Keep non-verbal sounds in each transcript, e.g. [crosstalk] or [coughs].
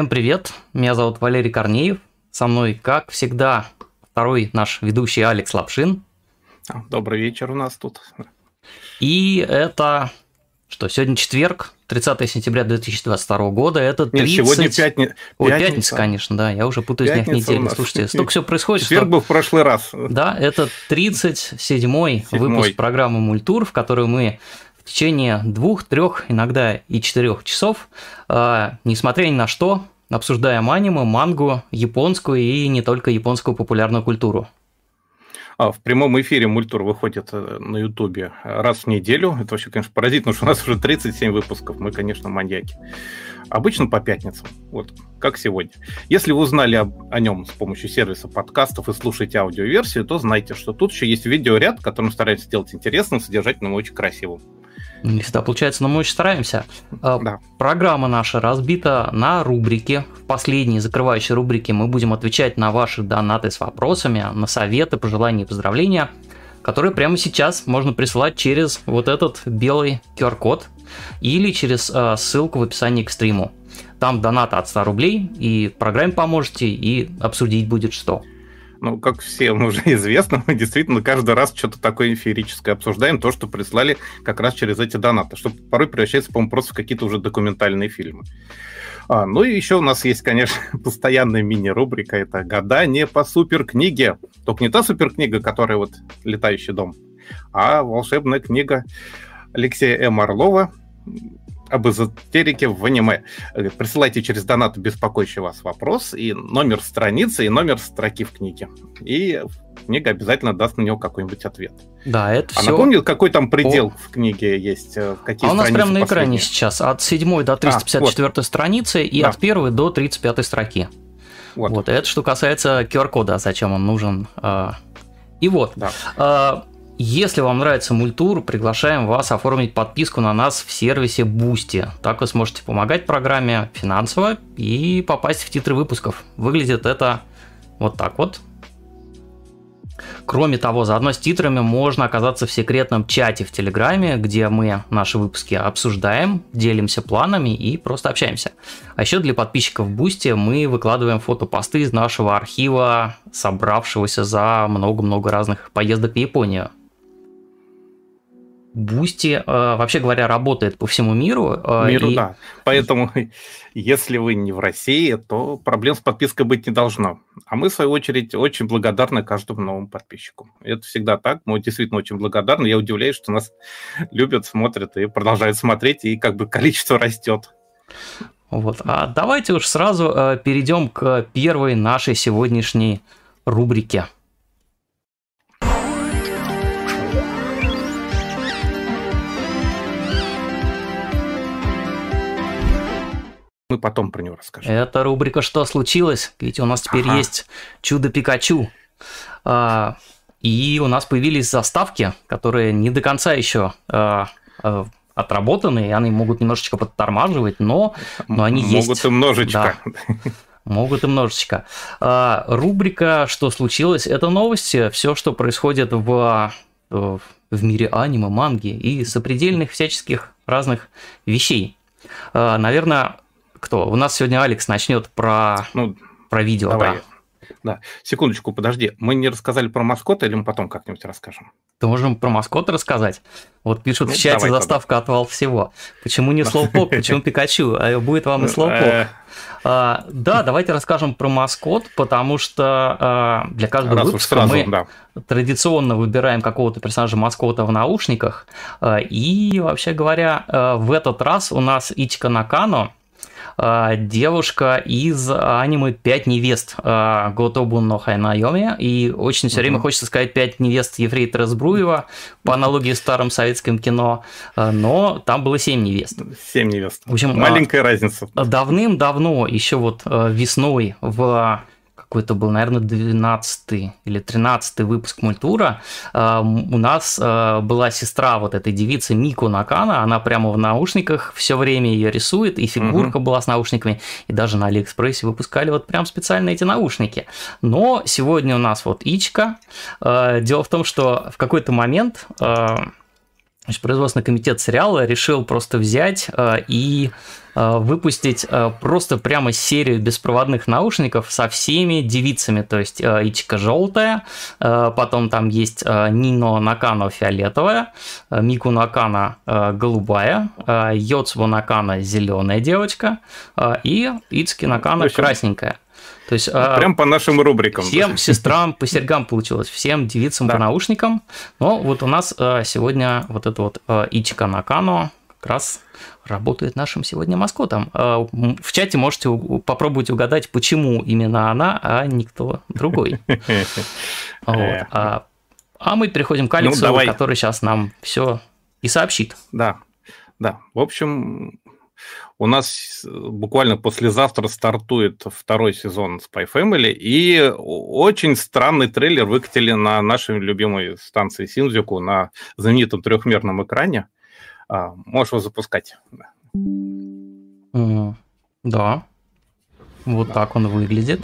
Всем привет, меня зовут Валерий Корнеев, со мной, как всегда, второй наш ведущий Алекс Лапшин. А, добрый вечер у нас тут. И это, что, сегодня четверг, 30 сентября 2022 года, это 30... Нет, сегодня пятни... Ой, пятница. пятница, конечно, да, я уже путаюсь пятница днях недели. Слушайте, столько всего происходит. Четверг что... был в прошлый раз. Да, это 37-й выпуск программы «Мультур», в которой мы в течение двух, трех, иногда и четырех часов, э, несмотря ни на что, обсуждаем аниме, мангу, японскую и не только японскую популярную культуру. А, в прямом эфире мультур выходит э, на Ютубе раз в неделю. Это вообще, конечно, поразительно, что у нас уже 37 выпусков. Мы, конечно, маньяки. Обычно по пятницам, вот как сегодня. Если вы узнали об, о нем с помощью сервиса подкастов и слушаете аудиоверсию, то знайте, что тут еще есть видеоряд, который стараемся сделать интересным, содержательным и очень красивым. Не всегда получается, но мы очень стараемся. А, да. Программа наша разбита на рубрики. В последней закрывающей рубрике мы будем отвечать на ваши донаты с вопросами, на советы, пожелания и поздравления, которые прямо сейчас можно присылать через вот этот белый QR-код или через э, ссылку в описании к стриму. Там донаты от 100 рублей, и программе поможете, и обсудить будет что. Ну, как всем [laughs] уже известно, мы действительно каждый раз что-то такое эфирическое обсуждаем, то, что прислали как раз через эти донаты, что порой превращается, по-моему, просто в какие-то уже документальные фильмы. А, ну и еще у нас есть, конечно, [laughs] постоянная мини-рубрика, это «Гадание по суперкниге». Только не та суперкнига, которая вот «Летающий дом», а волшебная книга Алексея М. Орлова об эзотерике в аниме. Э, присылайте через донат беспокоящий вас вопрос и номер страницы, и номер строки в книге. И книга обязательно даст на него какой-нибудь ответ. Да, это а все... напомню, какой там предел По... в книге есть? Э, какие а у нас прямо на экране сейчас от 7 до 354 а, вот. страницы и да. от 1 до 35 строки. Вот. вот. Это что касается QR-кода, зачем он нужен. А, и вот. Да. Если вам нравится мультур, приглашаем вас оформить подписку на нас в сервисе Boosty. Так вы сможете помогать программе финансово и попасть в титры выпусков. Выглядит это вот так вот. Кроме того, заодно с титрами можно оказаться в секретном чате в Телеграме, где мы наши выпуски обсуждаем, делимся планами и просто общаемся. А еще для подписчиков Бусти мы выкладываем фотопосты из нашего архива, собравшегося за много-много разных поездок в Японию. Бусти, э, вообще говоря, работает по всему миру. Э, миру, и... да. Поэтому, [laughs] если вы не в России, то проблем с подпиской быть не должно. А мы, в свою очередь, очень благодарны каждому новому подписчику. Это всегда так. Мы действительно очень благодарны. Я удивляюсь, что нас любят, смотрят и продолжают смотреть, и как бы количество растет. Вот. А давайте уж сразу э, перейдем к первой нашей сегодняшней рубрике – Мы потом про него расскажем. Это рубрика «Что случилось?». Ведь у нас теперь ага. есть чудо Пикачу. А, и у нас появились заставки, которые не до конца еще а, а, отработаны, и они могут немножечко подтормаживать, но, но они могут есть. Могут и немножечко. Да. Могут и немножечко. А, рубрика «Что случилось?» – это новости, все, что происходит в, в мире аниме, манги и сопредельных всяческих разных вещей. А, наверное, кто? У нас сегодня Алекс начнет про, ну, про видео, давай. да. Да, секундочку, подожди. Мы не рассказали про маскота или мы потом как-нибудь расскажем? То можем про маскота рассказать. Вот пишут ну, в чате заставка тогда. отвал всего. Почему не Слоупок, почему Пикачу? А будет вам и Слоупок. Э. А, да, давайте расскажем про маскот, потому что а, для каждого выпуска мы да. традиционно выбираем какого-то персонажа маскота в наушниках. А, и, вообще говоря, в этот раз у нас Ичика Накано – девушка из аниме «Пять невест» а, Готобун но Хайнайоми. И очень все время хочется сказать «Пять невест» Ефрейтора Збруева по аналогии с старым советским кино, а, но там было семь невест. Семь невест. В общем, Маленькая разница. Давным-давно, еще вот весной в какой-то был, наверное, 12 или 13 выпуск мультура, а, у нас а, была сестра вот этой девицы Мику Накана, она прямо в наушниках все время ее рисует, и фигурка угу. была с наушниками, и даже на Алиэкспрессе выпускали вот прям специально эти наушники. Но сегодня у нас вот Ичка. А, дело в том, что в какой-то момент Значит, производственный комитет сериала решил просто взять э, и э, выпустить э, просто прямо серию беспроводных наушников со всеми девицами. То есть э, Ичика желтая, э, потом там есть э, Нино Накано фиолетовая, э, Мику Накана э, голубая, э, Йоцбо Накана зеленая девочка э, и Ицки Накана красненькая. То есть, а, Прям по нашим рубрикам. Всем сестрам [laughs] по серьгам получилось, всем девицам да. по наушникам. Но вот у нас а, сегодня вот это вот а, Ичика Накано как раз работает нашим сегодня маскотом. В чате можете попробовать угадать, почему именно она, а никто другой. [laughs] Вот. А, а мы переходим к Алексу, ну, который сейчас нам все и сообщит. Да, да. В общем, у нас э, буквально послезавтра стартует второй сезон Spy Family, и очень странный трейлер выкатили на нашей любимой станции Синдзюку на знаменитом трехмерном экране. А, можешь его запускать. Да. Вот да. так он выглядит.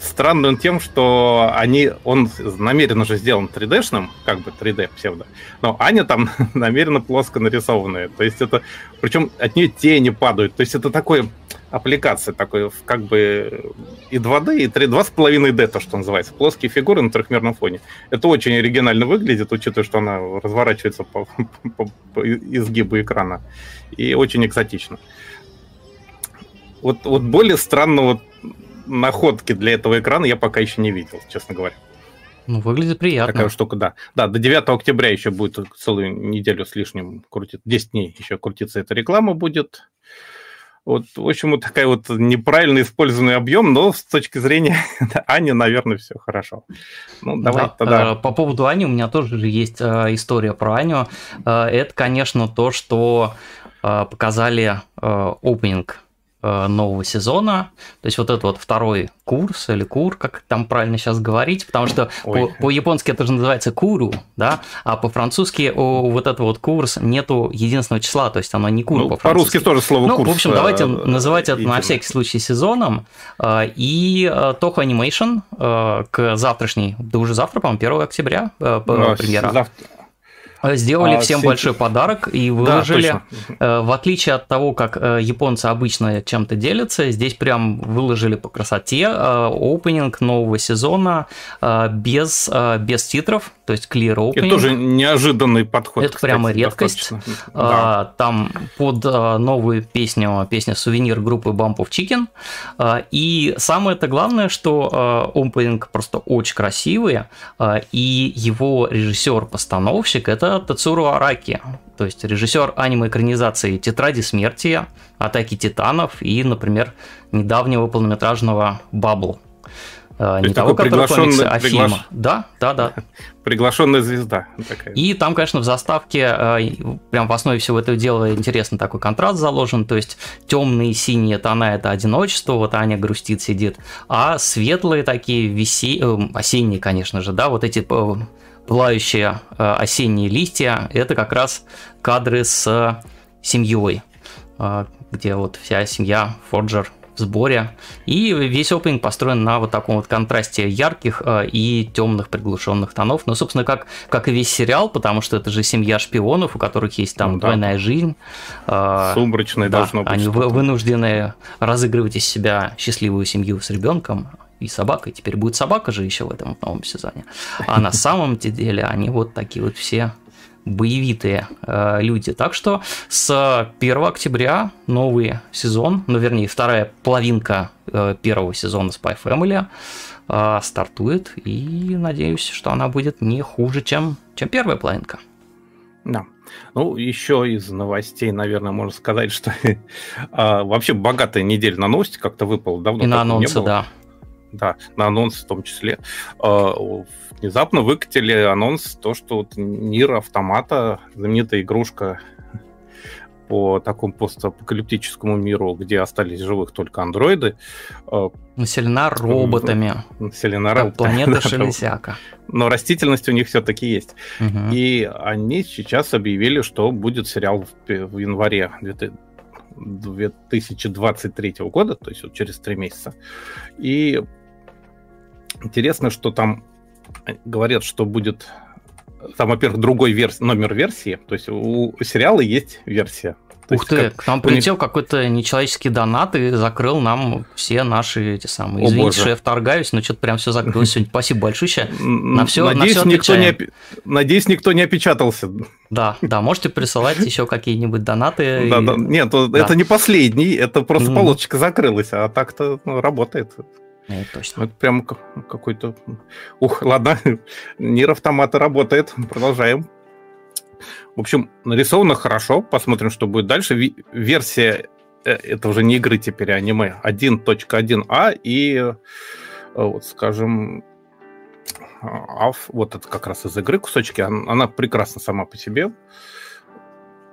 Странный тем, что они, он намеренно же сделан 3D-шным, как бы 3D псевдо, но Аня там [laughs] намеренно плоско нарисованная. То есть это, причем от нее тени падают. То есть это такой аппликация, такой как бы и 2D, и 3, 2,5D, то, что называется. Плоские фигуры на трехмерном фоне. Это очень оригинально выглядит, учитывая, что она разворачивается по, [laughs] по, по изгибу экрана. И очень экзотично. Вот, вот более странного находки для этого экрана я пока еще не видел, честно говоря. Ну, выглядит приятно. Такая штука, да. Да, до 9 октября еще будет целую неделю с лишним крутить, 10 дней еще крутиться эта реклама будет. Вот, в общем, вот такая вот неправильно использованный объем, но с точки зрения [laughs] Ани, наверное, все хорошо. Ну, давай да, тогда. Э, по поводу Ани у меня тоже есть э, история про Аню. Э, это, конечно, то, что показали опенинг нового сезона. То есть вот это вот второй курс или кур, как там правильно сейчас говорить, потому что по- по-японски это же называется куру, да, а по-французски у вот этого вот курс нету единственного числа, то есть оно не кур ну, по-французски. По-русски тоже слово ну, курс. в общем, давайте э, называть это на всякий случай сезоном. Э, и Toho Animation к завтрашней, да уже завтра, по-моему, 1 октября ну, премьера. Завтра Сделали а, всем все... большой подарок и выложили, да, в отличие от того, как э, японцы обычно чем-то делятся, здесь прям выложили по красоте опенинг нового сезона без, без титров, то есть clear opening. Это тоже неожиданный подход. Это кстати, прямо редкость. Да. Там под новую песню, песня «Сувенир» группы Bump of Chicken. И самое это главное, что опенинг просто очень красивый, и его режиссер-постановщик – это это Тацуру Араки, то есть режиссер аниме-экранизации «Тетради смерти», «Атаки титанов» и, например, недавнего полнометражного «Бабл». Э, не того, который комиксы, а фильма. Да, да, да. [laughs] Приглашенная звезда. Такая. И там, конечно, в заставке, э, прям в основе всего этого дела интересно такой контраст заложен, то есть темные синие тона – это одиночество, вот Аня грустит, сидит, а светлые такие, веси... Э, осенние, конечно же, да, вот эти пылающие э, осенние листья, это как раз кадры с семьей, э, где вот вся семья Форджер в сборе. И весь опенинг построен на вот таком вот контрасте ярких э, и темных приглушенных тонов. Ну, собственно, как, как и весь сериал, потому что это же семья шпионов, у которых есть там ну, да. двойная жизнь. Сумрачная да, должно быть. Они вынуждены разыгрывать из себя счастливую семью с ребенком, и собакой. Теперь будет собака же еще в этом новом сезоне. А на самом деле они вот такие вот все боевитые э, люди. Так что с 1 октября новый сезон, ну вернее вторая половинка э, первого сезона Spy Family э, стартует. И надеюсь, что она будет не хуже, чем, чем первая половинка. Да. Ну, еще из новостей, наверное, можно сказать, что а, [laughs] вообще богатая неделя на новости как-то выпала. Давно И на анонсы, да да, на анонс в том числе. А, внезапно выкатили анонс, то, что вот Нир Автомата, знаменитая игрушка по такому постапокалиптическому миру, где остались живых только андроиды. А, населена роботами. Населена роботами. Планета [laughs] Шелезяка. Но растительность у них все-таки есть. Угу. И они сейчас объявили, что будет сериал в январе 2023 года, то есть вот через три месяца. И Интересно, что там говорят, что будет там, во-первых, другой верс... номер версии, то есть у сериала есть версия. То Ух ты, как... к нам прилетел них... какой-то нечеловеческий донат и закрыл нам все наши эти самые. О, Извините, боже. что я вторгаюсь, но что-то прям все закрылось сегодня. Спасибо большое. На все, Надеюсь, на все никто не оп... Надеюсь, никто не опечатался. Да, да, можете присылать еще какие-нибудь донаты. Да, и... да. Нет, да. это не последний, это просто полосочка закрылась, а так-то ну, работает. Ну, точно. Это прям какой-то... Ух, ладно, [laughs] Нир автомата работает. Продолжаем. В общем, нарисовано хорошо. Посмотрим, что будет дальше. Версия э, это уже не игры теперь, а аниме 1.1а и э, вот, скажем, АФ, вот это как раз из игры кусочки, она прекрасна сама по себе.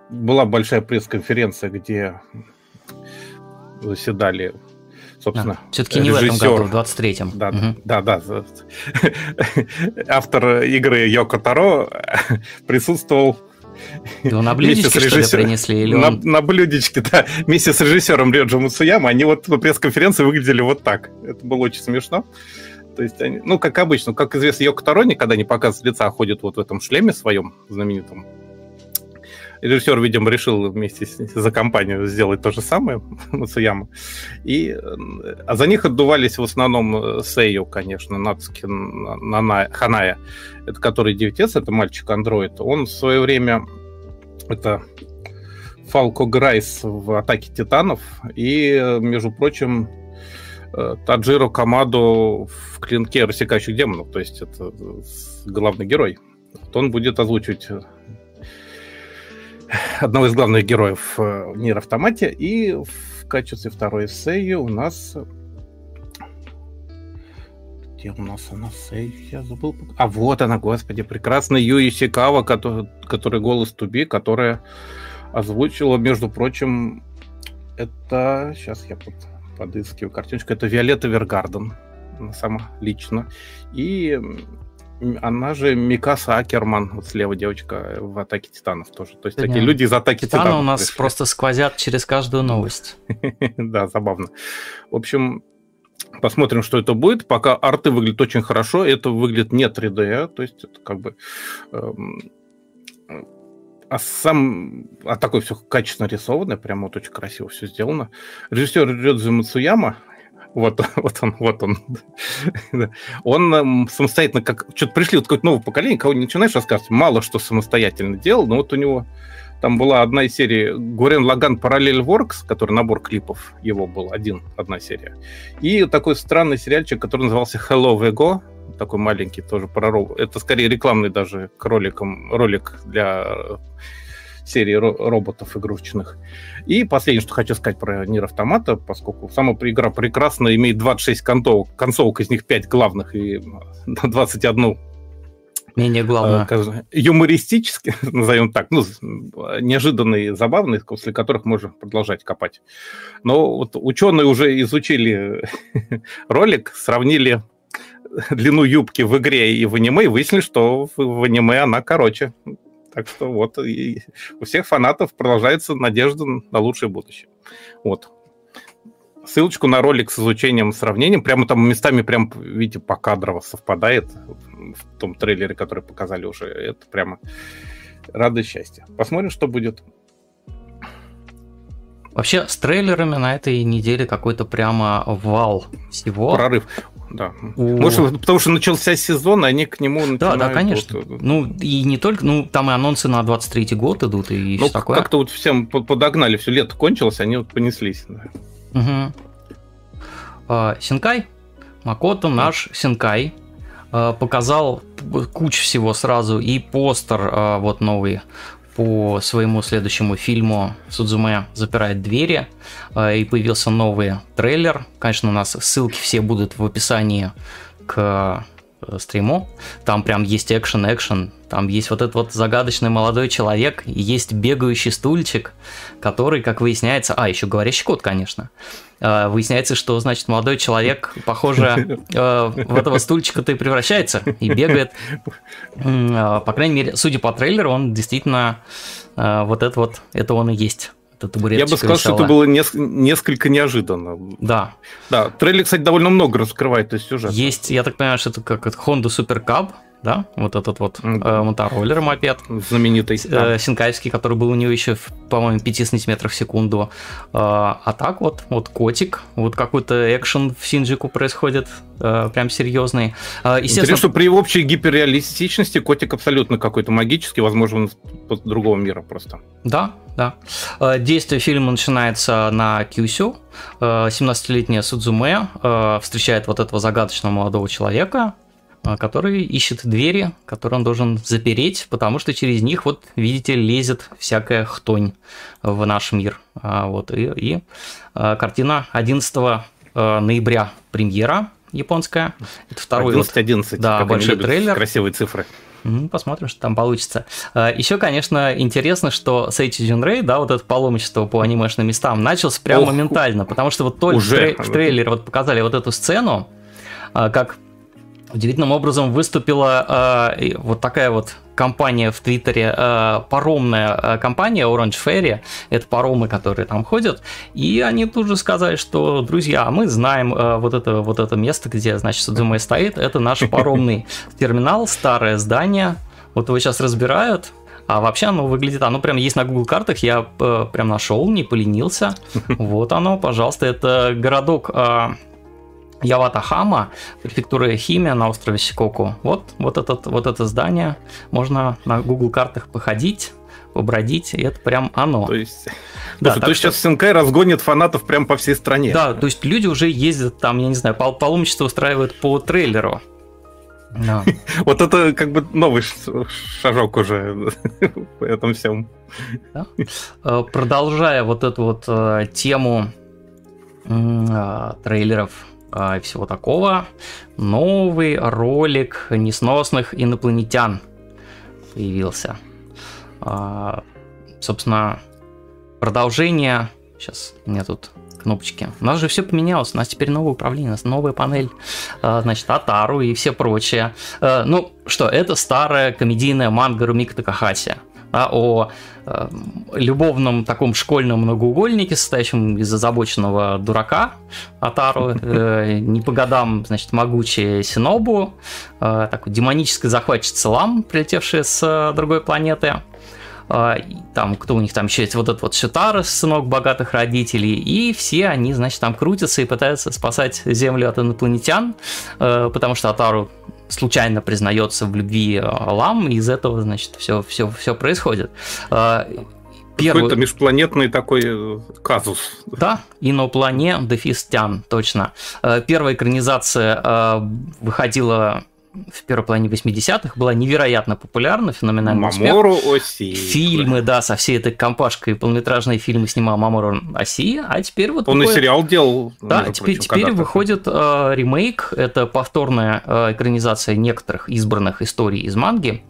Была большая пресс-конференция, где заседали собственно. А, все-таки не режиссер. в этом году, в 23-м. Да, угу. да, да, да. Автор игры Йоко Таро присутствовал его на блюдечке, что ли, принесли? Или на, он... на блюдечке, да. Вместе с режиссером Рёджи Муцуяма, они вот на пресс-конференции выглядели вот так. Это было очень смешно. То есть они, ну, как обычно, как известно, Йоко Таро никогда не показывает лица, а ходит вот в этом шлеме своем знаменитом режиссер, видимо, решил вместе с, за компанию сделать то же самое, [laughs] Мацуяма. И, а за них отдувались в основном э, Сейю, конечно, Нацуки Нана, Ханая, это который девятец, это мальчик-андроид. Он в свое время, это Фалко Грайс в «Атаке титанов», и, между прочим, э, Таджиро Камадо в «Клинке рассекающих демонов», то есть это главный герой. Вот он будет озвучивать одного из главных героев в э, Нир Автомате. И в качестве второй эссеи у нас... Где у нас она эссею? Я забыл. А вот она, господи, прекрасная Юи Сикава, который, который голос Туби, которая озвучила, между прочим, это... Сейчас я под, подыскиваю картиночку. Это Виолетта Вергарден сама лично. И она же Микаса Акерман, вот слева девочка в «Атаке титанов» тоже. То есть такие люди из «Атаки Титаны» титанов у нас пришли. просто сквозят через каждую новость. [laughs] Да, забавно. В общем, посмотрим, что это будет. Пока арты выглядят очень хорошо, это выглядит не 3D, то есть это как бы... Эм, а сам, а такой все качественно рисованное, прям вот очень красиво все сделано. Режиссер Рёдзи Мацуяма, вот, [laughs] вот он, вот он. он самостоятельно, как что-то пришли вот какое-то новое поколение, кого не начинаешь рассказывать, мало что самостоятельно делал, но вот у него там была одна из серий Гурен Лаган Параллель Воркс, который набор клипов его был, один, одна серия. И такой странный сериальчик, который назывался Hello Vego, такой маленький тоже про Это скорее рекламный даже к роликам, ролик для серии роботов игрушечных. И последнее, что хочу сказать про Нир Автомата, поскольку сама игра прекрасно имеет 26 концовок, концовок из них 5 главных и 21 [laughs] менее главное. Э, юмористически, [laughs] назовем так, ну, неожиданные, забавные, после которых можно продолжать копать. Но вот ученые уже изучили [laughs] ролик, сравнили длину юбки в игре и в аниме, и выяснили, что в аниме она короче. Так что вот и у всех фанатов продолжается надежда на лучшее будущее. Вот. Ссылочку на ролик с изучением, сравнением, прямо там местами прям, видите, покадрово совпадает в том трейлере, который показали уже. Это прямо радость счастья. Посмотрим, что будет. Вообще, с трейлерами на этой неделе какой-то прямо вал всего. Прорыв да. У... Может, потому что начался сезон, они к нему. Да, да, конечно. Вот... Ну, и не только, ну, там и анонсы на 23-й год идут, и ну, все такое. как-то вот всем подогнали, все лето кончилось, они вот понеслись. Да. Угу. А, Синкай, Макото, наш Синкай, а, показал кучу всего сразу, и постер а, вот новый по своему следующему фильму Судзуме запирает двери, э, и появился новый трейлер. Конечно, у нас ссылки все будут в описании к э, стриму. Там прям есть экшен-экшен, там есть вот этот вот загадочный молодой человек, есть бегающий стульчик, который, как выясняется... А, еще говорящий кот, конечно. Э, выясняется, что, значит, молодой человек, похоже, в этого стульчика-то и превращается, и бегает. По крайней мере, судя по трейлеру, он действительно... Вот это вот, это он и есть Я бы сказал, что это было несколько неожиданно. Да. Да, трейлер, кстати, довольно много раскрывает есть сюжет. Есть, я так понимаю, что это как Honda Super Cup, да, вот этот вот э, мотороллер, мопед. Знаменитый. Э, Синкайский, который был у него еще, по-моему, 5 сантиметров в секунду. Э, а так вот, вот котик, вот какой-то экшен в Синджику происходит, э, прям серьезный. Э, естественно... Интересно, что при общей гиперреалистичности котик абсолютно какой-то магический, возможно, он другого мира просто. Да, да. Э, действие фильма начинается на Кюсю. 17-летняя э, Судзуме э, встречает вот этого загадочного молодого человека, который ищет двери, которые он должен запереть, потому что через них, вот, видите, лезет всякая хтонь в наш мир. Вот, и, и картина 11 ноября премьера японская. Это второй 11, 11, вот, да, большой трейлер. Красивые цифры. Посмотрим, что там получится. А, Еще, конечно, интересно, что Сейчи Джунрей, да, вот это паломничество по анимешным местам, начался прямо Ох, моментально, потому что вот только уже. в, трей- в трейлере вот показали вот эту сцену, а, как удивительным образом выступила э, вот такая вот компания в Твиттере, э, паромная э, компания Orange Ferry, это паромы, которые там ходят, и они тут же сказали, что, друзья, мы знаем э, вот, это, вот это место, где, значит, Судзуме [laughs] стоит, это наш паромный терминал, старое здание, вот его сейчас разбирают, а вообще оно выглядит, оно прям есть на Google картах, я э, прям нашел, не поленился. [laughs] Вот оно, пожалуйста, это городок э, Яватахама, префектура Химия на острове Сикоку. Вот, вот, этот, вот это здание. Можно на Google картах походить, побродить, и это прям оно. То есть, да, Слушай, то есть что... сейчас Синкай разгонит фанатов прям по всей стране. Да, то есть люди уже ездят там, я не знаю, пал паломничество устраивают по трейлеру. Да. [laughs] Вот это как бы новый шажок уже [laughs] в этом всем. Да? Э, продолжая вот эту вот э, тему э, трейлеров и всего такого, новый ролик несносных инопланетян появился. А, собственно, продолжение. Сейчас у меня тут кнопочки. У нас же все поменялось, у нас теперь новое управление, у нас новая панель, а, значит, Атару и все прочее. Ну что, это старая комедийная манга Румика Такахаси да, о э, любовном таком школьном многоугольнике, состоящем из озабоченного дурака Атару, [laughs] э, не по годам, значит, могучая Синобу, э, такой демонический захватчица Лам, прилетевшая с э, другой планеты, э, там, кто у них там еще есть, вот этот вот Шитара, сынок богатых родителей, и все они, значит, там крутятся и пытаются спасать Землю от инопланетян, э, потому что Атару случайно признается в любви Лам, и из этого, значит, все, все, все происходит. А, первый... Какой-то межпланетный такой э, казус. Да, иноплане Дефистян, точно. Э, первая экранизация э, выходила в первой половине 80-х была невероятно популярна, феноменальный Мамору Оси. Фильмы, да, со всей этой компашкой, полнометражные фильмы снимал Мамору Оси, а теперь вот... Он выходит... и сериал делал. Да, теперь, теперь выходит э, ремейк, это повторная э, экранизация некоторых избранных историй из манги,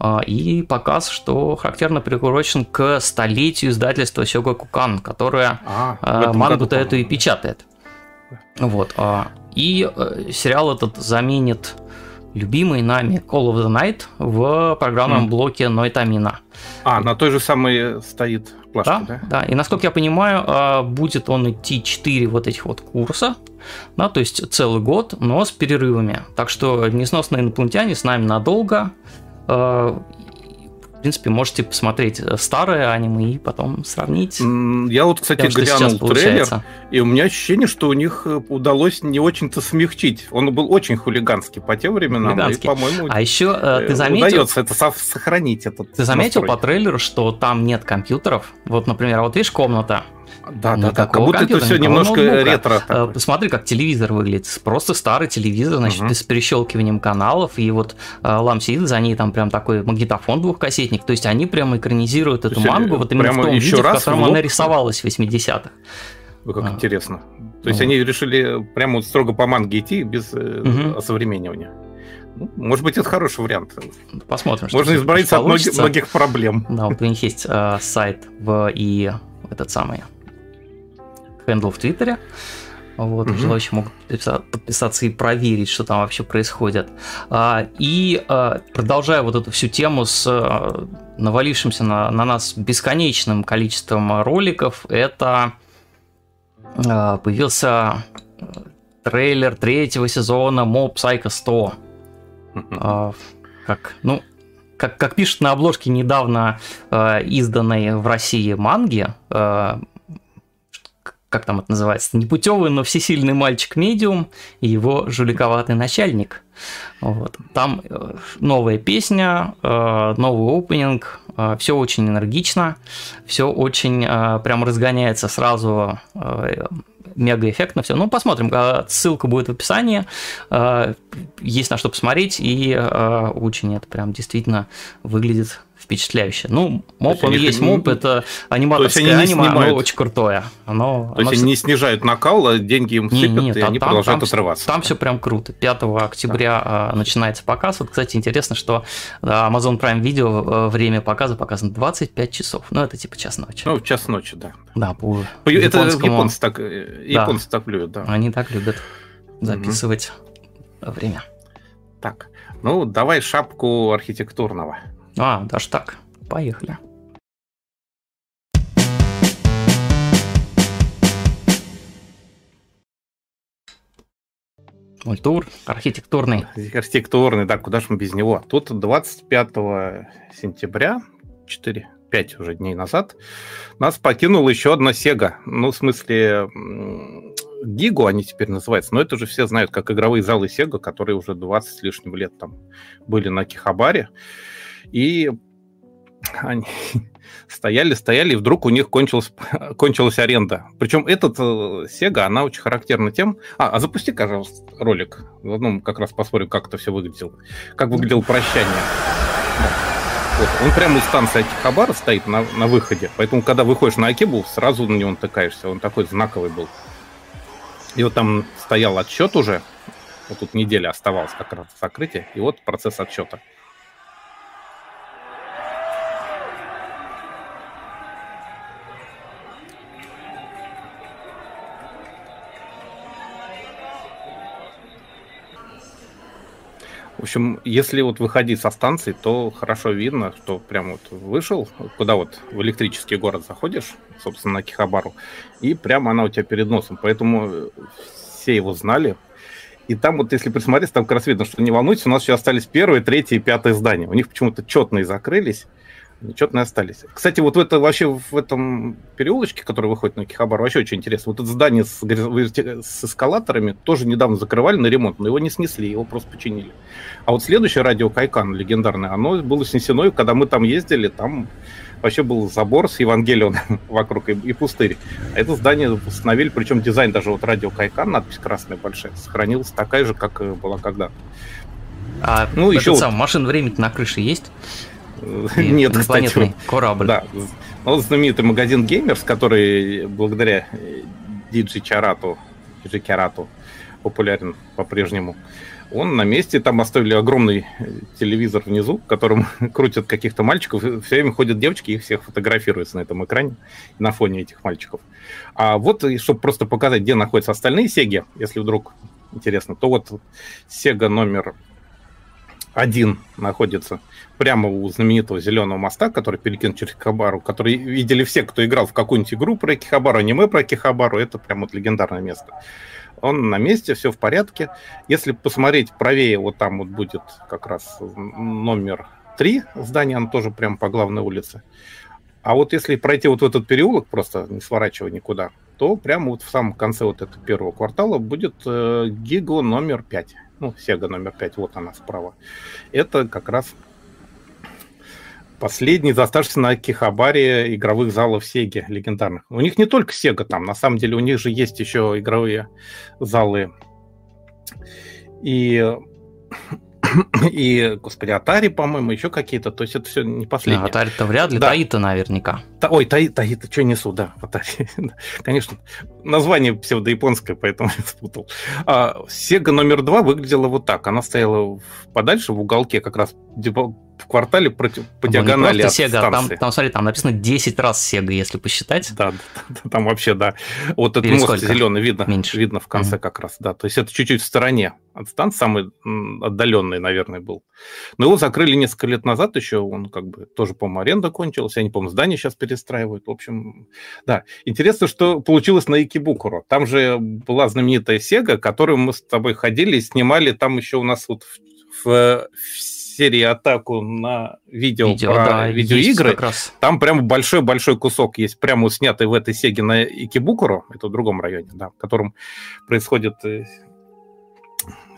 э, и показ, что характерно приурочен к столетию издательства Сёга Кукан, которое а, э, мангу-то эту и печатает. Вот. Э, и э, сериал этот заменит любимый нами Call of the Night в программном mm. блоке Нойтамина. А, на той же самой стоит плашка, да? Да, да. И насколько я понимаю, а, будет он идти 4 вот этих вот курса, да, то есть целый год, но с перерывами. Так что несносные инопланетяне с нами надолго. А, принципе, можете посмотреть э, старое аниме и потом сравнить. Я вот, кстати, тем, глянул трейлер, и у меня ощущение, что у них э, удалось не очень-то смягчить. Он был очень хулиганский по тем временам, хулиганский. и, по-моему, а еще э, ты заметил, удается это сохранить. Этот ты заметил настрой. по трейлеру, что там нет компьютеров? Вот, например, вот видишь комната, да, да, да, как будто это все немножко ноутбука. ретро. Такой. Посмотри, как телевизор выглядит. Просто старый телевизор, значит, угу. с перещелкиванием каналов. И вот э, Лам сидит за ней, там прям такой магнитофон двухкассетник. То есть они прямо экранизируют эту мангу вот именно в том виде, в котором в она рисовалась в 80-х. Ой, как а. интересно. То есть вот. они решили прямо вот строго по манге идти без угу. осовременивания. Ну, может быть, это хороший вариант. Посмотрим. Можно избавиться от многих, многих проблем. Да, вот у них есть э, сайт в и этот самый хендл в Твиттере. Вот, угу. желающие могут подписаться и проверить, что там вообще происходит. А, и а, продолжая вот эту всю тему с а, навалившимся на, на нас бесконечным количеством роликов, это появился трейлер третьего сезона Mob Psycho 100. как, ну, как, как пишут на обложке недавно э, изданной в России манги, э, как там это называется, непутевый, но всесильный мальчик-медиум и его жуликоватый начальник. Вот. Там э, новая песня, э, новый опенинг, э, все очень энергично, все очень прям разгоняется сразу мега эффектно все. Ну, посмотрим. Ссылка будет в описании. Есть на что посмотреть, и очень это прям действительно выглядит впечатляюще. Ну, моп, он есть моп, это аниматорское аниме, оно очень крутое. Оно, То есть они не снижают накал, а деньги им сыпят, не, не, и там, они там, продолжают там, отрываться. Там все прям круто. 5 октября да. начинается показ. Вот, кстати, интересно, что Amazon Prime Video время показа показано 25 часов. Ну, это типа час ночи. Ну, час ночи, да. Да, по Это японцы так, э, японцы да. так любят, да. Они так любят записывать угу. время. Так, ну, давай шапку архитектурного. А, даже так. Поехали. Мультур, архитектурный. Архитектурный, да, куда же мы без него. Тут 25 сентября, 4, 5 уже дней назад, нас покинула еще одна Сега. Ну, в смысле, Гигу они теперь называются, но это же все знают, как игровые залы Сега, которые уже 20 с лишним лет там были на Кихабаре. И они [laughs] стояли, стояли, и вдруг у них кончилась, [laughs] кончилась аренда. Причем этот э, Sega, она очень характерна тем... А, а запусти, пожалуйста, ролик. В одном как раз посмотрим, как это все выглядело. Как выглядело прощание. Вот. Он прямо из станции Акихабара стоит на, на выходе. Поэтому, когда выходишь на Акибу, сразу на него натыкаешься. Он такой знаковый был. И вот там стоял отсчет уже. Вот тут неделя оставалась как раз закрытие. И вот процесс отсчета. В общем, если вот выходить со станции, то хорошо видно, что прям вот вышел, куда вот в электрический город заходишь, собственно, на Кихабару, и прямо она у тебя перед носом. Поэтому все его знали. И там вот, если присмотреться, там как раз видно, что не волнуйтесь, у нас еще остались первое, третье и пятое здание. У них почему-то четные закрылись нечетные остались. Кстати, вот в это вообще в этом переулочке, который выходит на Кихабар, вообще очень интересно. Вот это здание с, с эскалаторами тоже недавно закрывали на ремонт, но его не снесли, его просто починили. А вот следующее радио Кайкан легендарное, оно было снесено, и когда мы там ездили, там вообще был забор с Евангелион [laughs] вокруг и, и пустырь. А это здание восстановили, причем дизайн даже вот радио Кайкан, надпись красная большая, сохранилась такая же, как была когда-то. А ну, еще сам машин времени на крыше есть? Нет, кстати. корабль. Да. Ну, знаменитый магазин Gamers, который благодаря DJ Чарату, DJ Чарату популярен по-прежнему, он на месте, там оставили огромный телевизор внизу, которым [laughs] крутят каких-то мальчиков, все время ходят девочки, их всех фотографируются на этом экране, на фоне этих мальчиков. А вот, чтобы просто показать, где находятся остальные сеги, если вдруг интересно, то вот Сега номер один находится прямо у знаменитого зеленого моста, который перекинут через Кихабару, который видели все, кто играл в какую-нибудь игру про Кихабару, аниме про Кихабару, это прям вот легендарное место. Он на месте, все в порядке. Если посмотреть правее, вот там вот будет как раз номер три здания, оно тоже прямо по главной улице. А вот если пройти вот в этот переулок, просто не сворачивая никуда, то прямо вот в самом конце вот этого первого квартала будет э, Гиго номер 5 ну, Sega номер 5, вот она справа. Это как раз последний оставшийся на Кихабаре игровых залов Sega легендарных. У них не только Sega там, на самом деле у них же есть еще игровые залы и [coughs] и, господи, Atari, по-моему, еще какие-то. То есть это все не последнее. А, Atari-то вряд ли, да. Таита наверняка. Та, ой, Таита, Таита, что несу, да, Atari. [laughs] Конечно, название псевдояпонское, поэтому я спутал. А, Sega номер два выглядела вот так. Она стояла подальше в уголке, как раз в квартале против, по ну, диагонали от Sega, там, там, смотри, там написано 10 раз Sega, если посчитать. Да, да, там вообще, да. Вот этот мост зеленый видно, Меньше. видно в конце mm-hmm. как раз, да. То есть это чуть-чуть в стороне от станции, самый отдаленный, наверное, был. Но его закрыли несколько лет назад еще, он как бы тоже, по-моему, аренда кончилась, они, по-моему, здание сейчас перестраивают. В общем, да. Интересно, что получилось на Икибукуро. Там же была знаменитая Sega, которую мы с тобой ходили и снимали, там еще у нас вот в, в серии атаку на видео, видео про да, видеоигры, там прям большой-большой кусок есть, прямо снятый в этой сеге на Икибукуру, это в другом районе, да, в котором происходит э,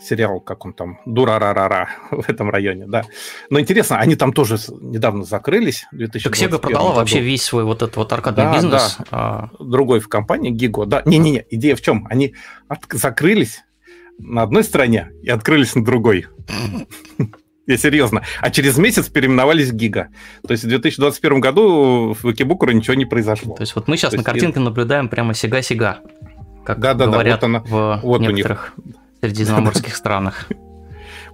сериал, как он там, Дурарарара [laughs] в этом районе, да. Но интересно, они там тоже недавно закрылись. Так Sega продала году. вообще весь свой вот этот вот аркадный да, бизнес. Да. А... Другой в компании, Гиго, да. Не-не-не, идея в чем? Они от... закрылись на одной стороне и открылись на другой. [laughs] [laughs] Я серьезно. А через месяц переименовались Гига. То есть в 2021 году в Викибукуру ничего не произошло. То есть вот мы сейчас То на картинке и... наблюдаем прямо сега-сега, как да, да, говорят да, вот она, в вот некоторых у них. средиземноморских [laughs] странах.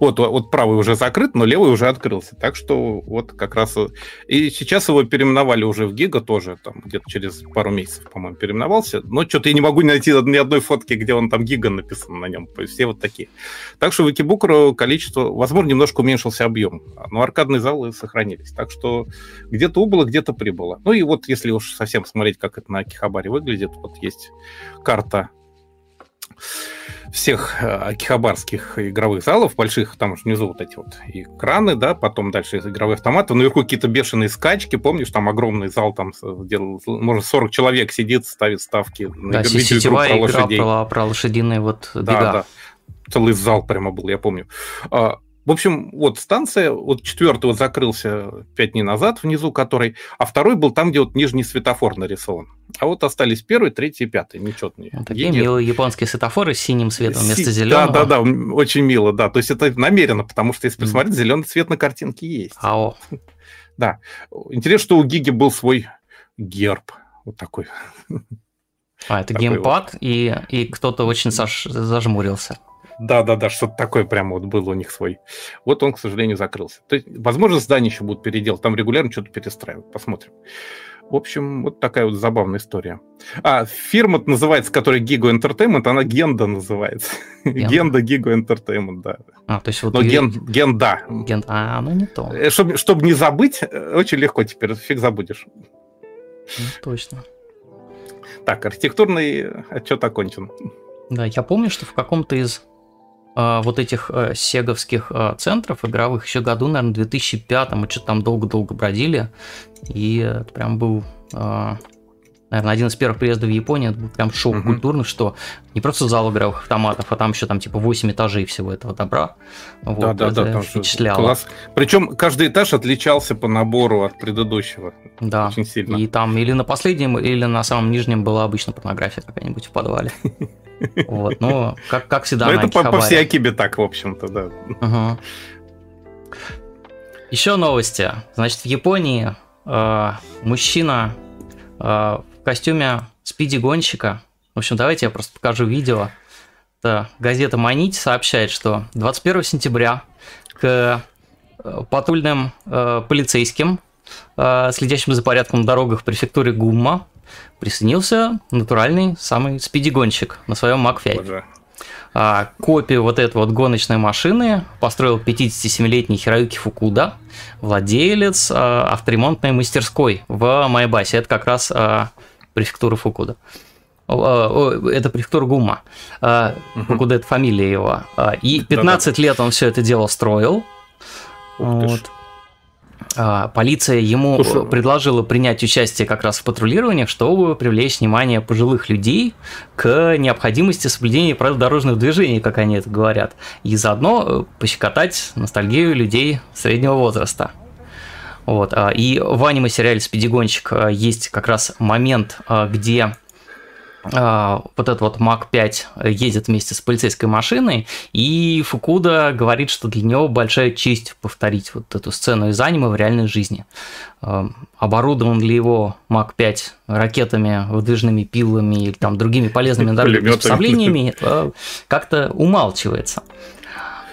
Вот, вот правый уже закрыт, но левый уже открылся. Так что вот как раз... И сейчас его переименовали уже в Гига тоже, там где-то через пару месяцев, по-моему, переименовался. Но что-то я не могу найти ни одной фотки, где он там Гига написан на нем. Все вот такие. Так что в Викибукру количество... Возможно, немножко уменьшился объем, но аркадные залы сохранились. Так что где-то убыло, где-то прибыло. Ну и вот если уж совсем смотреть, как это на Акихабаре выглядит, вот есть карта всех э, акихабарских игровых залов, больших, там же внизу вот эти вот экраны, да, потом дальше игровые автоматы, наверху какие-то бешеные скачки, помнишь, там огромный зал, там, где, может, 40 человек сидит, ставит ставки. Да, сетевая про игра про, про лошадиные вот бега. Да, да, целый зал прямо был, я помню. В общем, вот станция, вот четвертый вот закрылся пять дней назад внизу, который, а второй был там, где вот нижний светофор нарисован. А вот остались первый, третий и пятый, нечетные. Ну, такие Едет. милые японские светофоры с синим цветом вместо Си... зеленого. Да, да, да, очень мило, да. То есть это намеренно, потому что если посмотреть, mm. зеленый цвет на картинке есть. Ао. [laughs] Да. Интересно, что у Гиги был свой герб. Вот такой. А, это геймпад, вот. и, и кто-то очень заж... зажмурился. Да-да-да, что-то такое прямо вот было у них свой. Вот он, к сожалению, закрылся. То есть, возможно, здание еще будут переделать, там регулярно что-то перестраивают, посмотрим. В общем, вот такая вот забавная история. А, фирма называется, которая Gigo Entertainment, она Генда называется. Генда Gigo Entertainment, да. А, то есть вот... Но и... ген, Генда. Ген... А, ну не то. Чтобы, э, чтобы не забыть, э, очень легко теперь, фиг забудешь. Ну, точно. Так, архитектурный отчет окончен. Да, я помню, что в каком-то из вот этих э, сеговских э, центров игровых. Еще году, наверное, 2005 мы что-то там долго-долго бродили, и это прям был а, наверное, один из первых приездов в Японию, это был прям шок угу. культурный, что не просто зал игровых автоматов, а там еще там типа 8 этажей всего этого добра. Вот, да, да, это да, там впечатляло. Класс. Причем каждый этаж отличался по набору от предыдущего. Да. Очень сильно. И там или на последнем, или на самом нижнем была обычно порнография какая-нибудь в подвале. [laughs] Вот, ну, как, как всегда Ну, это по, по всей Акибе так, в общем-то, да. Угу. Еще новости. Значит, в Японии э, мужчина э, в костюме спиди-гонщика. В общем, давайте я просто покажу видео. Это газета «Манить» сообщает, что 21 сентября к э, патрульным э, полицейским, э, следящим за порядком на дорогах префектуры Гумма, присоединился натуральный самый спидигонщик на своем 5. А, копию вот этой вот гоночной машины построил 57-летний Хироюки Фукуда, владелец а, авторемонтной мастерской в Майбасе. Это как раз а, префектура Фукуда. Это префектура Гума. Фукуда – это фамилия его. И 15 лет он все это дело строил. Вот. А, полиция ему Слушай, предложила принять участие как раз в патрулированиях, чтобы привлечь внимание пожилых людей к необходимости соблюдения правил дорожных движений, как они это говорят, и заодно э, пощекотать ностальгию людей среднего возраста. Вот. А, и в аниме-сериале «Спидигонщик» э, есть как раз момент, э, где а, вот этот вот Мак 5 едет вместе с полицейской машиной, и Фукуда говорит, что для него большая честь повторить вот эту сцену из аниме в реальной жизни. А, оборудован ли его Мак 5 ракетами, выдвижными пилами или там другими полезными [laughs] приспособлениями, как-то умалчивается.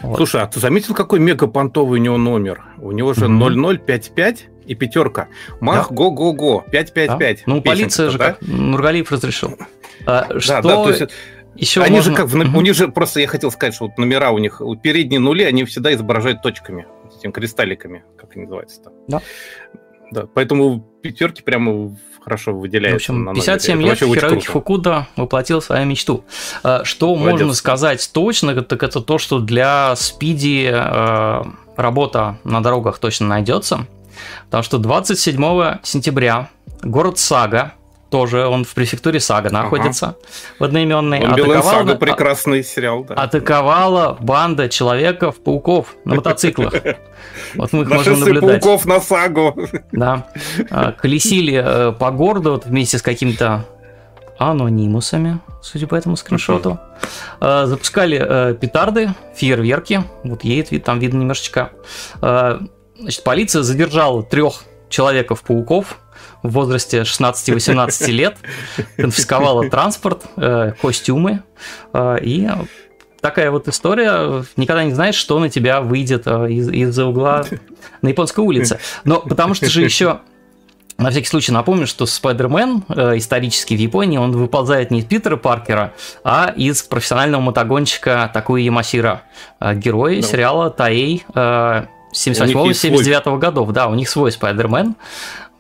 Вот. Слушай, а ты заметил, какой мегапонтовый у него номер? У него же mm-hmm. 0055 и пятерка. Мах, го-го-го, 555. Да? Ну, полиция же, да? как Нургалиев разрешил. А, что... Да, да, то есть еще они можно... же как в, у них же просто я хотел сказать, что вот номера у них передние нули, они всегда изображают точками, с этим кристалликами, как они называются там. Да. Да, поэтому пятерки прямо хорошо выделяется. В общем, 57 лет Хироюки Фукуда воплотил свою мечту. Э, что Молодец. можно сказать точно, так это то, что для Спиди э, работа на дорогах точно найдется. Потому что 27 сентября город Сага тоже он в префектуре Сага находится, ага. в одноименной. Атаковала, Сага прекрасный сериал, да. Атаковала банда человеков-пауков на мотоциклах. Вот мы их можем наблюдать. пауков на Сагу. Да. А, колесили э, по городу вот вместе с какими-то анонимусами, судя по этому скриншоту. А, запускали э, петарды, фейерверки. Вот едет, там видно немножечко. А, значит, полиция задержала трех человеков-пауков, в возрасте 16-18 лет, конфисковала транспорт, э, костюмы, э, и такая вот история, никогда не знаешь, что на тебя выйдет э, из- из-за угла на японской улице. Но потому что же еще на всякий случай напомню, что Спайдермен э, исторически в Японии, он выползает не из Питера Паркера, а из профессионального мотогонщика Такуи Ямасира, э, герой да. сериала Таэй э, 78-79 годов. Да, у них свой Спайдермен.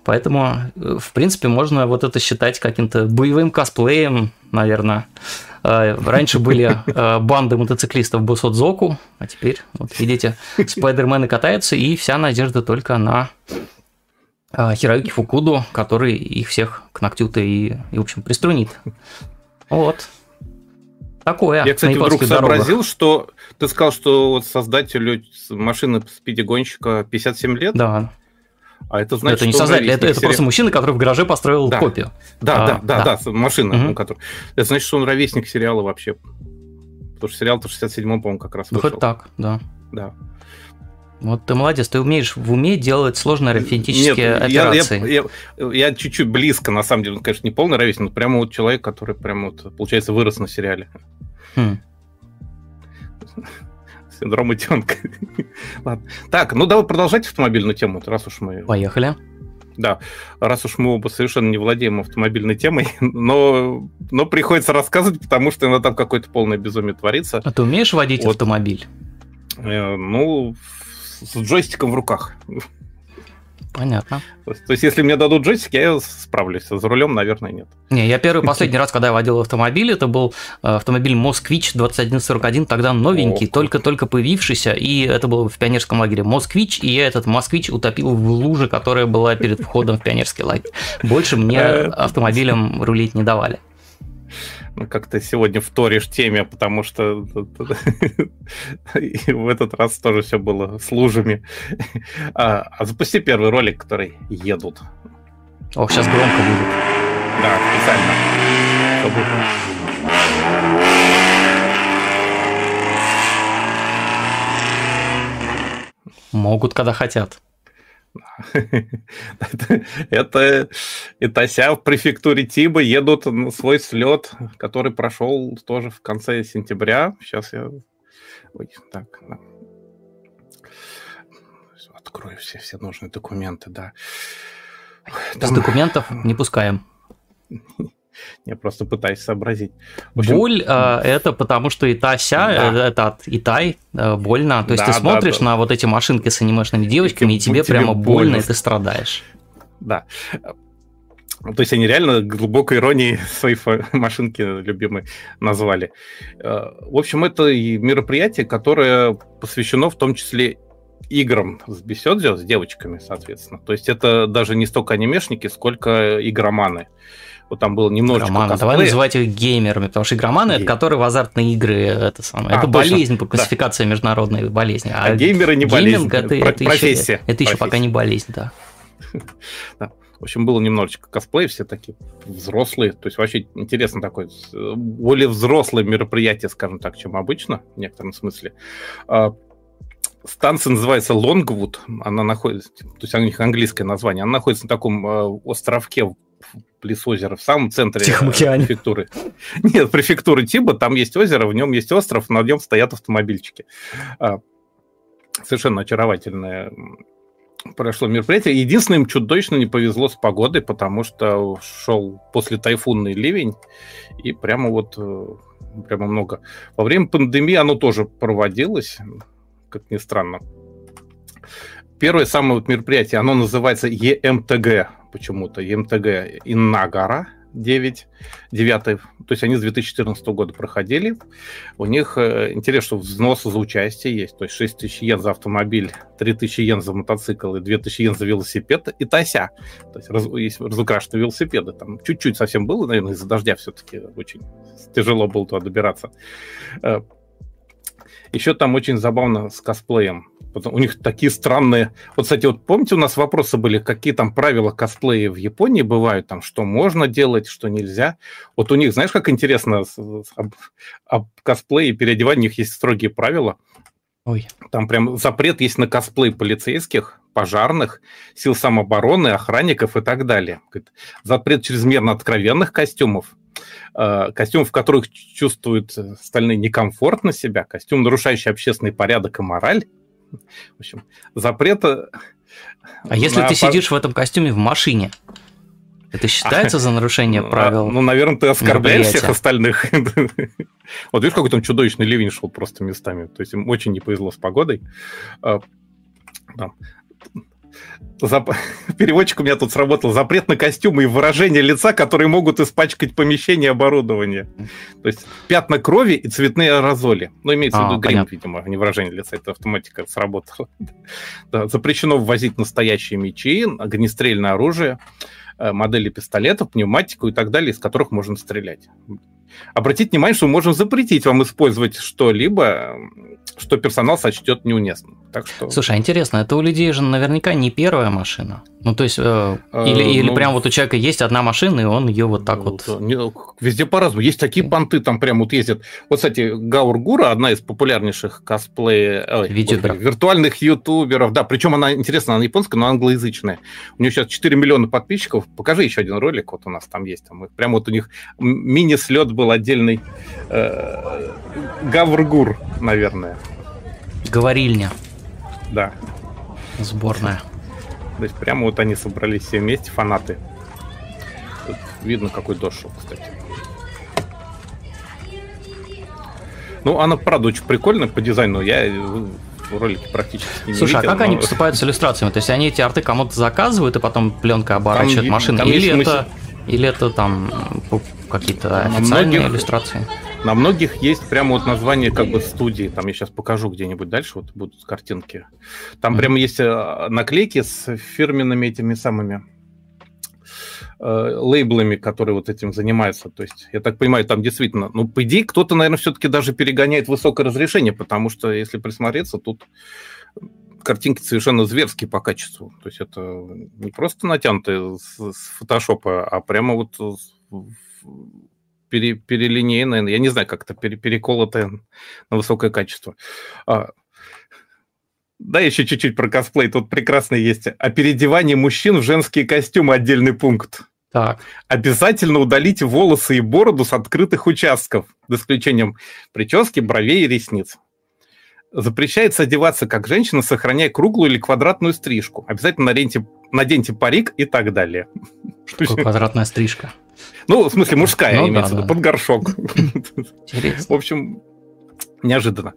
Поэтому, э, в принципе, можно вот это считать каким-то боевым косплеем, наверное. Э, раньше [laughs] были э, банды мотоциклистов Босодзоку, а теперь, вот видите, спайдермены катаются, и вся надежда только на Хироюки Фукуду, который их всех к ногтю-то и, и, в общем, приструнит. Вот. Такое. Я, кстати, вдруг сообразил, что ты сказал, что вот создателю машины спидигонщика 57 лет. Да. А это значит, это не создатель, это, это просто мужчина, который в гараже построил да. копию. Да, а, да, да, да, да, машина, угу. который. Это значит, что он ровесник сериала вообще. Потому что сериал-то в 67-м, по-моему, как раз вышел. Хоть так, да. Да. Вот ты молодец, ты умеешь в уме делать сложные арифметические Нет, операции. Я, чуть-чуть близко, на самом деле, конечно, не полный ровесник, но прямо вот человек, который прямо вот, получается, вырос на сериале. Хм. Синдром утенка. [laughs] Ладно. Так, ну давай продолжать автомобильную тему, раз уж мы... Поехали. Да, раз уж мы оба совершенно не владеем автомобильной темой, [laughs] но, но приходится рассказывать, потому что иногда там какое-то полное безумие творится. А ты умеешь водить вот. автомобиль? Э, ну, с джойстиком в руках. Понятно. То есть, то есть, если мне дадут джойстик, я справлюсь. За рулем, наверное, нет. Не, я первый последний раз, когда я водил автомобиль, это был э, автомобиль Москвич 2141, тогда новенький, только-только появившийся, и это было в пионерском лагере Москвич, и я этот Москвич утопил в луже, которая была перед входом в пионерский лагерь. Больше мне э, автомобилем рулить не давали как-то сегодня вторишь теме, потому что [laughs] в этот раз тоже все было с лужами. А, а запусти первый ролик, который едут. Ох, сейчас громко будет. Да, специально. Чтобы... Могут, когда хотят. [laughs] Это Итася в префектуре Тиба едут на свой слет, который прошел тоже в конце сентября. Сейчас я... Ой, так, да. Открою все, все нужные документы, да. Без документов не пускаем. [laughs] Я просто пытаюсь сообразить. общем, Боль э, это потому, что Итася, да. Э, это от Итай, э, больно. То есть да, ты смотришь да, да. на вот эти машинки с анимешными девочками, и, и тебе, тебе прямо больно, больно, и ты страдаешь. Да. То есть они реально глубокой иронией [laughs] свои машинки любимые назвали. Э, в общем, это мероприятие, которое посвящено в том числе играм с Бесёдзё, с девочками, соответственно. То есть это даже не столько анимешники, сколько игроманы. Вот там было немножечко Игроманы. Давай называть их геймерами, потому что игроманы Гейм. это которые в азартные игры это самое. А, это точно. болезнь по классификации да. международной болезни. А, а геймеры не болезнь. Это, Про- это профессия. Еще, это еще пока не болезнь, да. [laughs] да. В общем, было немножечко косплей, все такие взрослые. То есть вообще интересно такое, более взрослое мероприятие, скажем так, чем обычно, в некотором смысле. А, станция называется Лонгвуд, она находится, то есть у них английское название, она находится на таком э, островке близ озера, в самом центре префектуры. [laughs] Нет, префектуры Тиба, там есть озеро, в нем есть остров, на нем стоят автомобильчики. А, совершенно очаровательное прошло мероприятие. Единственное, им чудовищно не повезло с погодой, потому что шел после тайфунный ливень, и прямо вот э, прямо много. Во время пандемии оно тоже проводилось, как ни странно. Первое самое вот мероприятие, оно называется ЕМТГ почему-то, ЕМТГ Иннагара, 9, 9, то есть они с 2014 года проходили. У них э, интересно, что взносы за участие есть, то есть 6 тысяч йен за автомобиль, 3 тысячи йен за мотоцикл и 2 тысячи йен за велосипед и тася. То есть раз, есть разукрашенные велосипеды. Там чуть-чуть совсем было, наверное, из-за дождя все-таки очень тяжело было туда добираться. Э, Еще там очень забавно с косплеем у них такие странные... Вот, кстати, вот помните, у нас вопросы были, какие там правила косплея в Японии бывают, там, что можно делать, что нельзя. Вот у них, знаешь, как интересно, об, об косплее и переодевании у них есть строгие правила. Ой. Там прям запрет есть на косплей полицейских, пожарных, сил самообороны, охранников и так далее. Запрет чрезмерно откровенных костюмов, э, костюмов, в которых чувствуют остальные некомфортно себя, костюм, нарушающий общественный порядок и мораль, в общем, запрета... А если ты сидишь в этом костюме в машине, это считается за нарушение [laughs] а, правил? Ну, наверное, ты оскорбляешь всех остальных. [laughs] Вот видишь, какой там чудовищный ливень шел просто местами. То есть им очень не повезло с погодой. А, Зап... [laughs] Переводчик у меня тут сработал. Запрет на костюмы и выражение лица, которые могут испачкать помещение и оборудование. То есть пятна крови и цветные аэрозоли. Ну, имеется а, в виду грим, видимо, а не выражение лица. Это автоматика сработала. [laughs] да, запрещено ввозить настоящие мечи, огнестрельное оружие, э, модели пистолетов, пневматику и так далее, из которых можно стрелять. Обратите внимание, что мы можем запретить вам использовать что-либо, что персонал сочтет неуместным. Так что... Слушай, а интересно, это у людей же наверняка не первая машина. Ну, то есть, э, или, э, или ну, прям вот у человека есть одна машина, и он ее вот так ну, вот... Не, везде по-разному. Есть такие понты, там прям вот ездят. Вот, кстати, Гаургура, одна из популярнейших косплей... Ютуберов. Виртуальных ютуберов. Да, причем она, интересно, она японская, но англоязычная. У нее сейчас 4 миллиона подписчиков. Покажи еще один ролик, вот у нас там есть. Там, прям вот у них мини-слет был отдельный. Э, Гавргур, наверное. Говорильня. Да. Сборная. То есть прямо вот они собрались все вместе, фанаты. Тут видно, какой дождь шел, кстати. Ну, она, правда, очень прикольная по дизайну. Я в ролике практически не Слушай, видел, а как но... они поступают с иллюстрациями? То есть они эти арты кому-то заказывают, и потом пленка оборачивает там, машины? Там или, это, или это там какие-то официальные многих, иллюстрации? На многих есть прямо вот название как бы студии. Там я сейчас покажу где-нибудь дальше, вот будут картинки. Там mm-hmm. прямо есть э, наклейки с фирменными этими самыми э, лейблами, которые вот этим занимаются. То есть, я так понимаю, там действительно, ну, по идее, кто-то, наверное, все-таки даже перегоняет высокое разрешение, потому что, если присмотреться, тут картинки совершенно зверские по качеству. То есть это не просто натянутые с, с фотошопа, а прямо вот пере, перелинейное, я не знаю, как это, пере, переколотое на высокое качество. А, да, еще чуть-чуть про косплей. Тут прекрасно есть. О переодевании мужчин в женские костюмы отдельный пункт. Так. Обязательно удалите волосы и бороду с открытых участков, за исключением прически, бровей и ресниц. Запрещается одеваться как женщина, сохраняя круглую или квадратную стрижку. Обязательно наденьте, наденьте парик и так далее. Что квадратная стрижка? Ну, в смысле, мужская, ну, имеется в виду, под горшок. Интересно. В общем, неожиданно.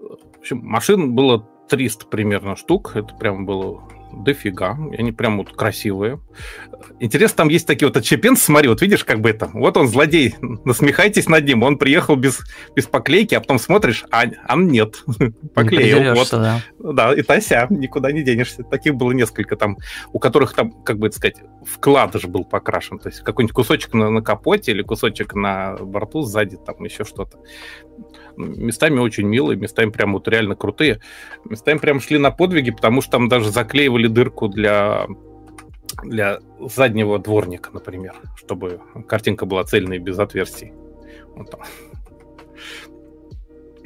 В общем, машин было 300 примерно штук. Это прям было дофига. Они прям вот красивые. Интересно, там есть такие вот отчепенцы, смотри, вот видишь, как бы это, вот он злодей, [laughs] насмехайтесь над ним, он приехал без, без поклейки, а потом смотришь, а, а нет, [laughs] поклеил, вот. Да. да, и тася, никуда не денешься. Таких было несколько там, у которых там, как бы это сказать, вкладыш был покрашен, то есть какой-нибудь кусочек на, на капоте или кусочек на борту сзади, там еще что-то местами очень милые, местами прям вот реально крутые. Местами прям шли на подвиги, потому что там даже заклеивали дырку для для заднего дворника, например, чтобы картинка была цельной без отверстий. Вот там.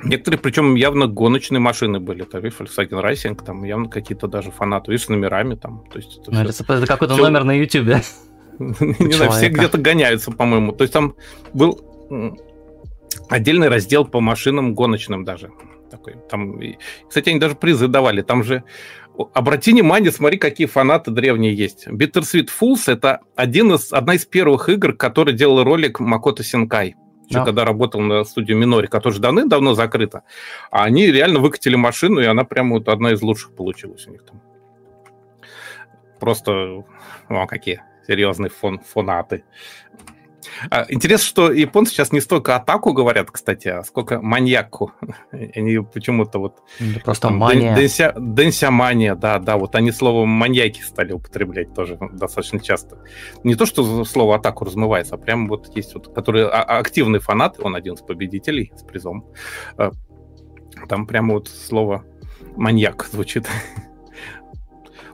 Некоторые, причем явно гоночные машины были. Это, видишь, Volkswagen Racing, там явно какие-то даже фанаты, видишь, с номерами там. То есть это, ну, все, это какой-то все... номер на YouTube. [laughs] Не знаю, все где-то гоняются, по-моему. То есть там был отдельный раздел по машинам гоночным даже. Такой, там, кстати, они даже призы давали. Там же обрати внимание, смотри, какие фанаты древние есть. Bittersweet Fools — это один из, одна из первых игр, который делал ролик Макото Синкай. Еще да. когда работал на студию Минори, которая уже давным-давно закрыта. А они реально выкатили машину, и она прямо вот одна из лучших получилась у них там. просто, о, какие серьезные фон, фанаты. А, интересно, что японцы сейчас не столько атаку говорят, кстати, а сколько маньяку. [laughs] Они почему-то вот... Да просто там, мания. Денся, денся мания, да, да, вот они слово маньяки стали употреблять тоже достаточно часто. Не то, что слово атаку размывается, а прям вот есть вот, которые а, а, активный фанат, он один из победителей с призом. Там прямо вот слово маньяк звучит. [laughs]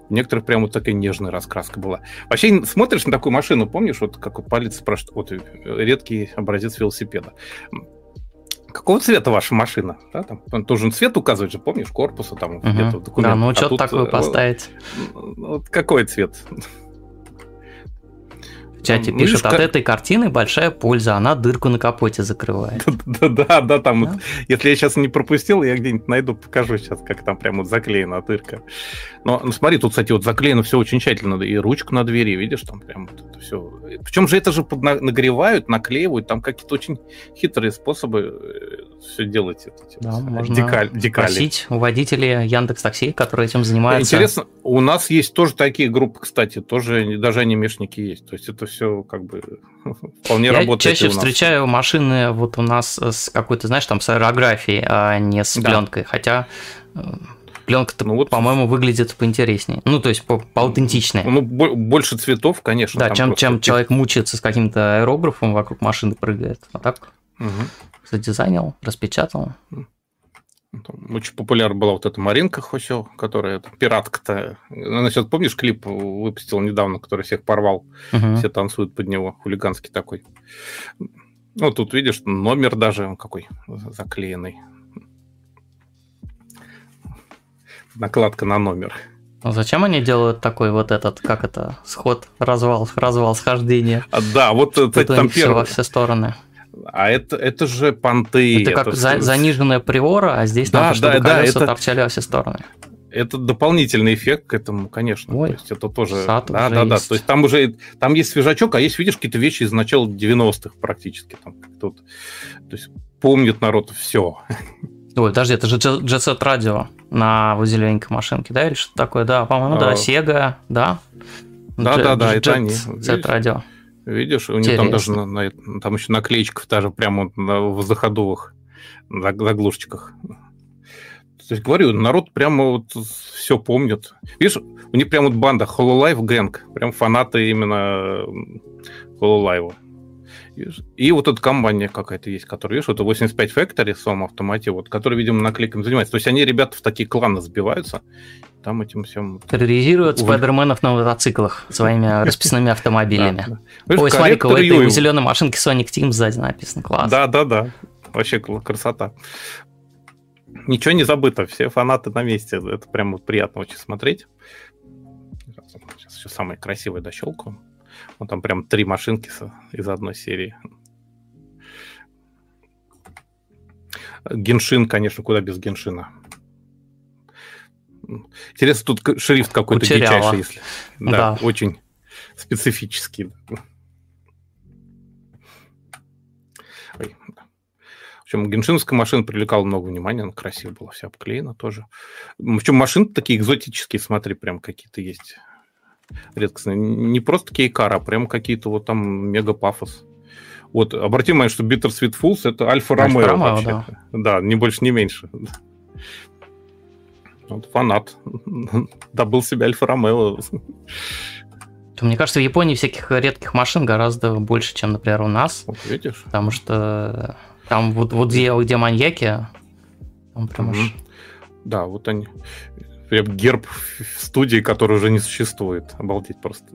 У некоторых прям вот такая нежная раскраска была. Вообще, смотришь на такую машину, помнишь, вот как вот полиция спрашивает, вот э, редкий образец велосипеда. Какого цвета ваша машина? Да, там, он должен цвет указывать же, помнишь, корпуса там угу. где-то в Да, ну а что такое э, поставить? Вот, вот какой цвет? Чате там, пишет, от этой картины большая польза, она дырку на капоте закрывает. [laughs] Да, да, там, вот, если я сейчас не пропустил, я где-нибудь найду, покажу сейчас, как там прям вот заклеена дырка. Но ну, смотри, тут, кстати, вот заклеено все очень тщательно, и ручку на двери, видишь, там прям вот это все. Причем же это же нагревают, наклеивают, там какие-то очень хитрые способы э, все делать. Эти, да, можно декаль, декали. просить у водителей Яндекс Такси, которые этим занимаются. Интересно, у нас есть тоже такие группы, кстати, тоже даже анимешники есть. То есть это все как бы [laughs] вполне Я работает. чаще встречаю машины вот у нас с какой-то, знаешь, там с аэрографией, а не с пленкой. Да. Хотя э, пленка-то, ну, вот... по-моему, выглядит поинтереснее. Ну, то есть по поаутентичнее. Ну, больше цветов, конечно. Да, чем, чем человек мучается с каким-то аэрографом, вокруг машины прыгает. А так угу. задизайнил, распечатал. Очень популярна была вот эта Маринка Хосё, которая пиратка-то. Она сейчас, помнишь, клип выпустил недавно, который всех порвал? Угу. Все танцуют под него, хулиганский такой. Ну, тут видишь, номер даже какой заклеенный. Накладка на номер. А зачем они делают такой вот этот, как это, сход, развал, развал, схождение? А, да, вот Тут там первый. во все стороны. А это, это же понты. Это как это... За, заниженная приора, а здесь да, надо, чтобы да, колеса да, это... торчали во все стороны. Это дополнительный эффект к этому, конечно. Ой, то есть это тоже... Да, да, да. Есть. То есть там уже там есть свежачок, а есть, видишь, какие-то вещи из начала 90-х практически. Там, тут, то есть помнит народ все. Ой, подожди, это же Jet Radio на зелененькой машинке, да, или что такое? Да, по-моему, да, а. Sega, да. Да, да, да, это они. Set Radio. Видишь, у них там даже на, на, там еще наклеечках даже прямо на воздуходувах заглушечках. То есть, говорю, народ прямо вот все помнит. Видишь, у них прямо вот банда Hololive Gang, прям фанаты именно Hololive. И вот эта компания какая-то есть, которая, видишь, это 85 Factory в своем автомате, вот, который, видимо, наклейками занимается. То есть они, ребята, в такие кланы сбиваются, там этим всем... Терроризируют Увы... спайдерменов на мотоциклах своими [laughs] расписными автомобилями. Ой, смотри-ка, у этой зеленой машинки Sonic Team сзади написано, класс. Да-да-да, вообще красота. Ничего не забыто, все фанаты на месте, это прям вот приятно очень смотреть. Сейчас еще самое красивое дощелкаю. Вот там прям три машинки из одной серии. Геншин, конечно, куда без Геншина. Интересно, тут шрифт какой-то дичайший, если. Да, да, очень специфический. Ой. В общем, геншинская машина привлекала много внимания, она красиво была, вся обклеена тоже. В общем, машины такие экзотические, смотри, прям какие-то есть редкостные. Не просто кейкар, а прям какие-то вот там мега-пафос. Вот, обрати внимание, что Bitter Sweet Fools это Альфа Ромео вообще. Да. да, не больше, не меньше. Вот фанат. Добыл себе Альфа Ромео. Мне кажется, в Японии всяких редких машин гораздо больше, чем, например, у нас. Вот видишь? Потому что там вот, вот где, где маньяки, там прям угу. аж... Да, вот они прям герб студии, который уже не существует. Обалдеть просто.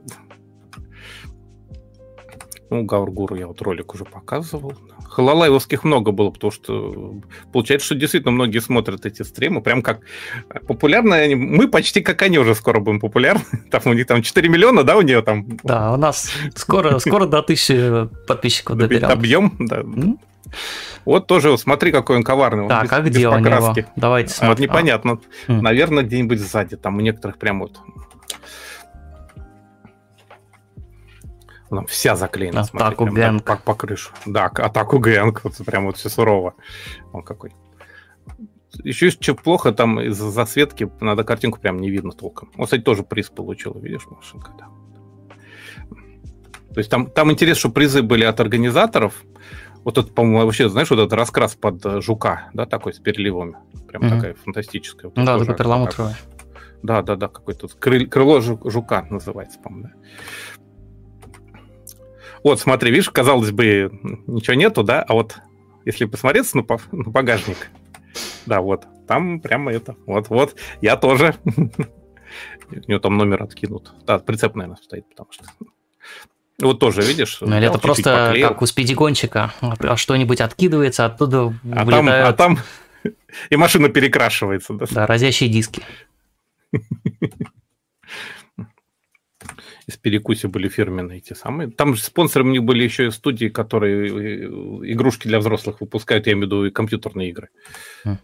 Ну, Гаургуру я вот ролик уже показывал. Халалаевских много было, потому что получается, что действительно многие смотрят эти стримы, прям как популярные они. Мы почти как они уже скоро будем популярны. [laughs] Там у них там 4 миллиона, да, у нее там? Да, у нас скоро, скоро до 1000 подписчиков доберем. Объем, да. Вот тоже, смотри, какой он коварный. Так, без, а где у него? Давайте смотрим. Вот непонятно. А. Наверное, где-нибудь сзади. Там у некоторых прям вот... Там вся заклеена. Атаку смотри, Гэнг. По, по, крышу. Да, атаку Гэнг. Вот прям вот все сурово. Он какой. Еще что плохо, там из-за засветки надо картинку прям не видно толком. Вот, кстати, тоже приз получила, видишь, машинка, да. То есть там, там интересно, что призы были от организаторов. Вот это, по-моему, вообще, знаешь, вот этот раскрас под э, жука, да, такой с переливами. Прям mm-hmm. такая фантастическая. Вот да, такой перламутровый. Да, да, да, какой-то кры- крыло жука называется, по-моему, да. Вот, смотри, видишь, казалось бы, ничего нету, да, а вот если посмотреться на, на багажник, да, вот, там прямо это, вот, вот, я тоже. [laughs] У него там номер откинут. Да, прицеп, наверное, стоит, потому что вот тоже, видишь? Ну, или это просто поклеил. как у спидигончика. А что-нибудь откидывается, оттуда а вылетают... Там, а [laughs] там и машина перекрашивается. Да, да разящие диски. Из перекуси были фирменные эти самые. Там же спонсором у них были еще и студии, которые э, игрушки для взрослых выпускают, я имею в виду и компьютерные игры. Mm.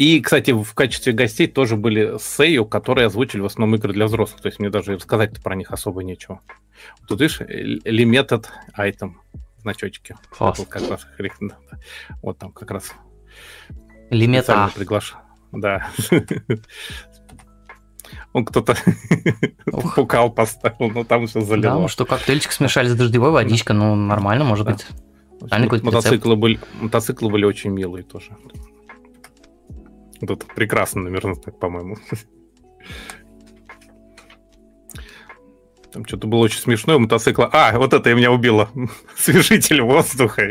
И, кстати, в качестве гостей тоже были Сейю, которые озвучили в основном игры для взрослых. То есть мне даже сказать про них особо нечего. Тут видишь, limited item значочки. Класс. Вот, как раз, вот там как раз. Лимета. Приглаш... Да. [laughs] Он кто-то пукал поставил, но там все залило. Да, ну что, коктейльчик смешали с дождевой водичкой, ну нормально, может быть. Мотоциклы были, мотоциклы были очень милые тоже. Тут прекрасно наверное, так, по-моему. Там что-то было очень смешное у мотоцикла. А, вот это и меня убило. [laughs] Свежитель воздуха. [laughs]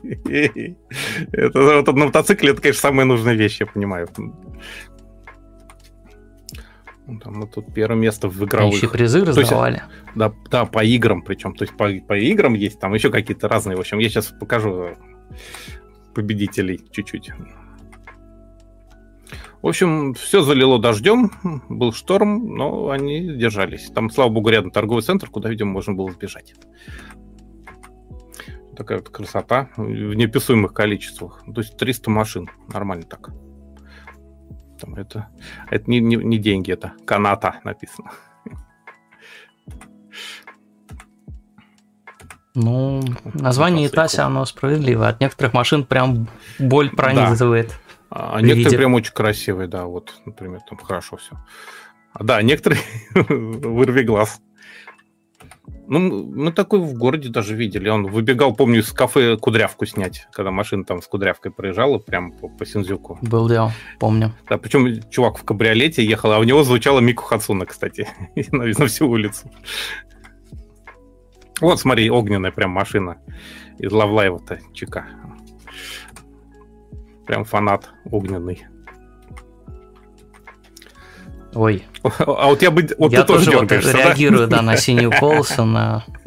Это вот на мотоцикле, это, конечно, самая нужная вещь, я понимаю. Ну, там, ну, тут первое место в игровых. Еще призы раздавали. Есть, да, да, по играм причем. То есть по, по играм есть там еще какие-то разные. В общем, я сейчас покажу победителей чуть-чуть. В общем, все залило дождем, был шторм, но они держались. Там, слава богу, рядом торговый центр, куда, видимо, можно было сбежать. Такая вот красота в неописуемых количествах. То есть 300 машин. Нормально так. Там это это не, не, не деньги, это каната написано. Ну, название Итаси, оно справедливо. От некоторых машин прям боль пронизывает. Да. А некоторые виде. прям очень красивые, да, вот, например, там хорошо все. А, да, некоторые [laughs] вырви глаз. Ну, мы такой в городе даже видели. Он выбегал, помню, из кафе кудрявку снять, когда машина там с кудрявкой проезжала прямо по, по Синдзюку. Был дело, помню. Да, причем чувак в кабриолете ехал, а у него звучала Мику Хацуна, кстати, [laughs] на, на всю улицу. Вот, смотри, огненная прям машина из Лавлаева-то ЧК. Прям фанат огненный. Ой. [laughs] А вот я бы... Вот я ты тоже, тоже вот реагирую, да, на [laughs] синюю полосу, на... [laughs]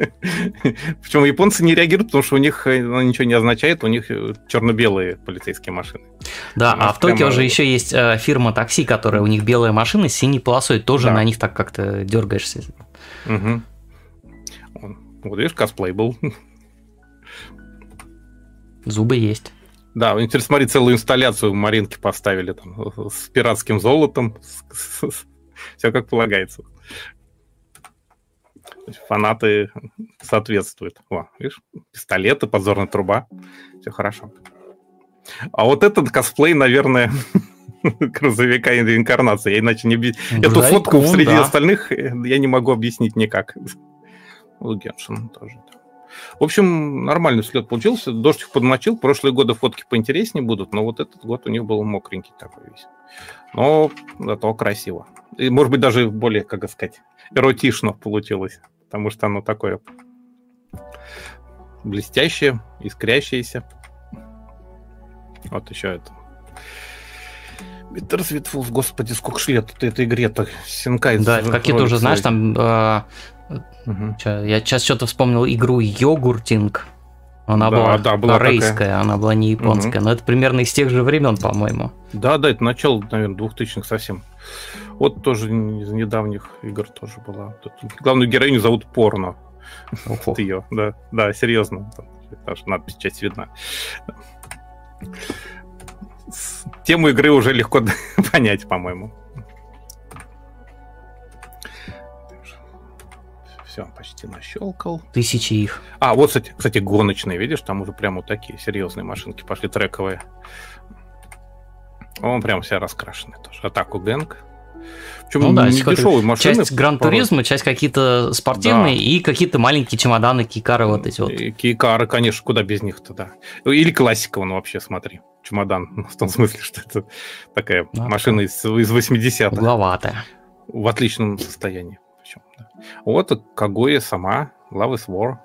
Причем японцы не реагируют, потому что у них э, ну, ничего не означает, у них э, черно-белые полицейские машины. Да, а в Токио прямо... же еще есть э, фирма такси, которая у них белая машина с синей полосой, тоже да. на них так как-то дергаешься. Угу. Вот видишь, косплей был. Зубы есть. Да, интересно, смотри, целую инсталляцию Маринки поставили там с пиратским золотом. Все как полагается. Фанаты соответствуют. О, видишь, пистолеты, подзорная труба. Все хорошо. А вот этот косплей, наверное, [laughs] грузовика инкарнации. Я иначе не объясню. Эту фотку среди да. остальных я не могу объяснить никак. У Геншин тоже. Да. В общем, нормальный слет получился. Дождь их подмочил. Прошлые годы фотки поинтереснее будут, но вот этот год у них был мокренький такой весь. Но зато красиво. И, может быть, даже более, как сказать, эротично получилось. Потому что оно такое блестящее, искрящееся. Вот еще это. Bittersweet Falls, господи, сколько ж лет этой игре-то синкает. Да, какие-то уже, знаешь, там э, Угу. Я сейчас что-то вспомнил игру Йогуртинг. Она да, была, да, была корейская, такая. она была не японская, угу. но это примерно из тех же времен, по-моему. Да, да, это начало, наверное, 2000-х совсем. Вот тоже из недавних игр тоже была. Тут главную героиню зовут Порно. Вот ее, да, да, серьезно. Даже надпись часть видна. Тему игры уже легко [laughs] понять, по-моему. Все, почти нащелкал. Тысячи их. А, вот, кстати, кстати, гоночные, видишь, там уже прямо вот такие серьезные машинки пошли, трековые. Он прям вся раскрашенный тоже. Атаку Гэнг. Причем ну, да, не дешевые машины. Часть Гран Туризма, часть какие-то спортивные да. и какие-то маленькие чемоданы, кикары вот эти вот. Кикары, конечно, куда без них-то, да. Или классика, он вообще, смотри. Чемодан, [laughs] в том смысле, что это такая а, машина из, из 80-х. Угловатая. В отличном состоянии. Причем, да. Вот Кагоя сама, Love is War.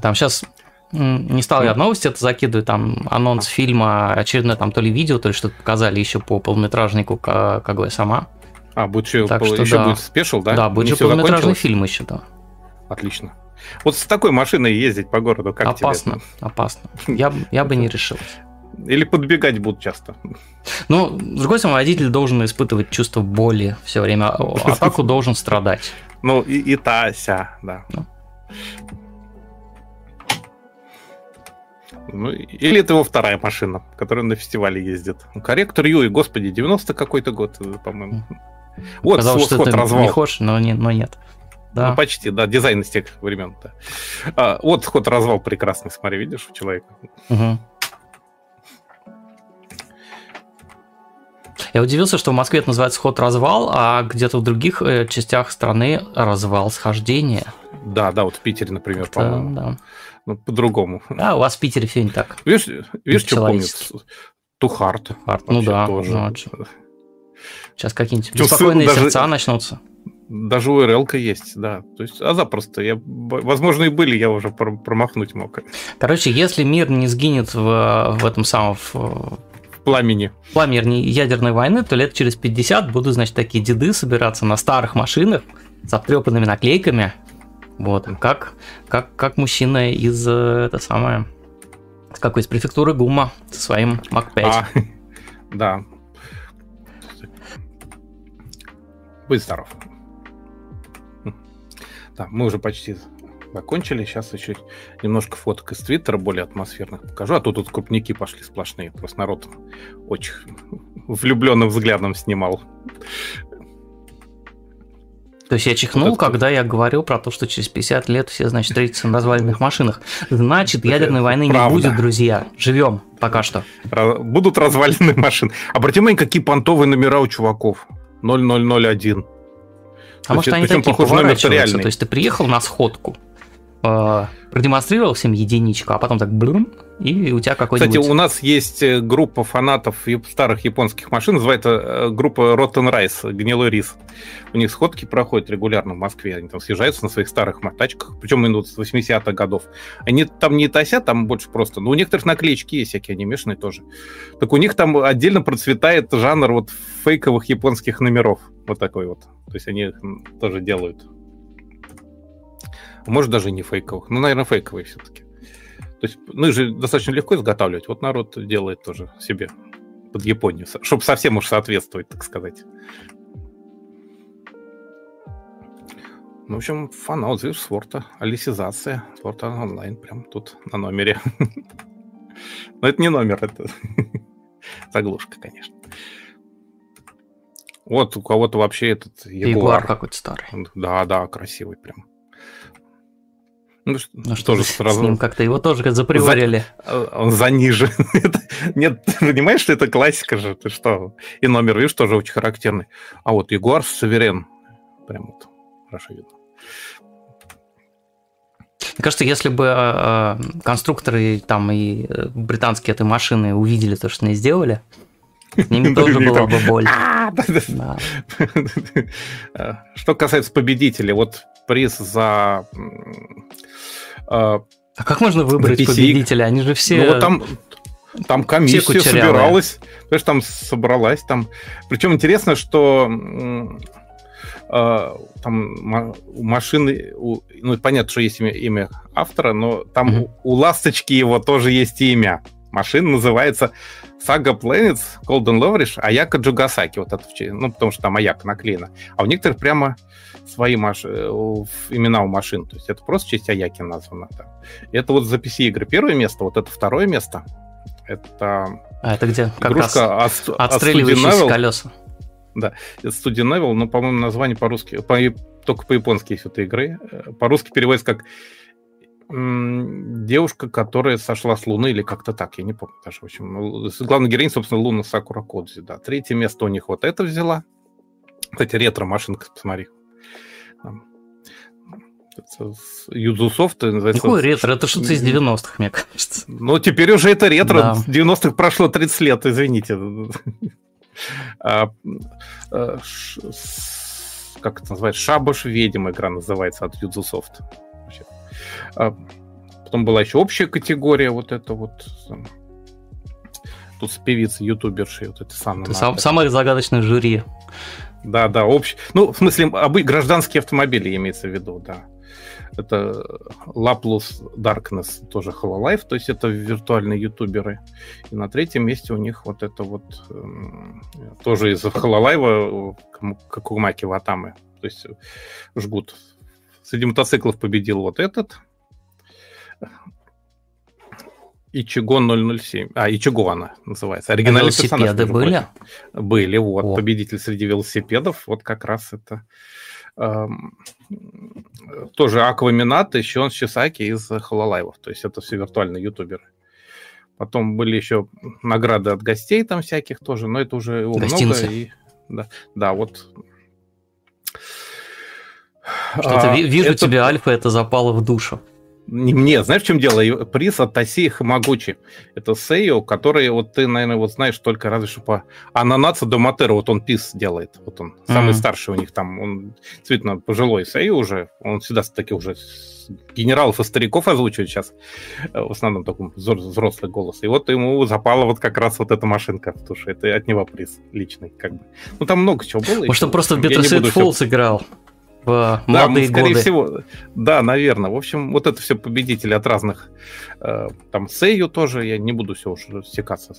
Там сейчас не стал я новости это закидывать, там анонс фильма, очередное там то ли видео, то ли что-то показали еще по полнометражнику Кагоя сама. А, будет еще, так что, еще да. будет спешл, да? Да, будет Не же полнометражный фильм еще, да. Отлично. Вот с такой машиной ездить по городу, как опасно, тебе? Опасно, Я, я бы не решил. Или подбегать будут часто. Ну, с другой стороны, водитель должен испытывать чувство боли все время. А Атаку должен страдать. Ну, и, и та, ся, да. Ну. Ну, или это его вторая машина, которая на фестивале ездит. Корректор Юи, господи, 90 какой-то год, э, по-моему. Вот Казалось, что это развал. не хож, но, не, но нет. Да. Ну, почти, да, дизайн из тех времен. Да. А, вот ход развал прекрасный, смотри, видишь, у человека. Угу. Я удивился, что в Москве это называется ход-развал, а где-то в других э, частях страны развал схождения. Да, да, вот в Питере, например, это, по-моему. Да. Ну, по-другому. А, у вас в Питере все не так. Видишь, видишь что помнит? Тухарт. Ну да. Тоже. Ну, Сейчас какие-нибудь беспокойные даже, сердца начнутся. Даже урл есть, да. То есть, а запросто. Я, возможно, и были, я уже промахнуть мог. Короче, если мир не сгинет в, в этом самом... В пламени. Пламени ядерной войны, то лет через 50 будут, значит, такие деды собираться на старых машинах с обтрепанными наклейками, вот, как, как, как мужчина из, э, это самое, с какой из префектуры ГУМа со своим Mac 5. А, [laughs] да. Будь здоров. Да, мы уже почти закончили. Сейчас еще немножко фоток из Твиттера более атмосферных покажу. А то тут крупники пошли сплошные. Просто народ очень влюбленным взглядом снимал. То есть я чихнул, вот когда я говорил про то, что через 50 лет все, значит, встретятся на разваленных машинах. Значит, ядерной войны Правда. не будет, друзья. Живем пока что. Будут разваленные машины. Обрати внимание, какие понтовые номера у чуваков. 0001. А может, они такие поворачиваются? То есть ты приехал на сходку, э, продемонстрировал всем единичку, а потом так блум, и у тебя какой-нибудь... Кстати, у нас есть э, группа фанатов старых японских машин, называется э, группа Rotten Rice, гнилой рис. У них сходки проходят регулярно в Москве, они там съезжаются на своих старых тачках, причем идут с 80-х годов. Они там не тосят, там больше просто, но у некоторых наклеечки есть всякие анимешные тоже. Так у них там отдельно процветает жанр вот фейковых японских номеров, вот такой вот. То есть они тоже делают. Может, даже не фейковых. Ну, наверное, фейковые все-таки. То есть, ну, их же достаточно легко изготавливать. Вот народ делает тоже себе под Японию, чтобы совсем уж соответствовать, так сказать. Ну, в общем, фанат, видишь, Сворта, алисизация, Сворта онлайн, прям тут на номере. [laughs] Но это не номер, это [laughs] заглушка, конечно. Вот у кого-то вообще этот Ягуар. какой-то старый. Да, да, красивый прям. Ну, ну что же сразу... С ним как-то его тоже заприварили. За... Э, он занижен. [laughs] Нет, понимаешь, что это классика же? Ты что? И номер, видишь, тоже очень характерный. А вот Ягуар Суверен. Прям вот хорошо видно. Мне кажется, если бы э, конструкторы там и э, британские этой машины увидели то, что они сделали, с ними [laughs] тоже была бы боль. [laughs] Что касается победителей, вот приз за а, а как можно выбрать победителя? Они же все... Ну, вот там, там комиссия собиралась, знаешь, там собралась, там... Причем интересно, что э, там у машины, у, ну, понятно, что есть имя, имя автора, но там mm-hmm. у, у Ласточки его тоже есть имя. Машина называется Saga Planets Golden Loverish Аяка Джугасаки. Вот это, ну, потому что там Аяка наклеена. А у некоторых прямо свои маш... Э, имена у машин. То есть это просто честь Аяки названо. Да. Это вот за PC-игры первое место, вот это второе место. Это... А это где? Как игрушка раз от, отстреливающиеся колеса. Да, это студия Neville, но, по-моему, название по-русски, по, только по-японски есть этой игры. По-русски переводится как девушка, которая сошла с Луны, или как-то так, я не помню даже. В общем, ну, главная героиня, собственно, Луна Сакура Кодзи, да. Третье место у них вот это взяла. Кстати, ретро-машинка, посмотри. Юзусофт называется. Какой ретро? Это что-то из 90-х, мне кажется. Ну, теперь уже это ретро. Да. 90-х прошло 30 лет, извините. А, а, как это называется? Шабаш ведьм игра называется от Юзусофт. А, потом была еще общая категория, вот это вот. Тут с певицей, ютубершей, вот это самое. Сам, самое загадочное жюри. Да, да, общий. Ну, в смысле, обы... гражданские автомобили имеется в виду, да. Это Laplus Darkness, тоже Hololive, то есть это виртуальные ютуберы. И на третьем месте у них вот это вот э, тоже из Hololive Какумаки Ватамы. То есть жгут. Среди мотоциклов победил вот этот. Ичиго 007. А, Ичиго она называется. Оригинальный а велосипеды были? Были, вот. О. Победитель среди велосипедов. Вот как раз это эм, тоже Акваминат, еще он Чесаки из Хололайвов. То есть это все виртуальные ютуберы. Потом были еще награды от гостей там всяких тоже, но это уже его Гостинцы. много. И, да, да, вот. Что-то а, вижу это... тебе, Альфа, это запало в душу. Не мне, знаешь, в чем дело? Приз от Таси Хамагучи. Это Сейо, который, вот ты, наверное, вот знаешь только разве что по Ананацу до Матера, вот он пис делает. Вот он, mm-hmm. самый старший у них там. Он действительно пожилой Сейо уже. Он всегда таки уже генералов и стариков озвучивает сейчас. Э, в основном такой взрослый голос. И вот ему запала вот как раз вот эта машинка, потому что это от него приз личный, как бы. Ну, там много чего было. Может, он просто в Bittersweet Falls все... в молодые да, скорее годы. всего, да, наверное. В общем, вот это все победители от разных. Э, там Сейю тоже, я не буду все уже стекаться.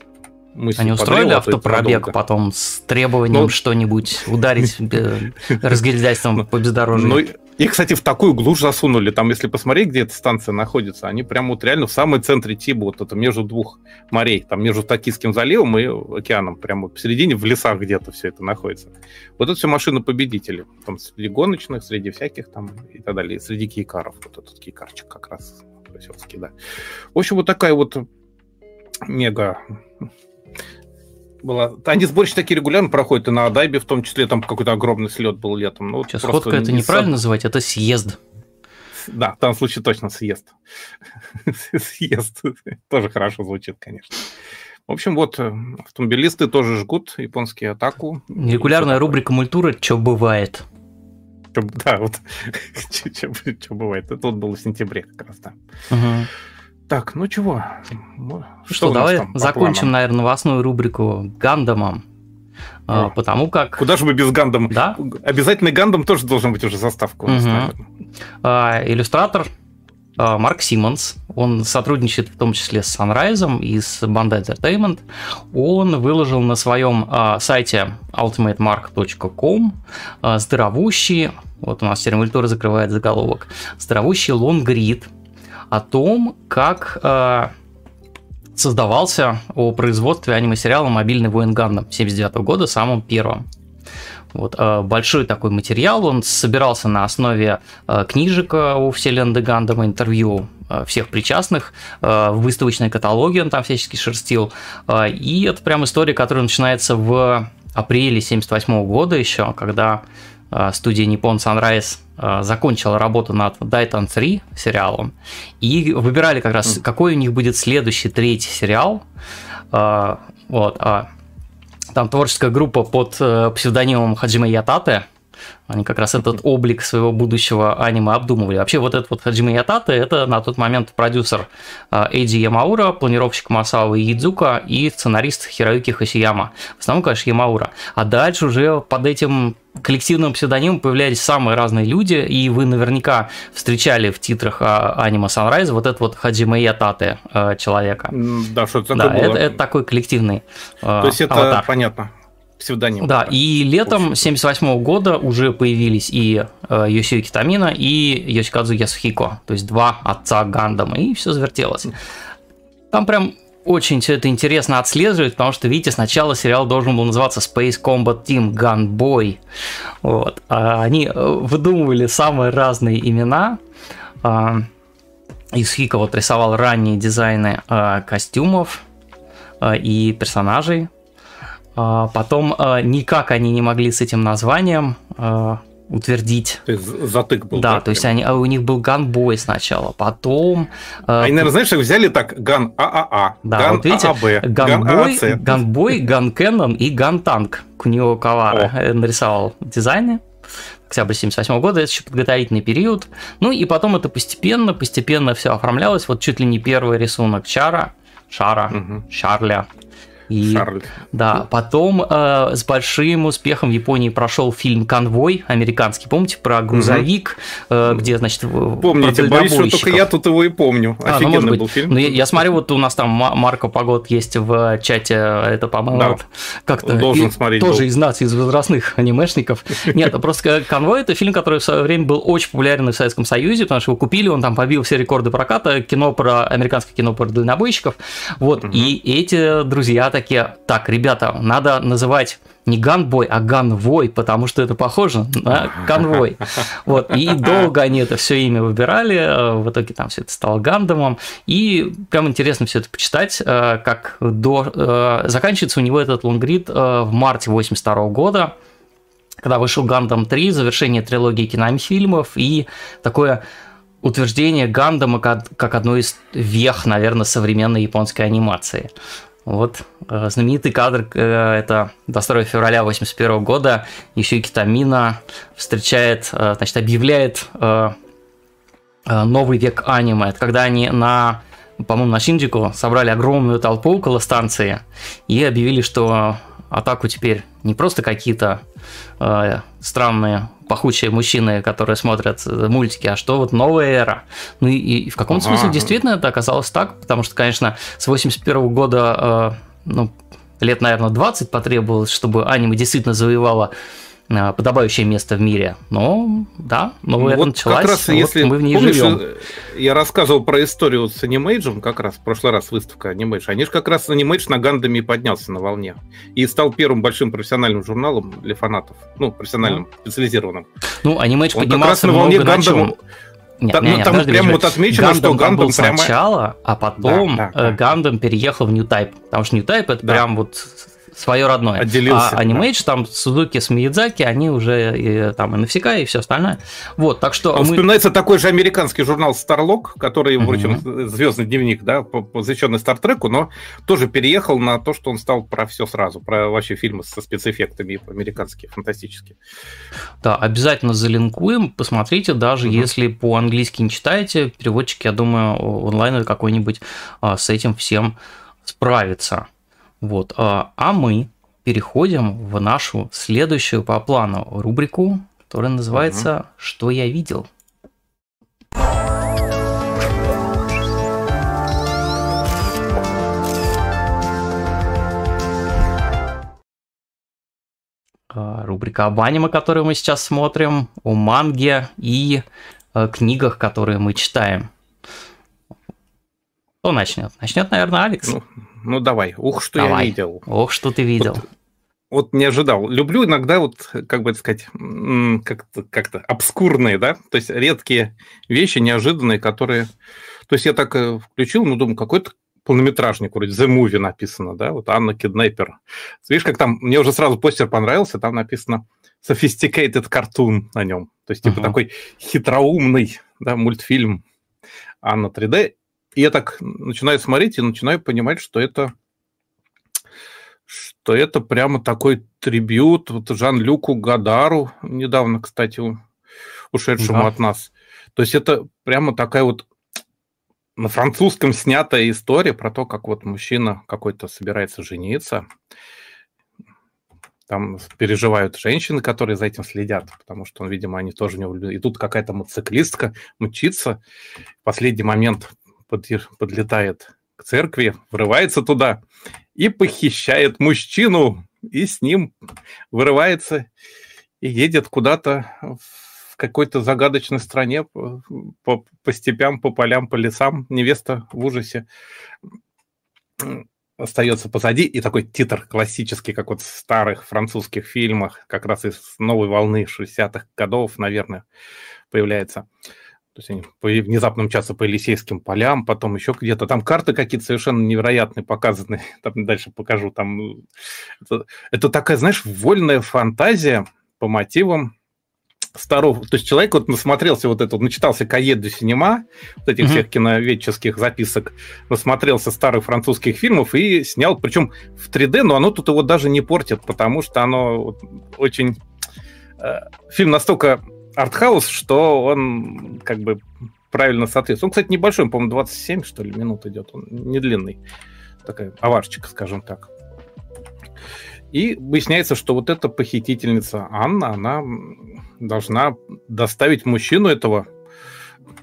Они устроили автопробег потом с требованием ну, что-нибудь ударить [laughs] разгильдяйством ну, по бездорожью. И, кстати, в такую глушь засунули. Там, если посмотреть, где эта станция находится, они прямо вот реально в самом центре Тибу, вот это между двух морей, там между Токийским заливом и океаном, прямо посередине в лесах где-то все это находится. Вот это все машины победители. Там среди гоночных, среди всяких там и так далее, среди кейкаров. Вот этот кейкарчик как раз да. В общем, вот такая вот мега была. Они сборища такие регулярно проходят, и на Адайбе в том числе там какой-то огромный слет был летом. Ну, Сейчас ходка это не неправильно сад... называть, это съезд. Да, в данном случае точно съезд. [laughs] съезд. Тоже хорошо звучит, конечно. В общем, вот э, автомобилисты тоже жгут японские атаку. Регулярная рубрика мультура «Чё бывает?». [laughs] да, вот [laughs] что бывает. Это вот было в сентябре как раз, да. Угу. Так, ну чего? Ну, что, что давай закончим, наверное, новостную рубрику Гандамом. А, потому как... Куда же мы без Гандам? Да? Обязательно Гандам тоже должен быть уже заставка. Угу. а, иллюстратор а, Марк Симмонс, он сотрудничает в том числе с Sunrise и с Bandai Entertainment. Он выложил на своем а, сайте ultimatemark.com а, здоровущий, вот у нас термультура закрывает заголовок, здоровущий лонгрид – о том, как э, создавался о производстве аниме-сериала «Мобильный воин Гандам» 79 года, самым первым. Вот, э, большой такой материал, он собирался на основе э, книжек о вселенной Гандама, интервью э, всех причастных, э, выставочные каталоги он там всячески шерстил, э, и это прям история, которая начинается в апреле 78 года еще, когда э, студия Nippon Sunrise Э, закончила работу над Дайтон 3 сериалом и выбирали как раз, какой у них будет следующий третий сериал. Э, вот, а там творческая группа под э, псевдонимом Хаджима Ятате – они как раз этот облик своего будущего аниме обдумывали. Вообще вот этот вот Хаджима Ятата, это на тот момент продюсер Эйджи Ямаура, планировщик Масао Идзука и сценарист Хироюки Хасияма. В основном, конечно, Ямаура. А дальше уже под этим коллективным псевдонимом появлялись самые разные люди, и вы наверняка встречали в титрах а, аниме Sunrise вот этот вот Хаджима Ятате а, человека. Да, что это да, Это, это такой коллективный То есть это аватар. понятно псевдоним. Да, и летом 78 года уже появились и э, Йосиюки Тамина, и Йосикадзу Ясухико, то есть два отца Гандама, и все завертелось. Там прям очень все это интересно отслеживать, потому что, видите, сначала сериал должен был называться Space Combat Team Gunboy. Вот. А они э, выдумывали самые разные имена. А, Исхика вот рисовал ранние дизайны а, костюмов и персонажей. Потом никак они не могли с этим названием утвердить. То есть затык был. Да, то есть они, а у них был ганбой сначала, потом... Э, они, наверное, знаешь, взяли так ган ААА, да, ган вот видите, ААБ, ганбой, ган ганбой, ган Кэннон и ган Танк Кунио Кавара О. нарисовал дизайны. Октябрь 78 года, это еще подготовительный период. Ну и потом это постепенно, постепенно все оформлялось. Вот чуть ли не первый рисунок Чара, Шара, угу. Шарля, и, Шарль. Да, потом э, с большим успехом в Японии прошел фильм «Конвой» американский, помните, про грузовик, угу. э, где, значит, Помните, боюсь, что только я тут его и помню. А, ну, Офигенный ну, был фильм. Ну, я, я смотрю, вот у нас там Марко Погод есть в чате, это, по-моему, да. вот, как-то должен и, смотреть. Тоже был. из нас, из возрастных [laughs] анимешников. Нет, просто «Конвой» — это фильм, который в свое время был очень популярен в Советском Союзе, потому что его купили, он там побил все рекорды проката, кино про, американское кино про дальнобойщиков, вот, и эти друзья такие, так, ребята, надо называть не ганбой, а ганвой, потому что это похоже на конвой. Вот, и долго они это все имя выбирали, э, в итоге там все это стало гандомом, и прям интересно все это почитать, э, как до... Э, заканчивается у него этот лонгрид в марте 82 года, когда вышел Гандам 3, завершение трилогии кинофильмов и такое утверждение Гандама как, как одной из вех, наверное, современной японской анимации. Вот э, знаменитый кадр, э, это 22 февраля 81 года, еще и Китамина встречает, э, значит, объявляет новый век аниме. Это когда они на, по-моему, на Шинджику собрали огромную толпу около станции и объявили, что атаку теперь не просто какие-то странные пахучие мужчины, которые смотрят мультики, а что вот новая эра. Ну и, и в каком-то ага. смысле действительно это оказалось так, потому что, конечно, с 81 года, э, ну, лет, наверное, 20 потребовалось, чтобы аниме действительно завоевало Э, подобающее место в мире. Но да, новая вот началась, как раз, вот если мы в ней помнишь, живем. Э, я рассказывал про историю с Animation, как раз в прошлый раз выставка Animation. Они же как раз Animation на Гандами поднялся на волне. И стал первым большим профессиональным журналом для фанатов. Ну, профессиональным, mm. специализированным. Ну, Animation Он поднимался как раз на волне Гандама. Нет, да, нет, ну, там подожди, прямо вот отмечено, Гандам что Гандам был прямо... сначала, а потом да, да, да. Гандам переехал в New Type, потому что New Type это да. прям вот свое родное. Отделился. А Animage, да. там Сузуки с Миядзаки, они уже и, там и Навсека, и все остальное. Вот, так что... Он мы... Вспоминается такой же американский журнал Starlog, который, uh-huh. впрочем, звездный дневник, да, посвященный Стартреку, но тоже переехал на то, что он стал про все сразу, про вообще фильмы со спецэффектами американские, фантастические. Да, обязательно залинкуем, посмотрите, даже uh-huh. если по-английски не читаете, переводчик, я думаю, онлайн какой-нибудь а, с этим всем справится. Вот. А, а мы переходим в нашу следующую по плану рубрику, которая называется угу. «Что я видел?». А, рубрика об аниме, которую мы сейчас смотрим, о манге и э, книгах, которые мы читаем. Кто начнет? Начнет, наверное, Алекс. Ну, ну давай. Ух, что давай. я видел. Ух, что ты видел. Вот, вот не ожидал. Люблю иногда вот, как бы сказать, как-то как обскурные, да, то есть редкие вещи, неожиданные, которые... То есть я так э, включил, ну, думаю, какой-то полнометражник, вроде The Movie написано, да, вот Анна Киднеппер. Видишь, как там, мне уже сразу постер понравился, там написано Sophisticated Cartoon на нем. То есть, типа, uh-huh. такой хитроумный, да, мультфильм Анна 3D. И я так начинаю смотреть и начинаю понимать, что это что это прямо такой трибют вот Жан-Люку Гадару, недавно, кстати, ушедшему да. от нас. То есть это прямо такая вот на французском снятая история про то, как вот мужчина какой-то собирается жениться. Там переживают женщины, которые за этим следят, потому что, видимо, они тоже не влюблены. И тут какая-то мотоциклистка мчится. В последний момент подлетает к церкви, врывается туда и похищает мужчину, и с ним вырывается и едет куда-то в какой-то загадочной стране по, по степям, по полям, по лесам. Невеста в ужасе. остается позади, и такой титр классический, как вот в старых французских фильмах, как раз из новой волны 60-х годов, наверное, появляется. То есть они внезапно мчатся по Елисейским полям, потом еще где-то. Там карты какие-то совершенно невероятные показаны. [laughs] Там дальше покажу. Там... Это, это такая, знаешь, вольная фантазия по мотивам старого, то есть человек вот насмотрелся вот это, начитался Каед де Синема, вот этих mm-hmm. всех киноведческих записок, насмотрелся старых французских фильмов и снял, причем в 3D, но оно тут его даже не портит, потому что оно очень... Э, фильм настолько артхаус, что он как бы правильно соответствует. Он, кстати, небольшой, по-моему, 27, что ли, минут идет, он не длинный. Такая аварчика, скажем так. И выясняется, что вот эта похитительница Анна, она должна доставить мужчину этого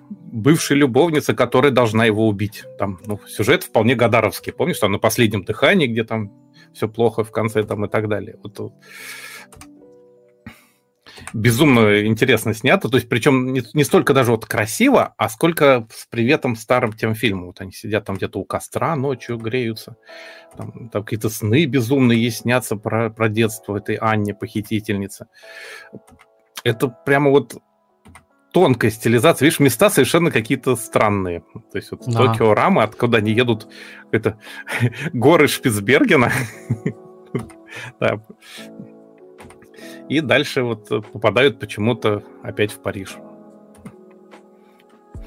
бывшей любовницы, которая должна его убить. Там ну, сюжет вполне гадаровский. Помнишь, там на последнем дыхании, где там все плохо в конце там и так далее. Вот, безумно интересно снято. То есть, причем не, не столько даже вот красиво, а сколько с приветом старым тем фильмам. Вот они сидят там где-то у костра ночью, греются. Там, там какие-то сны безумные есть снятся про, про детство этой Анне, похитительницы. Это прямо вот тонкая стилизация. Видишь, места совершенно какие-то странные. То есть вот да. Токио Рама, откуда они едут, это [laughs] горы Шпицбергена. [laughs] да и дальше вот попадают почему-то опять в Париж.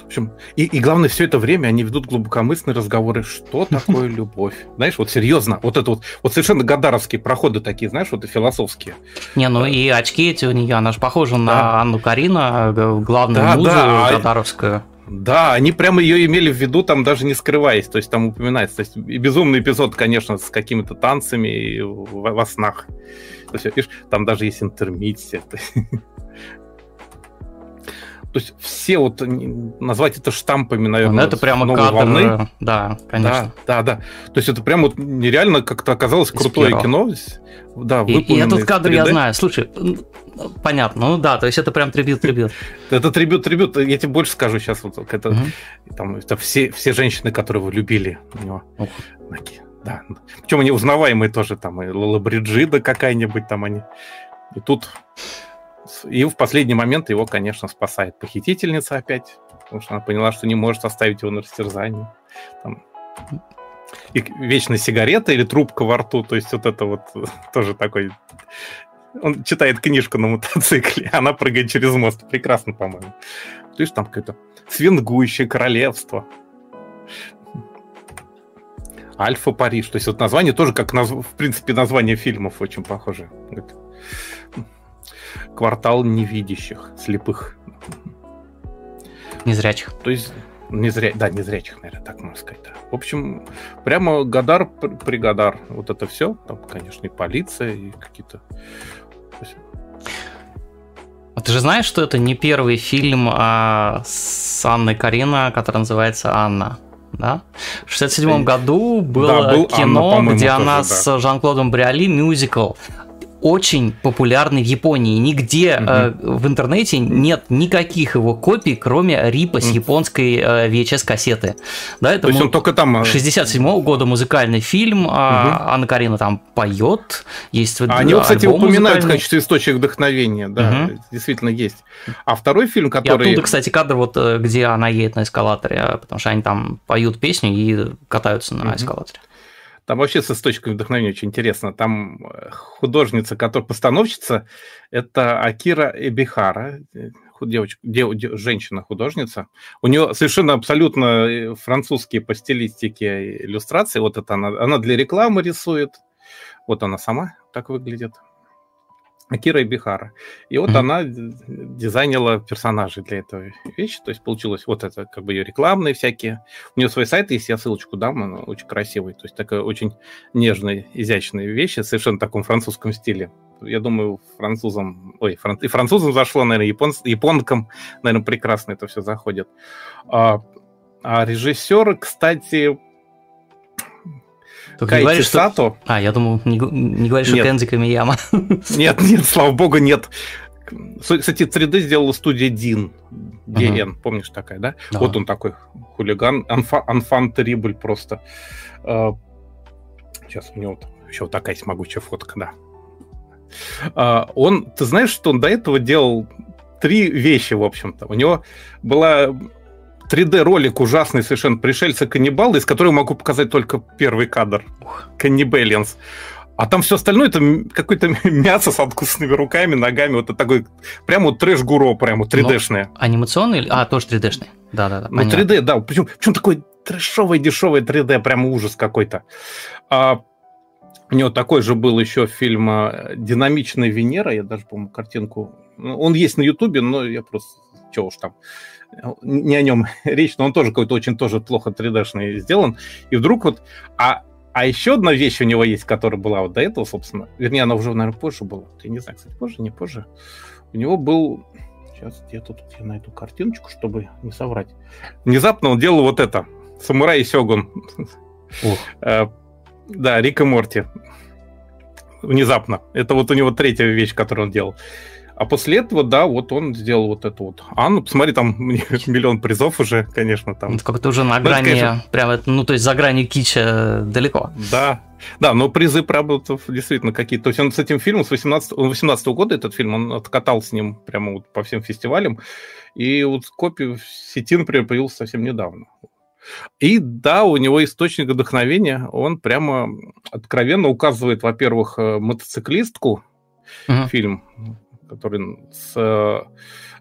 В общем, и, и главное, все это время они ведут глубокомысленные разговоры, что [laughs] такое любовь. Знаешь, вот серьезно, вот это вот, вот совершенно гадаровские проходы такие, знаешь, вот и философские. Не, ну и очки эти у нее, она же похожа да. на Анну Карина, главную да, музу да, а гадаровскую. Да, они прямо ее имели в виду, там даже не скрываясь, то есть там упоминается. То есть безумный эпизод, конечно, с какими-то танцами во снах. То есть, видишь, там даже есть интермиссия. То есть все вот назвать это штампами, наверное, ну, это прямо новой кадр, волны. Да, конечно. Да, да, да. То есть это прямо вот нереально как-то оказалось крутое кино. Да, и, и этот кадр я знаю. Слушай, понятно, ну да, то есть это прям трибют-трибют. [laughs] Это трибют-трибют. Я тебе больше скажу сейчас. Вот это, там, это все, все женщины, которые вы любили у него. Да. Причем они узнаваемые тоже, там, и Лола Бриджида какая-нибудь там они. И тут... И в последний момент его, конечно, спасает похитительница опять, потому что она поняла, что не может оставить его на растерзании. Там... И вечная сигарета или трубка во рту, то есть вот это вот [laughs] тоже такой... Он читает книжку на мотоцикле, [laughs] она прыгает через мост. Прекрасно, по-моему. То есть там какое-то свингующее королевство. Альфа Париж. То есть вот название тоже как, наз... в принципе, название фильмов очень похоже. Квартал невидящих, слепых. Незрячих. То есть Незря... Да, незрячих, наверное, так можно сказать. Да. В общем, прямо Гадар при Гадар. Вот это все. Там, конечно, и полиция, и какие-то... А ты же знаешь, что это не первый фильм а, с Анной Карина, который называется «Анна»? да? В 67 году было да, был кино, Анна, где она тоже, да. с Жан-Клодом Бриоли мюзикл очень популярный в Японии. Нигде угу. э, в интернете нет никаких его копий, кроме рипа с японской э, VHS-кассеты. Да, это То есть он только там... 67 -го года музыкальный фильм, угу. а Анна Карина там поет, есть а Они, кстати, упоминают в качестве источника вдохновения, да, угу. действительно есть. А второй фильм, который... И оттуда, кстати, кадр, вот, э, где она едет на эскалаторе, потому что они там поют песню и катаются на угу. эскалаторе. Там вообще с источником вдохновения очень интересно. Там э, художница, которая постановщица, это Акира Эбихара, э, девочка, дев, женщина-художница. У нее совершенно абсолютно э, французские по стилистике иллюстрации. Вот это она, она для рекламы рисует. Вот она сама так выглядит. Акира Бихара. И вот mm-hmm. она дизайнила персонажей для этого вещи. То есть получилось вот это как бы ее рекламные всякие. У нее свой сайт есть, я ссылочку дам, она очень красивый. То есть такая очень нежная, изящная вещь, совершенно в таком французском стиле. Я думаю, французам, ой, фран, и французам зашло, наверное, япон, японкам, наверное, прекрасно это все заходит. А, а режиссер, кстати, Кайти говоришь, Сато. Что... А, я думал, не, не говоришь, нет. что Кензи Камияма. [laughs] Нет, нет, слава богу, нет. Кстати, 3D сделала студия Дин. DN, угу. помнишь такая, да? да? Вот он такой хулиган, анфан терибль просто. А, Сейчас у него еще вот такая есть могучая фотка, да. А, он, ты знаешь, что он до этого делал три вещи, в общем-то. У него была 3D-ролик ужасный совершенно «Пришельцы-каннибалы», из которого могу показать только первый кадр. «Каннибелианс». А там все остальное это какое-то [laughs] мясо с откусанными руками, ногами, вот это такой, прямо вот трэш-гуро, прямо 3D-шное. Но анимационный? А, тоже 3D-шный. Да-да-да. Ну, 3D, да. Причем, причем такой трэшовый, дешевый 3D, прямо ужас какой-то. А, у него такой же был еще фильм а, «Динамичная Венера», я даже, по-моему, картинку... Ну, он есть на Ютубе, но я просто... Чего уж там не о нем [laughs] речь, но он тоже какой-то очень тоже плохо 3D-шный сделан. И вдруг вот... А а еще одна вещь у него есть, которая была вот до этого, собственно. Вернее, она уже, наверное, позже была. Я не знаю, кстати, позже, не позже. У него был... Сейчас где-то тут я найду картиночку, чтобы не соврать. Внезапно он делал вот это. Самурай и Сёгун. [laughs] Э, да, Рик и Морти. Внезапно. Это вот у него третья вещь, которую он делал. А после этого, да, вот он сделал вот это вот. А, ну, посмотри, там [laughs] миллион призов уже, конечно, там. Это как-то уже на ну, грани, конечно... прямо, ну, то есть за грани кича далеко. Да, да, но призы, правда, действительно какие-то. То есть он с этим фильмом, с 18, 18 года этот фильм, он откатал с ним прямо вот по всем фестивалям. И вот копию в сети, например, появился совсем недавно. И да, у него источник вдохновения, он прямо откровенно указывает, во-первых, э, мотоциклистку, uh-huh. фильм который с,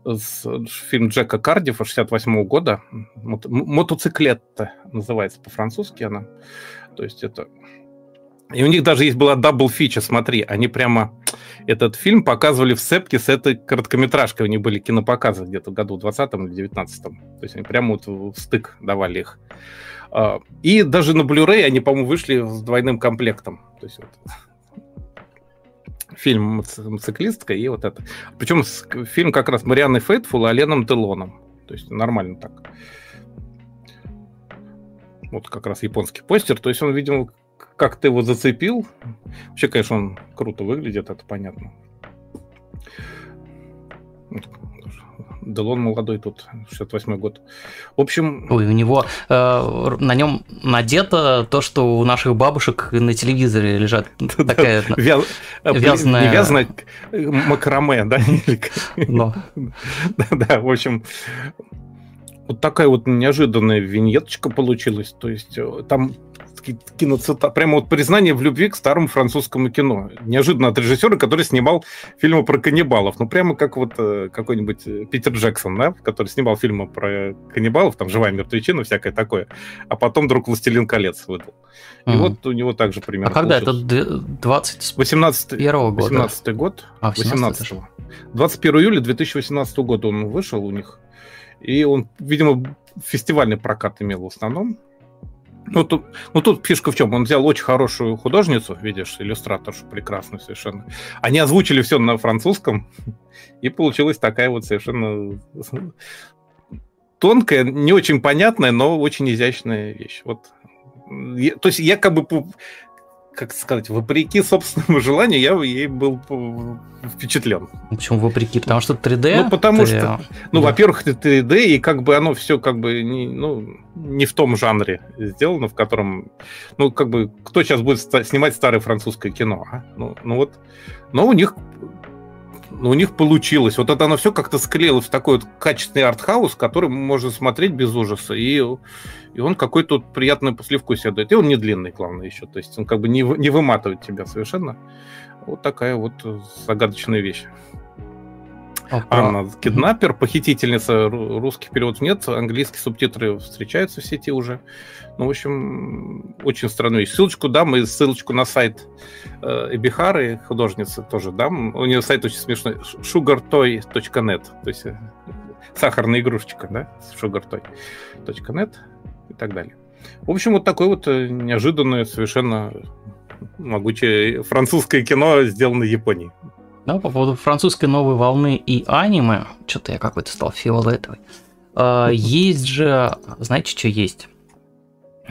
с фильм Джека Кардифа 68 года. Мото, мотоциклетта называется по-французски она. То есть это... И у них даже есть была double feature, смотри, они прямо этот фильм показывали в сцепке с этой короткометражкой. У них были кинопоказы где-то в году 20 или 19 То есть они прямо вот в стык давали их. А, и даже на Blu-ray они, по-моему, вышли с двойным комплектом. То есть вот фильм «Мотоциклистка» и вот это. Причем фильм как раз с Марианной Фейтфул и Аленом Делоном. То есть нормально так. Вот как раз японский постер. То есть он, видимо, как ты его зацепил. Вообще, конечно, он круто выглядит, это понятно. Делон молодой тут, 68 год. В общем... Ой, у него э, на нем надето то, что у наших бабушек на телевизоре лежат. [laughs] Такая вязаная... Не вязаная, макраме, [laughs] да? Да, в общем, вот такая вот неожиданная виньеточка получилась. То есть э, там киноцитат, прямо вот признание в любви к старому французскому кино. Неожиданно от режиссера, который снимал фильмы про каннибалов. Ну, прямо как вот э, какой-нибудь э, Питер Джексон, да, который снимал фильмы про каннибалов, там «Живая мертвечина», всякое такое. А потом вдруг «Властелин колец» выдал. И mm вот у него также примерно А когда получилось. это? 20... 18 года? 18 год. А, 18 -го. 21 июля 2018 года он вышел у них. И он, видимо, фестивальный прокат имел в основном. Ну тут, ну, тут фишка в чем? Он взял очень хорошую художницу, видишь, иллюстраторшу прекрасную совершенно. Они озвучили все на французском, [laughs] и получилась такая вот совершенно [laughs] тонкая, не очень понятная, но очень изящная вещь. Вот. То есть я как бы как сказать, вопреки собственному [laughs] желанию, я ей был впечатлен. Почему вопреки? Потому что 3D? Ну, потому 3D. что, ну, да. во-первых, это 3D, и как бы оно все как бы не, ну, не в том жанре сделано, в котором, ну, как бы, кто сейчас будет снимать старое французское кино, а? Ну, ну вот, но у них но у них получилось. Вот это оно все как-то склеилось в такой вот качественный артхаус, который можно смотреть без ужаса. И, и он какой-то вот приятное послевкусие дает. И он не длинный, главное, еще. То есть он как бы не, не выматывает тебя совершенно. Вот такая вот загадочная вещь. Анна Киднапер, похитительница, русский перевод нет, английские субтитры встречаются в сети уже. Ну, в общем, очень странную вещь. Ссылочку дам и ссылочку на сайт э, Эбихары, художницы, тоже дам. У нее сайт очень смешной, sugartoy.net, то есть э, сахарная игрушечка, да, sugartoy.net и так далее. В общем, вот такое вот э, неожиданное, совершенно могучее французское кино, сделано в Японии. Да, по поводу французской новой волны и аниме, что-то я какой-то стал фиолетовый. А, есть же, знаете, что есть?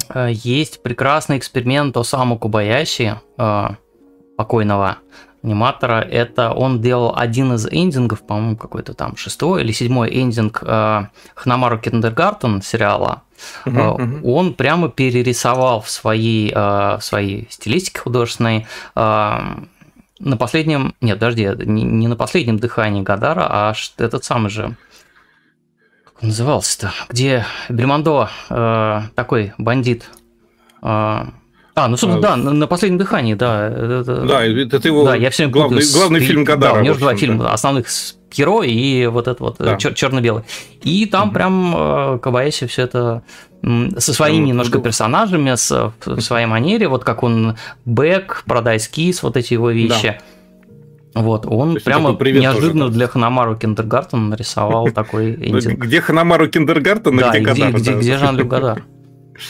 А, есть прекрасный эксперимент Осаму Кубаяши, а, покойного, аниматора. Это он делал один из эндингов, по-моему, какой-то там шестой или седьмой эндинг э, Ханамару Kindergarten сериала. Uh-huh, uh-huh. Он прямо перерисовал в своей, э, в своей стилистике художественной э, на последнем, нет, подожди, не, не на последнем дыхании Годара, а этот самый же, как он назывался-то, где Бельмондо э, такой бандит, э, а, ну, собственно, да, на, на последнем дыхании, да. Да, это его да, я все главный, путаю, главный фильм Гадара. Да, у него же два фильма основных герой и вот это вот да. черно-белый. И там угу. прям э, Кабаеси все это со своими ну, немножко персонажами, с, в своей манере, вот как он Бэк, Продай Скис, вот эти его вещи. Да. Вот, он прямо неожиданно тоже, для Ханамару Киндергартен нарисовал [laughs] такой. Где Ханамару Kindergarten, да, где Годар? Где, где Жан-Люк Годар? [laughs]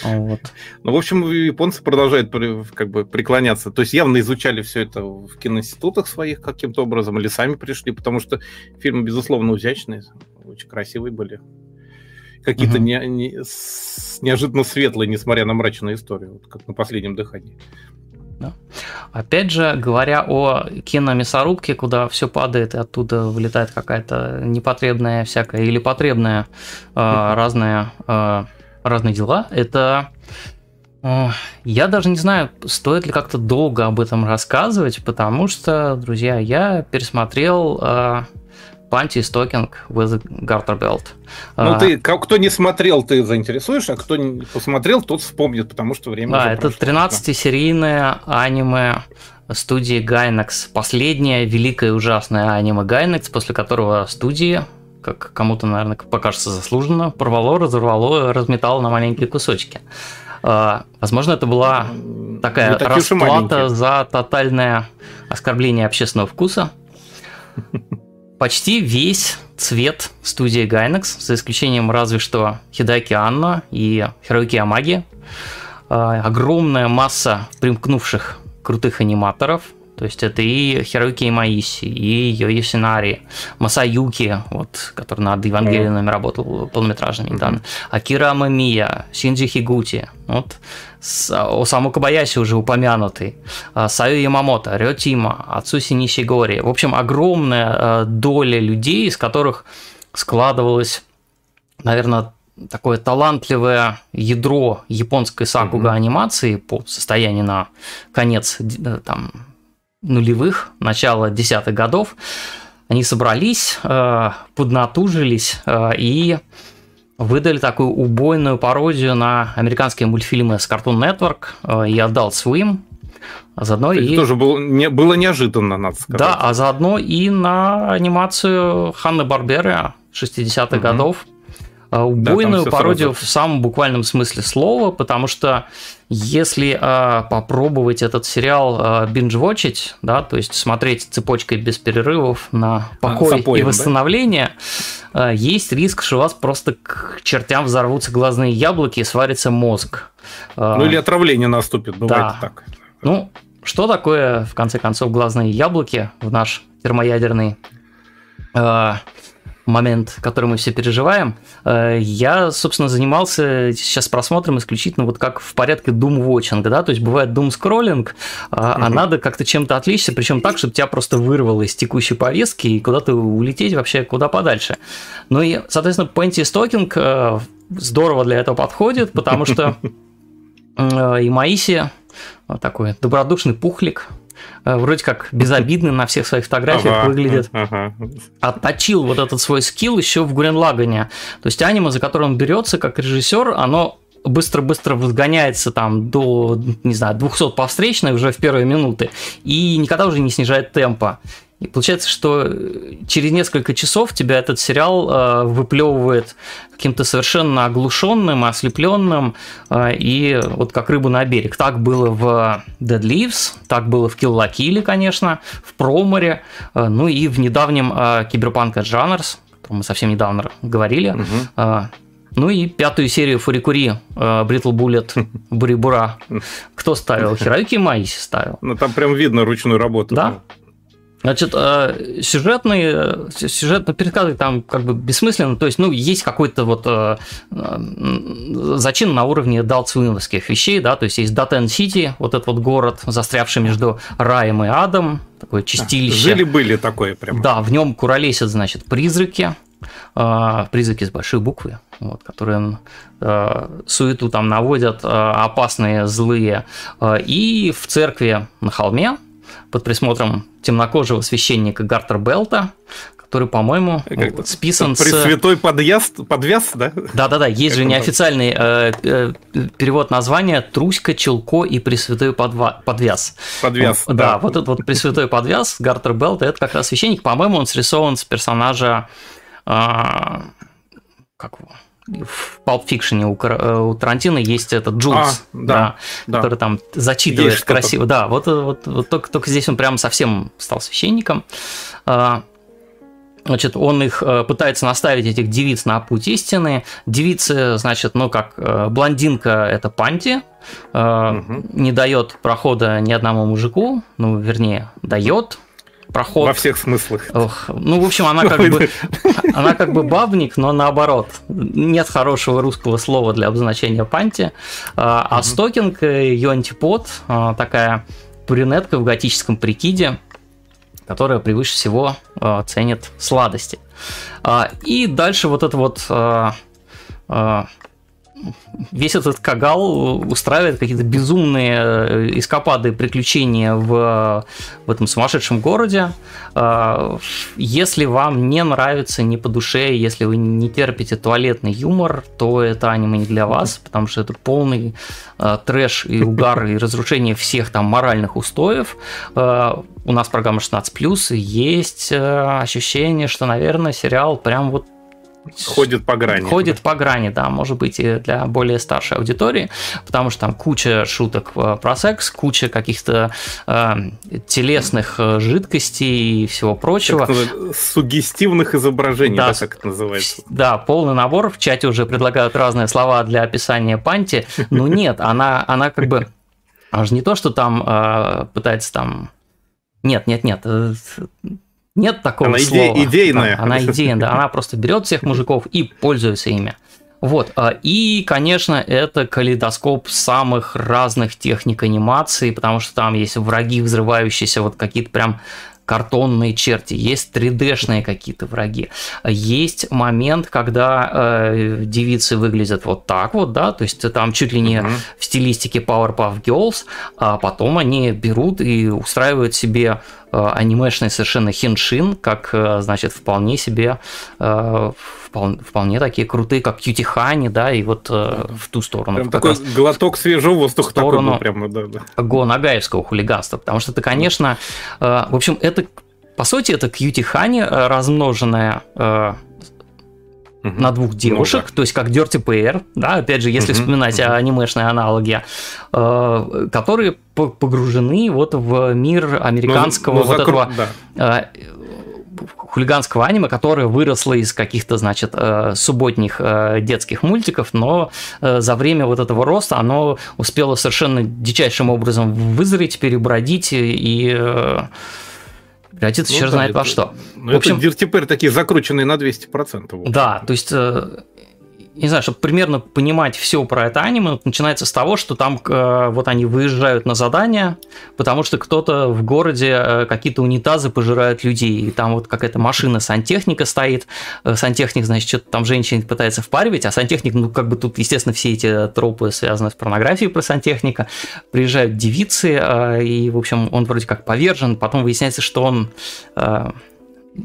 Вот. Ну, в общем, японцы продолжают как бы преклоняться. То есть явно изучали все это в киноинститутах своих каким-то образом, или сами пришли, потому что фильмы, безусловно, изящные, очень красивые были. Какие-то угу. не, не, с, неожиданно светлые, несмотря на мрачную историю, вот как на последнем дыхании. Да. Опять же, говоря о киномясорубке, куда все падает и оттуда вылетает какая-то непотребная всякая или потребная э, разная э, разные дела. Это я даже не знаю, стоит ли как-то долго об этом рассказывать, потому что, друзья, я пересмотрел uh, Panty Stocking with Garter Belt. Ну, uh, ты, кто не смотрел, ты заинтересуешь, а кто не посмотрел, тот вспомнит, потому что время Да, это 13-серийное аниме студии Gainax. Последнее великое ужасное аниме Gainax, после которого студии как кому-то, наверное, покажется заслуженно, порвало, разорвало, разметало на маленькие кусочки. А, возможно, это была такая ну, расплата за тотальное оскорбление общественного вкуса. [laughs] Почти весь цвет студии Gainax, за исключением разве что Хидаки Анна и Хироюки Амаги. А, огромная масса примкнувших крутых аниматоров – то есть это и Хироюки Маиси, и Йои Синари, Масаюки, вот, который над Евангелием работал полнометражными недавно, Акира Амамия, Синджи Хигути, вот, Осаму Кабаяси уже упомянутый, а, Саю Ямамото, Рё Тима, Ацуси Нишигори. В общем, огромная а, доля людей, из которых складывалось, наверное, такое талантливое ядро японской сакуга анимации по состоянию на конец там, нулевых, начала десятых годов, они собрались, э, поднатужились э, и выдали такую убойную пародию на американские мультфильмы с Cartoon Network э, и Adult Swim. А заодно Это и... тоже был, не, было неожиданно, надо сказать. Да, а заодно и на анимацию Ханны Барберы 60-х угу. годов убойную да, пародию сразу. в самом буквальном смысле слова, потому что если э, попробовать этот сериал э, биндж-вотчить, да, то есть смотреть цепочкой без перерывов на покой а, запоем, и восстановление, да? э, есть риск, что у вас просто к чертям взорвутся глазные яблоки и сварится мозг. Э, ну или отравление наступит, бывает да. так. Ну, что такое, в конце концов, глазные яблоки в наш термоядерный э, момент, который мы все переживаем. Э, я, собственно, занимался сейчас просмотром исключительно вот как в порядке doom watching, да, то есть бывает doom scrolling, а, а надо как-то чем-то отвлечься, причем так, чтобы тебя просто вырвало из текущей повестки и куда-то улететь вообще куда подальше. Ну и, соответственно, Plenty Stalking э, здорово для этого подходит, потому что [laughs] э, и Маиси такой добродушный пухлик, вроде как безобидный на всех своих фотографиях ага, выглядит. Ага. Отточил вот этот свой скилл еще в Гуренлагане. То есть аниме, за которое он берется как режиссер, оно быстро-быстро возгоняется там до, не знаю, 200 по встречной уже в первые минуты и никогда уже не снижает темпа. И получается, что э, через несколько часов тебя этот сериал э, выплевывает каким-то совершенно оглушенным, ослепленным, э, и вот как рыбу на берег. Так было в Dead Leaves, так было в Kill La Kill, конечно, в Проморе, э, ну и в недавнем э, Cyberpunk Edgerunners, о котором мы совсем недавно говорили. Угу. Э, ну и пятую серию Фурикури, Brittle Bullet, Бурибура. [laughs] Кто ставил? Хироюки Имаиси ставил. Ну там прям видно ручную работу. Да. Значит, э, сюжетный, сюжетный пересказ там как бы бессмысленно, то есть, ну, есть какой-то вот э, зачин на уровне далцвиновских вещей, да, то есть есть Daten City, вот этот вот город, застрявший между раем и адом, такое чистилище. Жили-были такое прям. Да, в нем куролесят, значит, призраки, призраки с большой буквы, вот, которые суету там наводят, опасные, злые. И в церкви на холме под присмотром темнокожего священника Гартер Белта, который, по-моему, списан с... Пресвятой подъезд, подвяз, да? Да-да-да, есть как же неофициальный э, э, перевод названия «Труська, Челко и Пресвятой подва... подвяз». Подвяз, да. Да, вот этот вот Пресвятой подвяз Гартер Белта, это как раз священник, по-моему, он срисован с персонажа... Э, как его? В Pulp Fiction у, э, у Тарантино есть этот Джулс, а, да, да, который там зачитывает есть красиво. Да, вот, вот, вот только, только здесь он прям совсем стал священником. А, значит, он их э, пытается наставить этих девиц на путь истины. Девицы, значит, ну как э, блондинка это Панти, угу. не дает прохода ни одному мужику, ну вернее дает, проход. Во всех смыслах. Ох, ну, в общем, она как бы, она как бы бабник, но наоборот. Нет хорошего русского слова для обозначения панти. А, а стокинг, ее антипод, а, такая брюнетка в готическом прикиде, которая превыше всего а, ценит сладости. И дальше вот это вот весь этот кагал устраивает какие-то безумные э, эскапады, приключения в, в этом сумасшедшем городе. А, если вам не нравится, не по душе, если вы не терпите туалетный юмор, то это аниме не для вас, потому что это полный э, трэш и угар и разрушение всех там моральных устоев. А, у нас программа 16+, и есть э, ощущение, что, наверное, сериал прям вот Ходит по грани. Ходит по грани, да, может быть, и для более старшей аудитории, потому что там куча шуток э, про секс, куча каких-то э, телесных э, жидкостей и всего прочего. Сугестивных изображений, да, да, как это называется. Да, полный набор. В чате уже предлагают разные слова для описания панти. Но нет, она, она как бы... Она же не то, что там э, пытается там... Нет, нет, нет э, нет такого она слова. Иде- идейная. Да, она идейная, да. Она просто берет всех мужиков и пользуется ими. Вот, а, и, конечно, это калейдоскоп самых разных техник анимации, потому что там есть враги взрывающиеся, вот какие-то прям картонные черти, есть 3D-шные какие-то враги. Есть момент, когда э, девицы выглядят вот так вот, да, то есть там чуть ли не uh-huh. в стилистике Powerpuff Girls, а потом они берут и устраивают себе анимешный совершенно хиншин, как, э, значит, вполне себе э, вполне, вполне такие крутые, как Кьюти Хани, да, и вот э, в ту сторону. Прям такой глоток свежего воздуха. Сторону такой, прям, да, да. Го Нагаевского хулиганства, потому что это, конечно, э, в общем, это, по сути, это Кьюти Хани э, размноженная э, на двух девушек, ну, да. то есть как Dirty Pair, да, опять же, если uh вспоминать uh анимешные аналоги, э, которые погружены вот в мир американского но, но вот закру... этого да. э, хулиганского аниме, которое выросло из каких-то, значит, э, субботних э, детских мультиков, но э, за время вот этого роста оно успело совершенно дичайшим образом вызреть, перебродить и превратиться ну, черт да, знает это, во что. Ну, в общем, это теперь такие закрученные на 200%. Да, то есть не знаю, чтобы примерно понимать все про это аниме, начинается с того, что там э, вот они выезжают на задание, потому что кто-то в городе э, какие-то унитазы пожирают людей, и там вот какая-то машина сантехника стоит, э, сантехник, значит, что-то там женщин пытается впаривать, а сантехник, ну, как бы тут, естественно, все эти тропы связаны с порнографией про сантехника, приезжают девицы, и, в общем, он вроде как повержен, потом выясняется, что он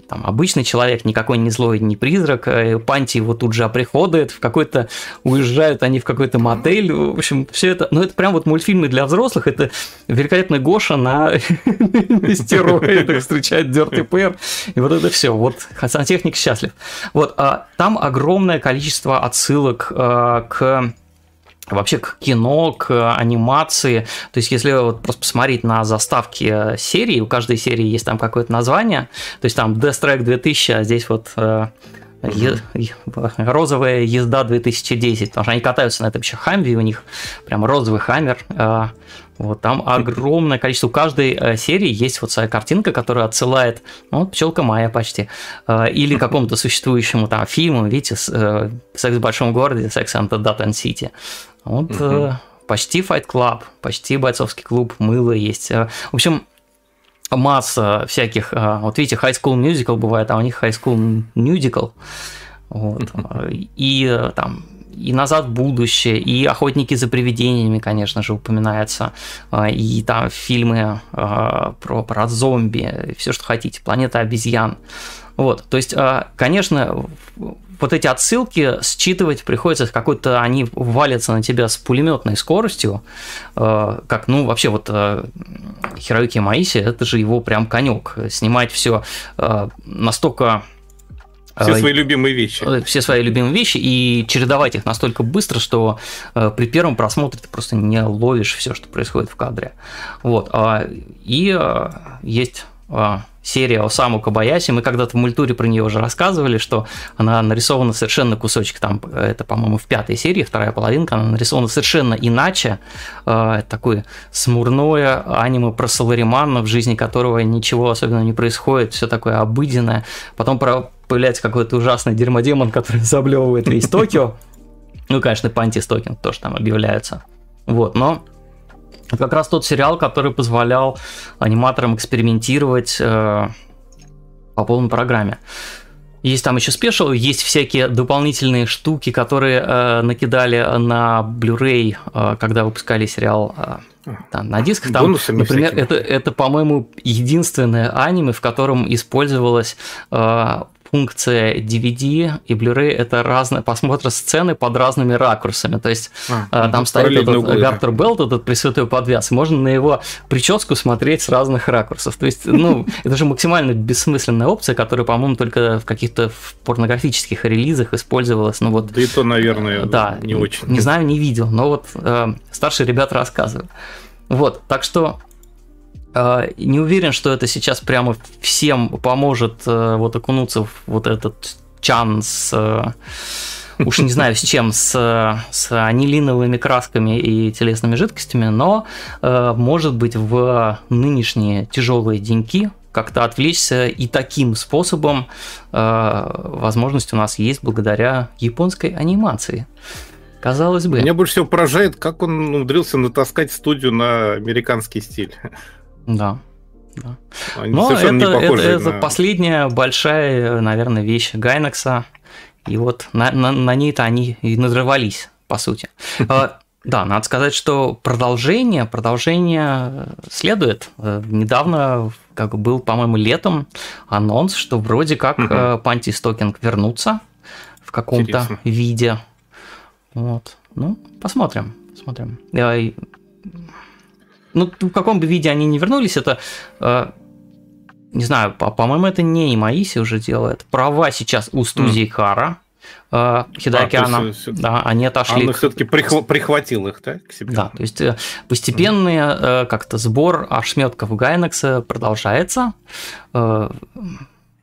там обычный человек, никакой не злой, не призрак, э, Панти его тут же оприходует, в какой-то уезжают они в какой-то мотель, в общем, все это, ну это прям вот мультфильмы для взрослых, это великолепный Гоша [laughs] на стероидах встречает Dirty Pair, и вот это все, вот сантехник счастлив. Вот, а там огромное количество отсылок э, к вообще к кино, к анимации. То есть, если вот просто посмотреть на заставки серии, у каждой серии есть там какое-то название, то есть там Death Track 2000, а здесь вот э, е- розовая езда 2010, потому что они катаются на этом еще хамве, у них прям розовый хаммер. Э, Вот там огромное количество. У каждой э, серии есть вот своя картинка, которая отсылает, ну, вот пчелка Майя почти, э, или [laughs] какому-то существующему там фильму, видите, э, «Секс в большом городе», «Секс and the Dutton City». Вот угу. почти Fight Club, почти бойцовский клуб, мыло есть. В общем, масса всяких, вот видите, High School Musical бывает, а у них High School Musical. Вот. И там и «Назад в будущее», и «Охотники за привидениями», конечно же, упоминается, и там фильмы про, про зомби, все, что хотите, «Планета обезьян». Вот, то есть, конечно, вот эти отсылки считывать приходится какой-то, они валятся на тебя с пулеметной скоростью, как, ну, вообще вот Хироюки Маиси, это же его прям конек, снимать все настолько все свои любимые вещи. Э, все свои любимые вещи и чередовать их настолько быстро, что э, при первом просмотре ты просто не ловишь все, что происходит в кадре. Вот. А, и э, есть а, серия Осаму Кабаяси. Мы когда-то в мультуре про нее уже рассказывали, что она нарисована совершенно кусочек, там, это, по-моему, в пятой серии, вторая половинка, она нарисована совершенно иначе. Такое смурное аниме про Саларимана, в жизни которого ничего особенного не происходит, все такое обыденное. Потом про появляется какой-то ужасный дерьмодемон, который [laughs] заблевывает весь Токио. [laughs] Ну, конечно, Panty Stocking тоже там объявляется. Вот, но как раз тот сериал, который позволял аниматорам экспериментировать э, по полной программе. Есть там еще special, есть всякие дополнительные штуки, которые э, накидали на Blu-ray, э, когда выпускали сериал э, там, на дисках. Там, например, это, это, по-моему, единственное аниме, в котором использовалась э, функция DVD и Blu-ray это разные просмотр сцены под разными ракурсами. То есть а, э, там стоит этот Гартер Белт, этот пресвятой подвяз, можно на его прическу смотреть с разных ракурсов. То есть, ну, [laughs] это же максимально бессмысленная опция, которая, по-моему, только в каких-то порнографических релизах использовалась. Ну вот. Да и то, наверное, да, не очень. Не знаю, не видел, но вот э, старшие ребята рассказывают. Вот, так что не уверен, что это сейчас прямо всем поможет э, вот окунуться в вот этот чан с э, уж не знаю с чем, с, с анилиновыми красками и телесными жидкостями, но э, может быть в нынешние тяжелые деньки как-то отвлечься и таким способом возможность у нас есть благодаря японской анимации. Казалось бы. Меня больше всего поражает, как он умудрился натаскать студию на американский стиль. Да. да. Они Но это, это, это на... последняя большая, наверное, вещь Гайнекса. И вот на, на, на ней-то они и надрывались, по сути. [laughs] А, да, надо сказать, что продолжение, продолжение следует. Э, недавно, как был, по-моему, летом анонс, что вроде как угу. Panty Stocking вернутся в каком-то виде. Вот. Ну, посмотрим, посмотрим. Ну, в каком бы виде они не вернулись, это э, не знаю, по-моему, это не Имаиси уже делает. Права сейчас у студии mm. Хара. Э, Хидокиана, а, есть, да, они отошли. Он все-таки прихв... прихватил их, да, к себе? Да, то есть э, постепенный mm. как-то сбор ошметков Гайнекса продолжается.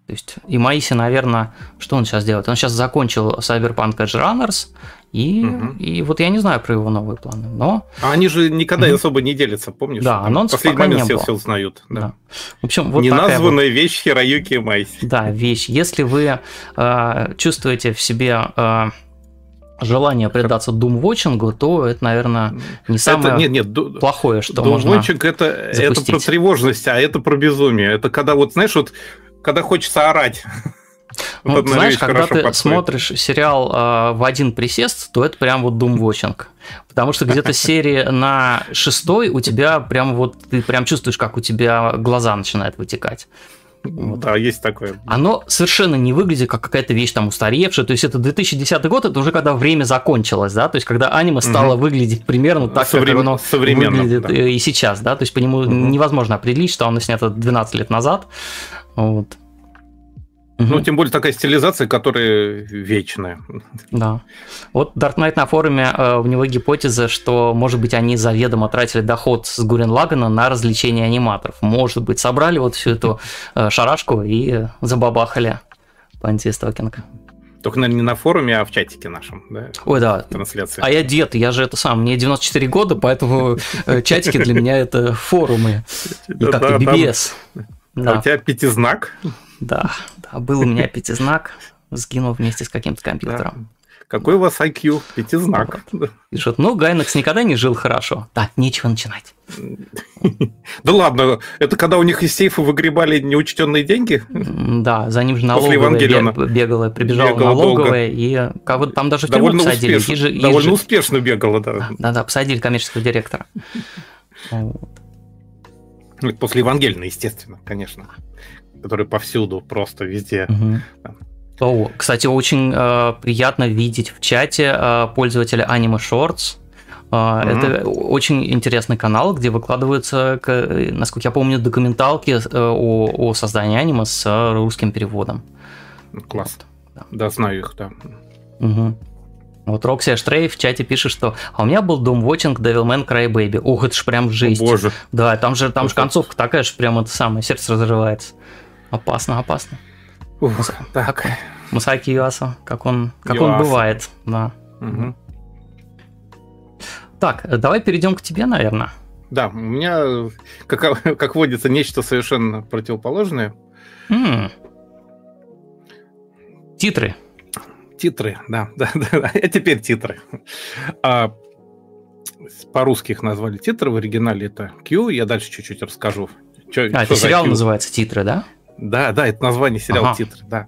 То есть и Маиси, наверное, что он сейчас делает? Он сейчас закончил Cyberpunk Edge Runners, и, угу. и вот я не знаю про его новые планы, но... А они же никогда угу. особо не делятся, помнишь? Да, анонс последний момент все, все узнают. Да. да. В общем, вот Неназванная вот... вещь Хироюки Майси. Да, вещь. Если вы э, чувствуете в себе... Э, желание предаться думвотчингу, то это, наверное, не самое это, нет, нет, плохое, что можно это, это про тревожность, а это про безумие. Это когда вот, знаешь, вот когда хочется орать. [laughs] Ну, вот, знаешь, когда ты подходит. смотришь сериал э, в один присест, то это прям вот думвотчинг. Потому что где-то [laughs] серии на шестой у тебя прям вот, ты прям чувствуешь, как у тебя глаза начинают вытекать. Вот. Да, есть такое. Оно совершенно не выглядит как какая-то вещь там устаревшая. То есть это 2010 год, это уже когда время закончилось, да, то есть когда аниме стало угу. выглядеть примерно так, Соврем... как оно выглядит да. и сейчас, да, то есть по нему угу. невозможно определить, что оно снято 12 лет назад. Вот. Ну, тем более такая стилизация, которая вечная. Да. Вот Dark Knight на форуме, э, у него гипотеза, что, может быть, они заведомо тратили доход с Гурен Лагана на развлечение аниматоров. Может быть, собрали вот всю эту э, шарашку и забабахали по антистокинг. Только, наверное, не на форуме, а в чатике нашем, да? Ой, да. Трансляции. А я дед, я же это сам, мне 94 года, поэтому э, чатики для меня это форумы. [laughs] И как-то BBS. А у тебя пятизнак? Да, да, был у меня [laughs] пятизнак, сгинул вместе с каким-то компьютером. Какой у вас IQ? Пятизнак. Пишут, ну, Гайнекс никогда не жил хорошо. Так, нечего начинать. [laughs] Да ладно, это когда у них из сейфа выгребали неучтенные деньги? Да, за ним же налоговая бегала, прибежала налоговая, и кого там даже в тюрьму посадили. Довольно успешно бегала, да. Да-да, посадили коммерческого директора. [laughs] После Евангельна, естественно, конечно, который повсюду, просто везде. О, кстати, очень э, приятно видеть в чате э, пользователя Anime Shorts. Э, mm-hmm. Это очень интересный канал, где выкладываются, насколько я помню, документалки э, о, о создании аниме с русским переводом. Класс. Вот. Да. да, знаю их, да. Угу. Вот Рокси Аштрей в чате пишет, что а у меня был Doom Watching Devilman Crybaby. Ух, это ж прям жесть. О, боже. Да, там же, там же концовка такая же, прям это самое, сердце разрывается. Опасно, опасно. Ух, Мус... так. Мусаки Юаса, как он, как Юаса. он бывает, да. Угу. Так, давай перейдем к тебе, наверное. Да, у меня, как, как водится, нечто совершенно противоположное. М-м. Титры. Титры, [laughs] да, да, да. А теперь титры. А, по-русски их назвали титры, в оригинале это Cue. Я дальше чуть-чуть расскажу. Что, а, это сериал Cue. называется «Титры», да? Да, да, это название сериала ага. «Титры», да.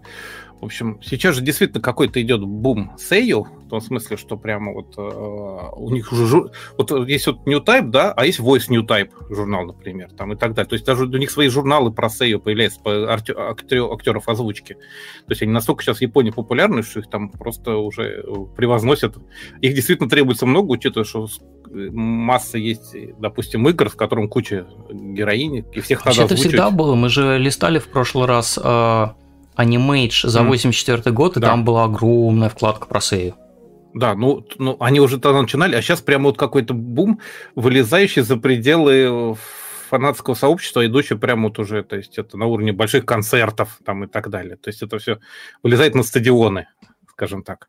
В общем, сейчас же действительно какой-то идет бум сэйю, в том смысле, что прямо вот э, у них уже жур... вот есть вот New Type, да, а есть Voice New Type журнал, например, там и так далее. То есть даже у них свои журналы про сэйю появляются по актер... актеров озвучки. То есть они настолько сейчас в Японии популярны, что их там просто уже превозносят. Их действительно требуется много, учитывая, что масса есть, допустим, игр, в котором куча героинь, и всех надо это всегда было. Мы же листали в прошлый раз э, Animage за 84 год, и да. там была огромная вкладка про Сею. Да, ну, ну они уже тогда начинали, а сейчас прямо вот какой-то бум, вылезающий за пределы фанатского сообщества, идущий прямо вот уже, то есть это на уровне больших концертов там и так далее. То есть это все вылезает на стадионы, скажем так.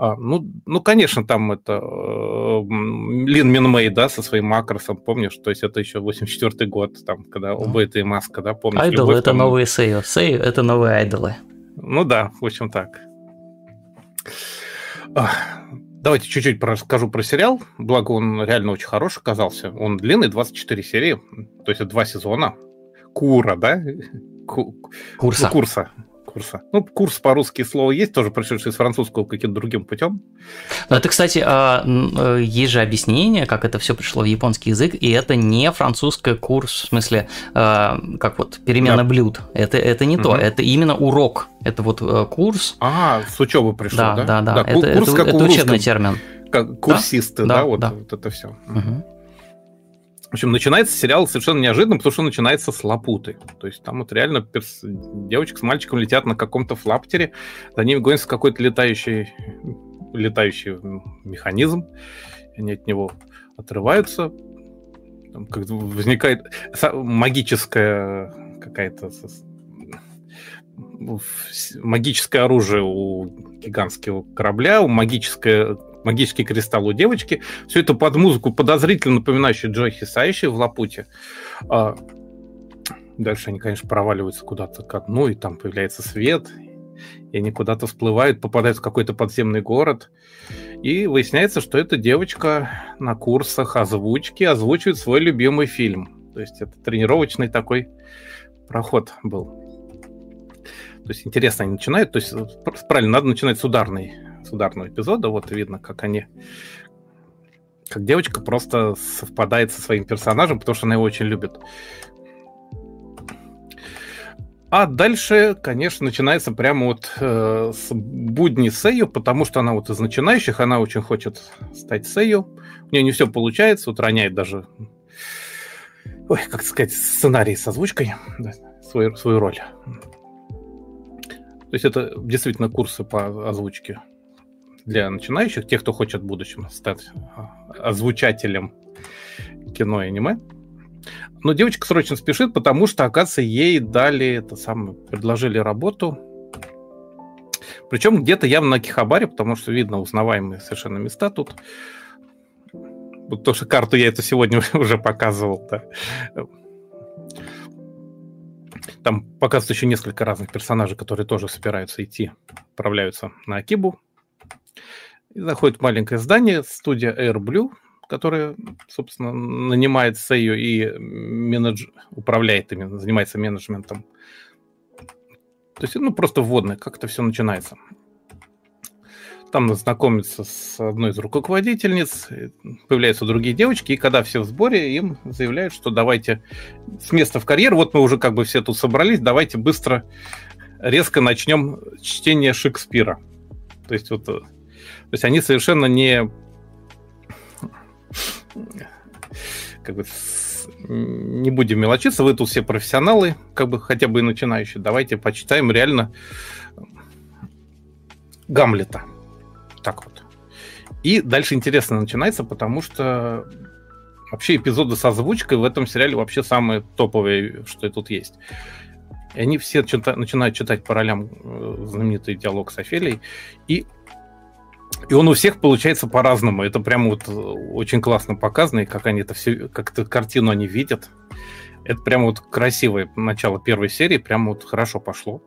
А, ну, ну, конечно, там это э, Лин Минмей, да, со своим макросом, помнишь? То есть это еще 84-й год, там, когда оба это и маска, да, помнишь? Айдолы — это там... новые Сейо, Сейо — это новые айдолы. Ну да, в общем так. Давайте чуть-чуть расскажу про сериал. Благо, он реально очень хороший оказался. Он длинный, 24 серии, то есть это два сезона. Кура, да? Курса. Ну, курса курса. Ну, курс по-русски слово есть, тоже пришедший из французского каким-то другим путем. Но это, кстати, а, э, есть же объяснение, как это все пришло в японский язык, и это не французский курс, в смысле, а, как вот перемена да. блюд. Это, это не угу. то, это именно урок. Это вот э, курс. А, с учебы пришло, да? Да, да, да. да. Это, курс, это, как это учебный термин. Как курсисты, да, да, да вот, да. вот это все. Угу. В общем, начинается сериал совершенно неожиданно, потому что он начинается с лапуты. То есть там вот реально перс... девочка с мальчиком летят на каком-то флаптере, за ними гонится какой-то летающий, летающий механизм, они от него отрываются, там как возникает магическая какая-то магическое оружие у гигантского корабля, у магическое магический кристалл у девочки. Все это под музыку, подозрительно напоминающую Джой Хисаиши в Лапуте. А, дальше они, конечно, проваливаются куда-то к дну, и там появляется свет, и они куда-то всплывают, попадают в какой-то подземный город. И выясняется, что эта девочка на курсах озвучки озвучивает свой любимый фильм. То есть это тренировочный такой проход был. То есть интересно они начинают, то есть правильно, надо начинать с ударной с ударного эпизода, вот видно, как они как девочка просто совпадает со своим персонажем, потому что она его очень любит. А дальше, конечно, начинается прямо вот э, с будни Сею, потому что она вот из начинающих, она очень хочет стать Сею. У нее не все получается, вот роняет даже, ой, как сказать, сценарий с озвучкой, да, свою, свою роль. То есть это действительно курсы по озвучке для начинающих, тех, кто хочет в будущем стать а, озвучателем кино и аниме. Но девочка срочно спешит, потому что, оказывается, ей дали это самое, предложили работу Причем где-то явно на Кихабаре, потому что видно узнаваемые совершенно места тут. То, что карту я это сегодня [laughs] уже показывал. Да. Там показывают еще несколько разных персонажей, которые тоже собираются идти, отправляются на Акибу. И заходит маленькое здание, студия Air Blue, которая, собственно, нанимает Сейю и менедж... управляет ими, занимается менеджментом. То есть, ну, просто вводное, как это все начинается. Там знакомится с одной из руководительниц, появляются другие девочки, и когда все в сборе, им заявляют, что давайте с места в карьер, вот мы уже как бы все тут собрались, давайте быстро, резко начнем чтение Шекспира. То есть вот, то есть они совершенно не как бы не будем мелочиться, вы тут все профессионалы, как бы хотя бы и начинающие. Давайте почитаем реально Гамлета. Так вот. И дальше интересно начинается, потому что вообще эпизоды с озвучкой в этом сериале вообще самые топовые, что тут есть. И они все чита- начинают читать по ролям э, знаменитый диалог с Офелией. И, и он у всех получается по-разному. Это прямо вот очень классно показано, и как они это все, как эту картину они видят. Это прямо вот красивое начало первой серии, прямо вот хорошо пошло.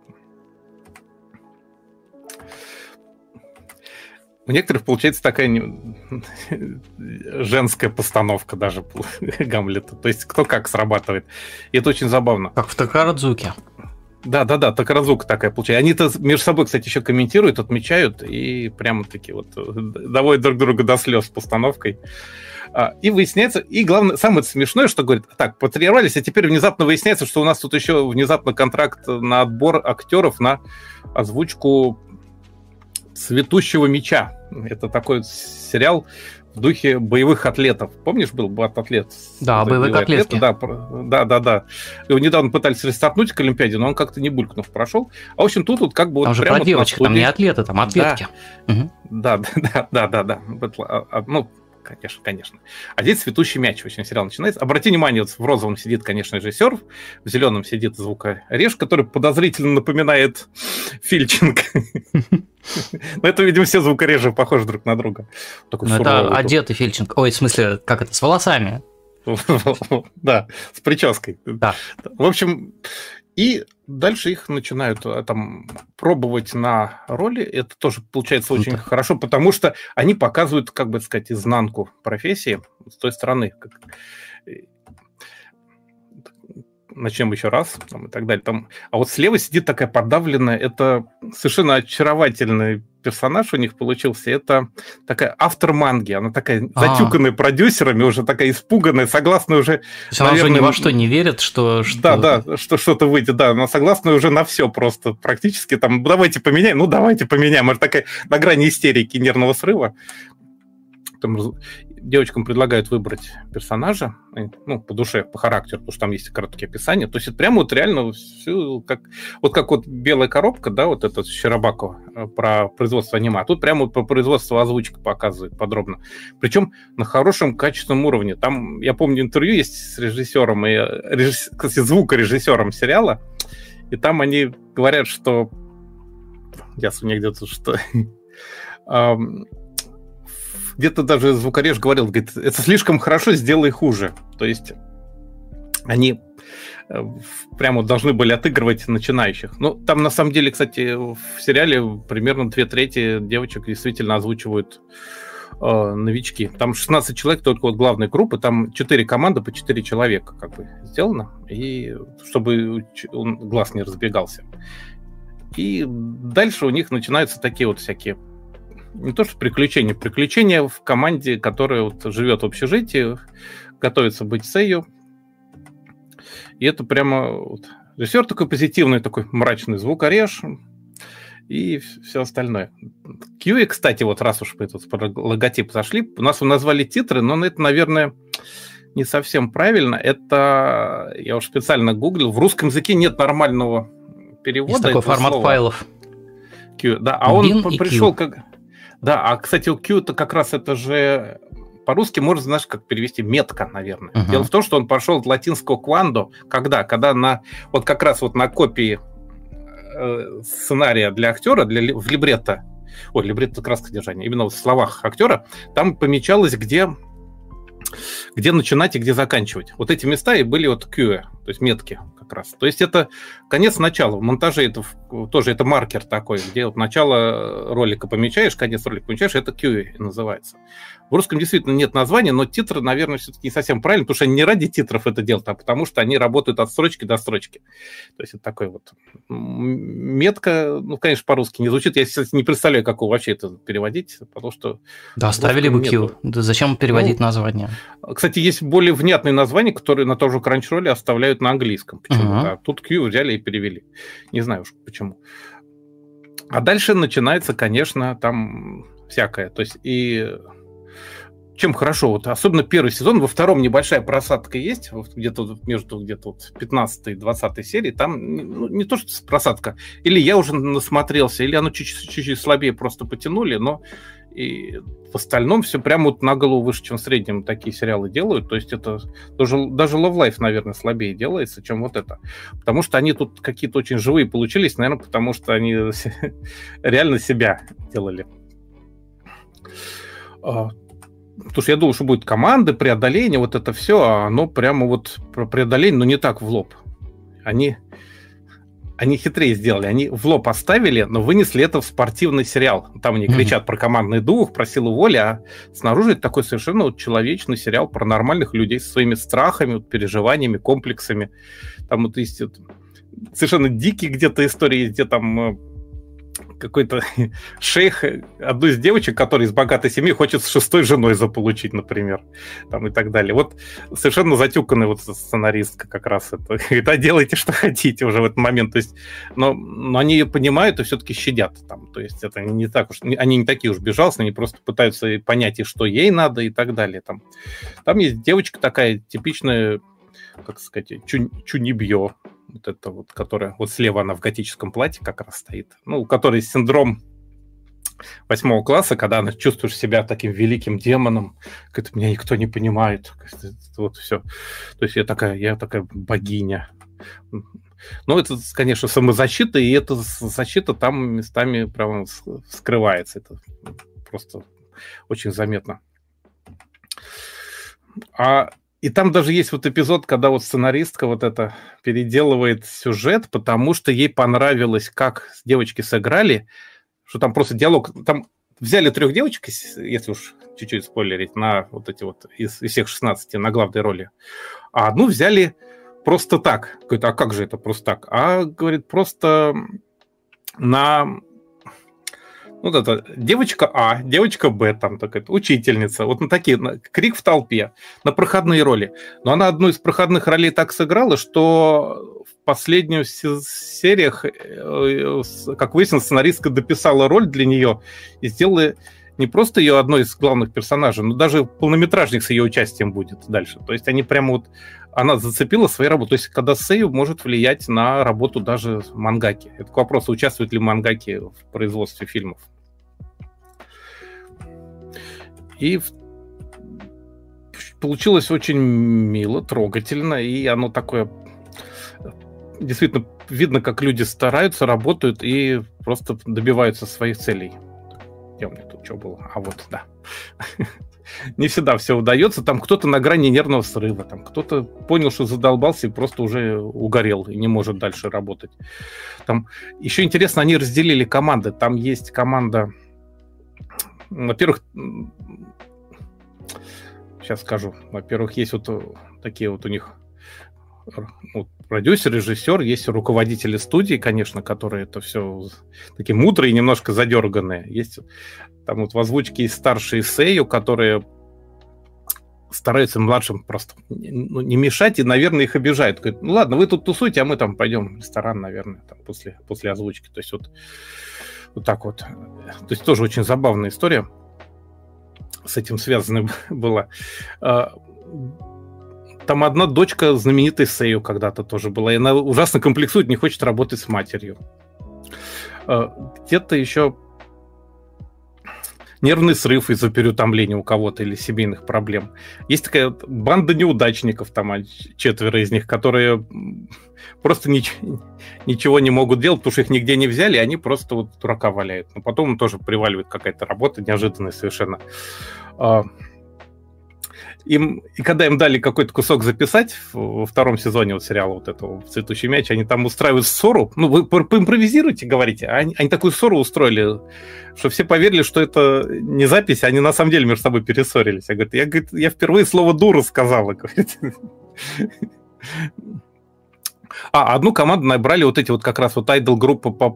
У некоторых получается такая [laughs] женская постановка даже [laughs] Гамлета. То есть кто как срабатывает. И это очень забавно. Как в Такарадзуке. Да, да, да, Такарадзука такая получается. Они-то между собой, кстати, еще комментируют, отмечают и прямо таки вот э, доводят друг друга до слез с постановкой. А, и выясняется, и главное, самое смешное, что говорит, так, потренировались, а теперь внезапно выясняется, что у нас тут еще внезапно контракт на отбор актеров на озвучку «Цветущего меча». Это такой сериал в духе боевых атлетов. Помнишь, был бат-атлет? Да, боевые котлетки. Да, да, да, да. Его недавно пытались рестартнуть к Олимпиаде, но он как-то не булькнув прошел. А в общем, тут вот как бы... Там вот же про девочек, там не атлеты, там атлетки. Да, [laughs] да, да, да, да, да. А, ну, конечно, конечно. А здесь цветущий мяч, общем, сериал начинается. Обрати внимание, вот в розовом сидит, конечно, режиссер, в зеленом сидит звукореж, который подозрительно напоминает Фильчинг. Ну, это, видимо, все звукорежи похожи друг на друга. Ну, это одетый Фильчинг. Ой, в смысле, как это, с волосами? [laughs] Да, с прической. Да. В общем, и дальше их начинают э, там пробовать на роли. Это тоже получается очень Круто. хорошо, потому что они показывают, как бы сказать, изнанку профессии с той стороны. Э, начнем еще раз, там, и так далее. Там... А вот слева сидит такая подавленная, это совершенно очаровательный персонаж у них получился. Это такая автор манги, она такая а. затюканная продюсерами, уже такая испуганная, согласная уже... То есть наверное, она уже ни во что не верит, что... что... Да, да, что что-то выйдет, да, она согласна уже на все просто практически. Там, давайте поменяем, ну давайте поменяем. Она такая на грани истерики, нервного срыва. Там, девочкам предлагают выбрать персонажа, ну, по душе, по характеру, потому что там есть короткие описания. То есть это прямо вот реально все, как, вот как вот белая коробка, да, вот этот Щербакова э, про производство аниме, а тут прямо про производство озвучка показывает подробно. Причем на хорошем качественном уровне. Там, я помню, интервью есть с режиссером и, э, режисс... кстати, звукорежиссером сериала, и там они говорят, что... Я мне где-то что [laughs] где-то даже звукореж говорил, говорит, это слишком хорошо, сделай хуже. То есть они э, прямо должны были отыгрывать начинающих. Ну, там на самом деле, кстати, в сериале примерно две трети девочек действительно озвучивают э, новички. Там 16 человек только вот главной группы, там 4 команды по 4 человека как бы сделано, и чтобы он глаз не разбегался. И дальше у них начинаются такие вот всякие не то что приключения, приключения в команде, которая вот живет в общежитии, готовится быть Сею. И это прямо вот, режиссер такой позитивный, такой мрачный звук орешь и все остальное. Кьюи, кстати, вот раз уж мы тут про логотип зашли, у нас назвали титры, но это, наверное, не совсем правильно. Это, я уж специально гуглил, в русском языке нет нормального перевода. Есть такой формат слова. файлов. Q, да, а он пришел как... Да, а, кстати, у Q это как раз это же по-русски можно, знаешь, как перевести метка, наверное. Uh-huh. Дело в том, что он пошел от латинского квандо, когда? Когда на вот как раз вот на копии э, сценария для актера, для, в либретто, ой, либретто краска содержания, именно в словах актера, там помечалось, где где начинать и где заканчивать. Вот эти места и были вот QE, то есть метки как раз. То есть это конец начала. В монтаже это тоже это маркер такой, где вот начало ролика помечаешь, конец ролика помечаешь, это QE называется. В русском действительно нет названия, но титры, наверное, все-таки не совсем правильно, потому что они не ради титров это делают, а потому что они работают от строчки до строчки. То есть это такой вот метка, ну, конечно, по-русски не звучит. Я сейчас не представляю, как вообще это переводить, потому что... Да, оставили бы Q. Да зачем переводить ну, название? Кстати, есть более внятные названия, которые на том же Crunchyroll оставляют на английском. Почему? Uh-huh. А тут Q взяли и перевели. Не знаю уж почему. А дальше начинается, конечно, там всякое. То есть и чем хорошо, вот особенно первый сезон, во втором небольшая просадка есть, где-то между где-то вот 15 и 20 серии, там ну, не то, что просадка, или я уже насмотрелся, или оно чуть-чуть слабее просто потянули, но и в остальном все прямо вот на голову выше, чем в среднем такие сериалы делают. То есть это даже, даже Love Life, наверное, слабее делается, чем вот это. Потому что они тут какие-то очень живые получились, наверное, потому что они [laughs] реально себя делали. А, Потому что я думал, что будет команды, преодоление, вот это все, а оно прямо вот преодоление, но не так в лоб. Они, они хитрее сделали. Они в лоб оставили, но вынесли это в спортивный сериал. Там они mm-hmm. кричат про командный дух, про силу воли, а снаружи это такой совершенно вот человечный сериал про нормальных людей со своими страхами, вот, переживаниями, комплексами. Там вот есть вот, совершенно дикие где-то истории, где там э, какой-то [laughs] шейх, одну из девочек, которая из богатой семьи, хочет с шестой женой заполучить, например, там и так далее. Вот совершенно затюканная вот сценаристка как раз это. [laughs] Говорит, а делайте, что хотите уже в этот момент. То есть, но, но они ее понимают и все-таки щадят там. То есть это не так уж, они не такие уж безжалостные, они просто пытаются понять, и что ей надо и так далее. Там, там есть девочка такая типичная, как сказать, чу, чунибьё, вот это вот, которая вот слева она в готическом платье как раз стоит, ну, у которой синдром восьмого класса, когда она чувствуешь себя таким великим демоном, как меня никто не понимает, вот все. То есть я такая, я такая богиня. Ну, это, конечно, самозащита, и эта защита там местами прямо скрывается. Это просто очень заметно. А и там даже есть вот эпизод, когда вот сценаристка вот это переделывает сюжет, потому что ей понравилось, как девочки сыграли, что там просто диалог, там взяли трех девочек, если уж чуть-чуть спойлерить, на вот эти вот из, из всех 16 на главной роли, а одну взяли просто так. Говорит, а как же это просто так? А, говорит, просто на вот это девочка А, девочка Б, там такая учительница, вот на такие, на, крик в толпе, на проходные роли. Но она одну из проходных ролей так сыграла, что в последних сериях, э, как выяснилось, сценаристка дописала роль для нее и сделала не просто ее одной из главных персонажей, но даже полнометражник с ее участием будет дальше. То есть они прямо вот она зацепила своей работой. То есть, когда сейв может влиять на работу даже мангаки. Это к вопросу, участвуют ли мангаки в производстве фильмов. И получилось очень мило, трогательно, и оно такое... Действительно, видно, как люди стараются, работают и просто добиваются своих целей. Тут что было? А вот, да. [laughs] Не всегда все удается. Там кто-то на грани нервного срыва, там кто-то понял, что задолбался и просто уже угорел и не может дальше работать. Там еще интересно, они разделили команды. Там есть команда во-первых, сейчас скажу. Во-первых, есть вот э, такие вот у них вот, продюсер, режиссер, есть руководители студии, конечно, которые это все такие мудрые, немножко задерганные. Есть там вот в озвучке есть старшие сею, которые стараются младшим просто ну, не мешать и, наверное, их обижают. Говорят, ну ладно, вы тут тусуйте, а мы там пойдем в ресторан, наверное, там после, после озвучки. То есть вот вот так вот. То есть тоже очень забавная история с этим связана [laughs] была. А, там одна дочка знаменитой Сею когда-то тоже была, и она ужасно комплексует, не хочет работать с матерью. А, где-то еще нервный срыв из-за переутомления у кого-то или семейных проблем. Есть такая банда неудачников, там а, четверо из них, которые просто нич- ничего не могут делать, потому что их нигде не взяли, и они просто вот дурака валяют. Но потом тоже приваливает какая-то работа неожиданная совершенно. Им, и когда им дали какой-то кусок записать во втором сезоне вот сериала вот этого «Цветущий мяч», они там устраивают ссору. Ну, вы поимпровизируйте, говорите. А они, они такую ссору устроили, что все поверили, что это не запись, они на самом деле между собой перессорились. Я, говорю, я, говорит, я впервые слово «дура» сказала. [laughs] А, одну команду набрали вот эти вот как раз вот айдол-группа по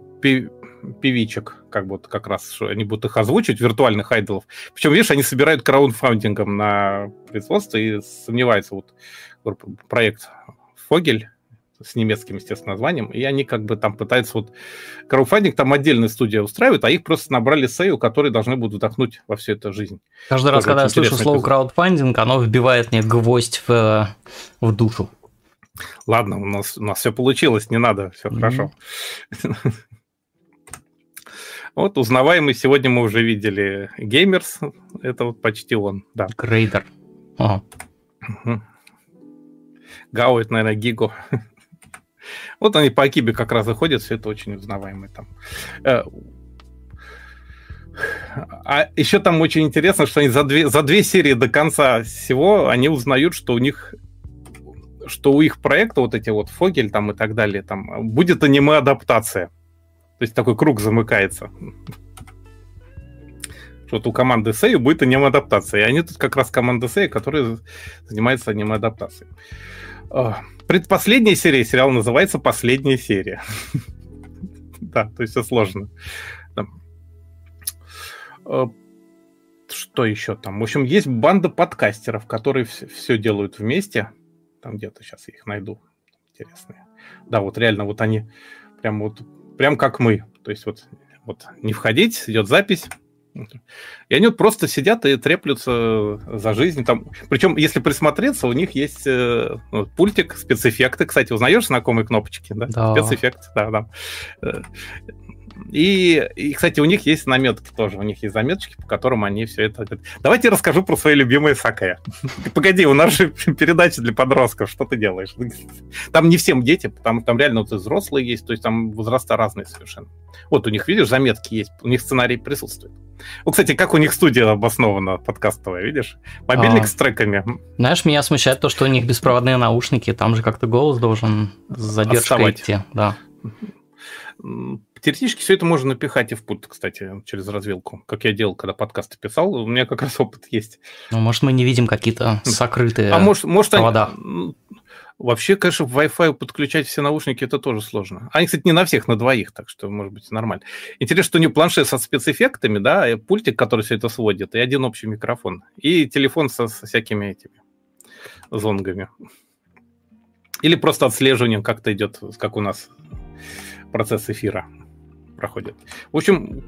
певичек, как будто как раз, что они будут их озвучивать, виртуальных айдолов. Причем, видишь, они собирают краудфандингом на производство и сомневаются, вот проект Vogel, с немецким, естественно, названием, и они как бы там пытаются вот... Краудфандинг там отдельная студия устраивает, а их просто набрали сэйю, которые должны будут вдохнуть во всю эту жизнь. Каждый раз, когда я слышу слово краудфандинг, оно вбивает мне гвоздь в, в душу. Ладно, у нас, у нас все получилось, не надо, все mm-hmm. хорошо. Вот узнаваемый сегодня мы уже видели Геймерс, это вот почти он, да. Грейдер. Ага. Угу. Гаует, наверное, Гиго. [laughs] Вот они по Акибе как раз заходят, все это очень узнаваемый там. Э, а еще там очень интересно, что они за две, за две серии до конца всего они узнают, что у них что у их проекта, вот эти вот Фогель там и так далее, там будет аниме-адаптация. То есть такой круг замыкается. Что-то у команды Сей будет аниме-адаптация. И они тут как раз команда Сей, которая занимается аниме-адаптацией. А, предпоследняя серия сериала называется «Последняя серия». [laughs] Да, то есть все сложно. А, что еще там? В общем, есть банда подкастеров, которые все делают вместе. Там где-то сейчас я их найду. Интересные. Да, вот реально вот они прям вот прям как мы. То есть вот, вот не входить, идет запись, и они вот просто сидят и треплются за жизнь. Там, причем, если присмотреться, у них есть э, ну, пультик, спецэффекты. Кстати, узнаешь знакомые кнопочки? Да. да. Спецэффект, да, да. И, и, кстати, у них есть наметки тоже. У них есть заметочки, по которым они все это... Давайте я расскажу про свои любимые сакая. [laughs] Погоди, у нас же [laughs] передача для подростков. Что ты делаешь? [laughs] Там не всем дети, там, там реально вот взрослые есть, то есть там возраста разные совершенно. Вот у них, видишь, заметки есть, у них сценарий присутствует. Ну, кстати, как у них студия обоснована подкастовая, видишь? Мобильник а, с треками. Знаешь, меня смущает то, что у них беспроводные наушники, там же как-то голос должен задержка идти, да. Теоретически все это можно напихать и в пульт, кстати, через развилку, как я делал, когда подкасты писал. У меня как раз опыт есть. Ну, может, мы не видим какие-то сокрытые а может, может, провода. Они... Вообще, конечно, в Wi-Fi подключать все наушники это тоже сложно. Они, кстати, не на всех, на двоих, так что, может быть, нормально. Интересно, что у него планшет со спецэффектами, да, и пультик, который все это сводит, и один общий микрофон, и телефон со, со всякими этими зонгами. Или просто отслеживанием как-то идет, как у нас процесс эфира проходит. В общем,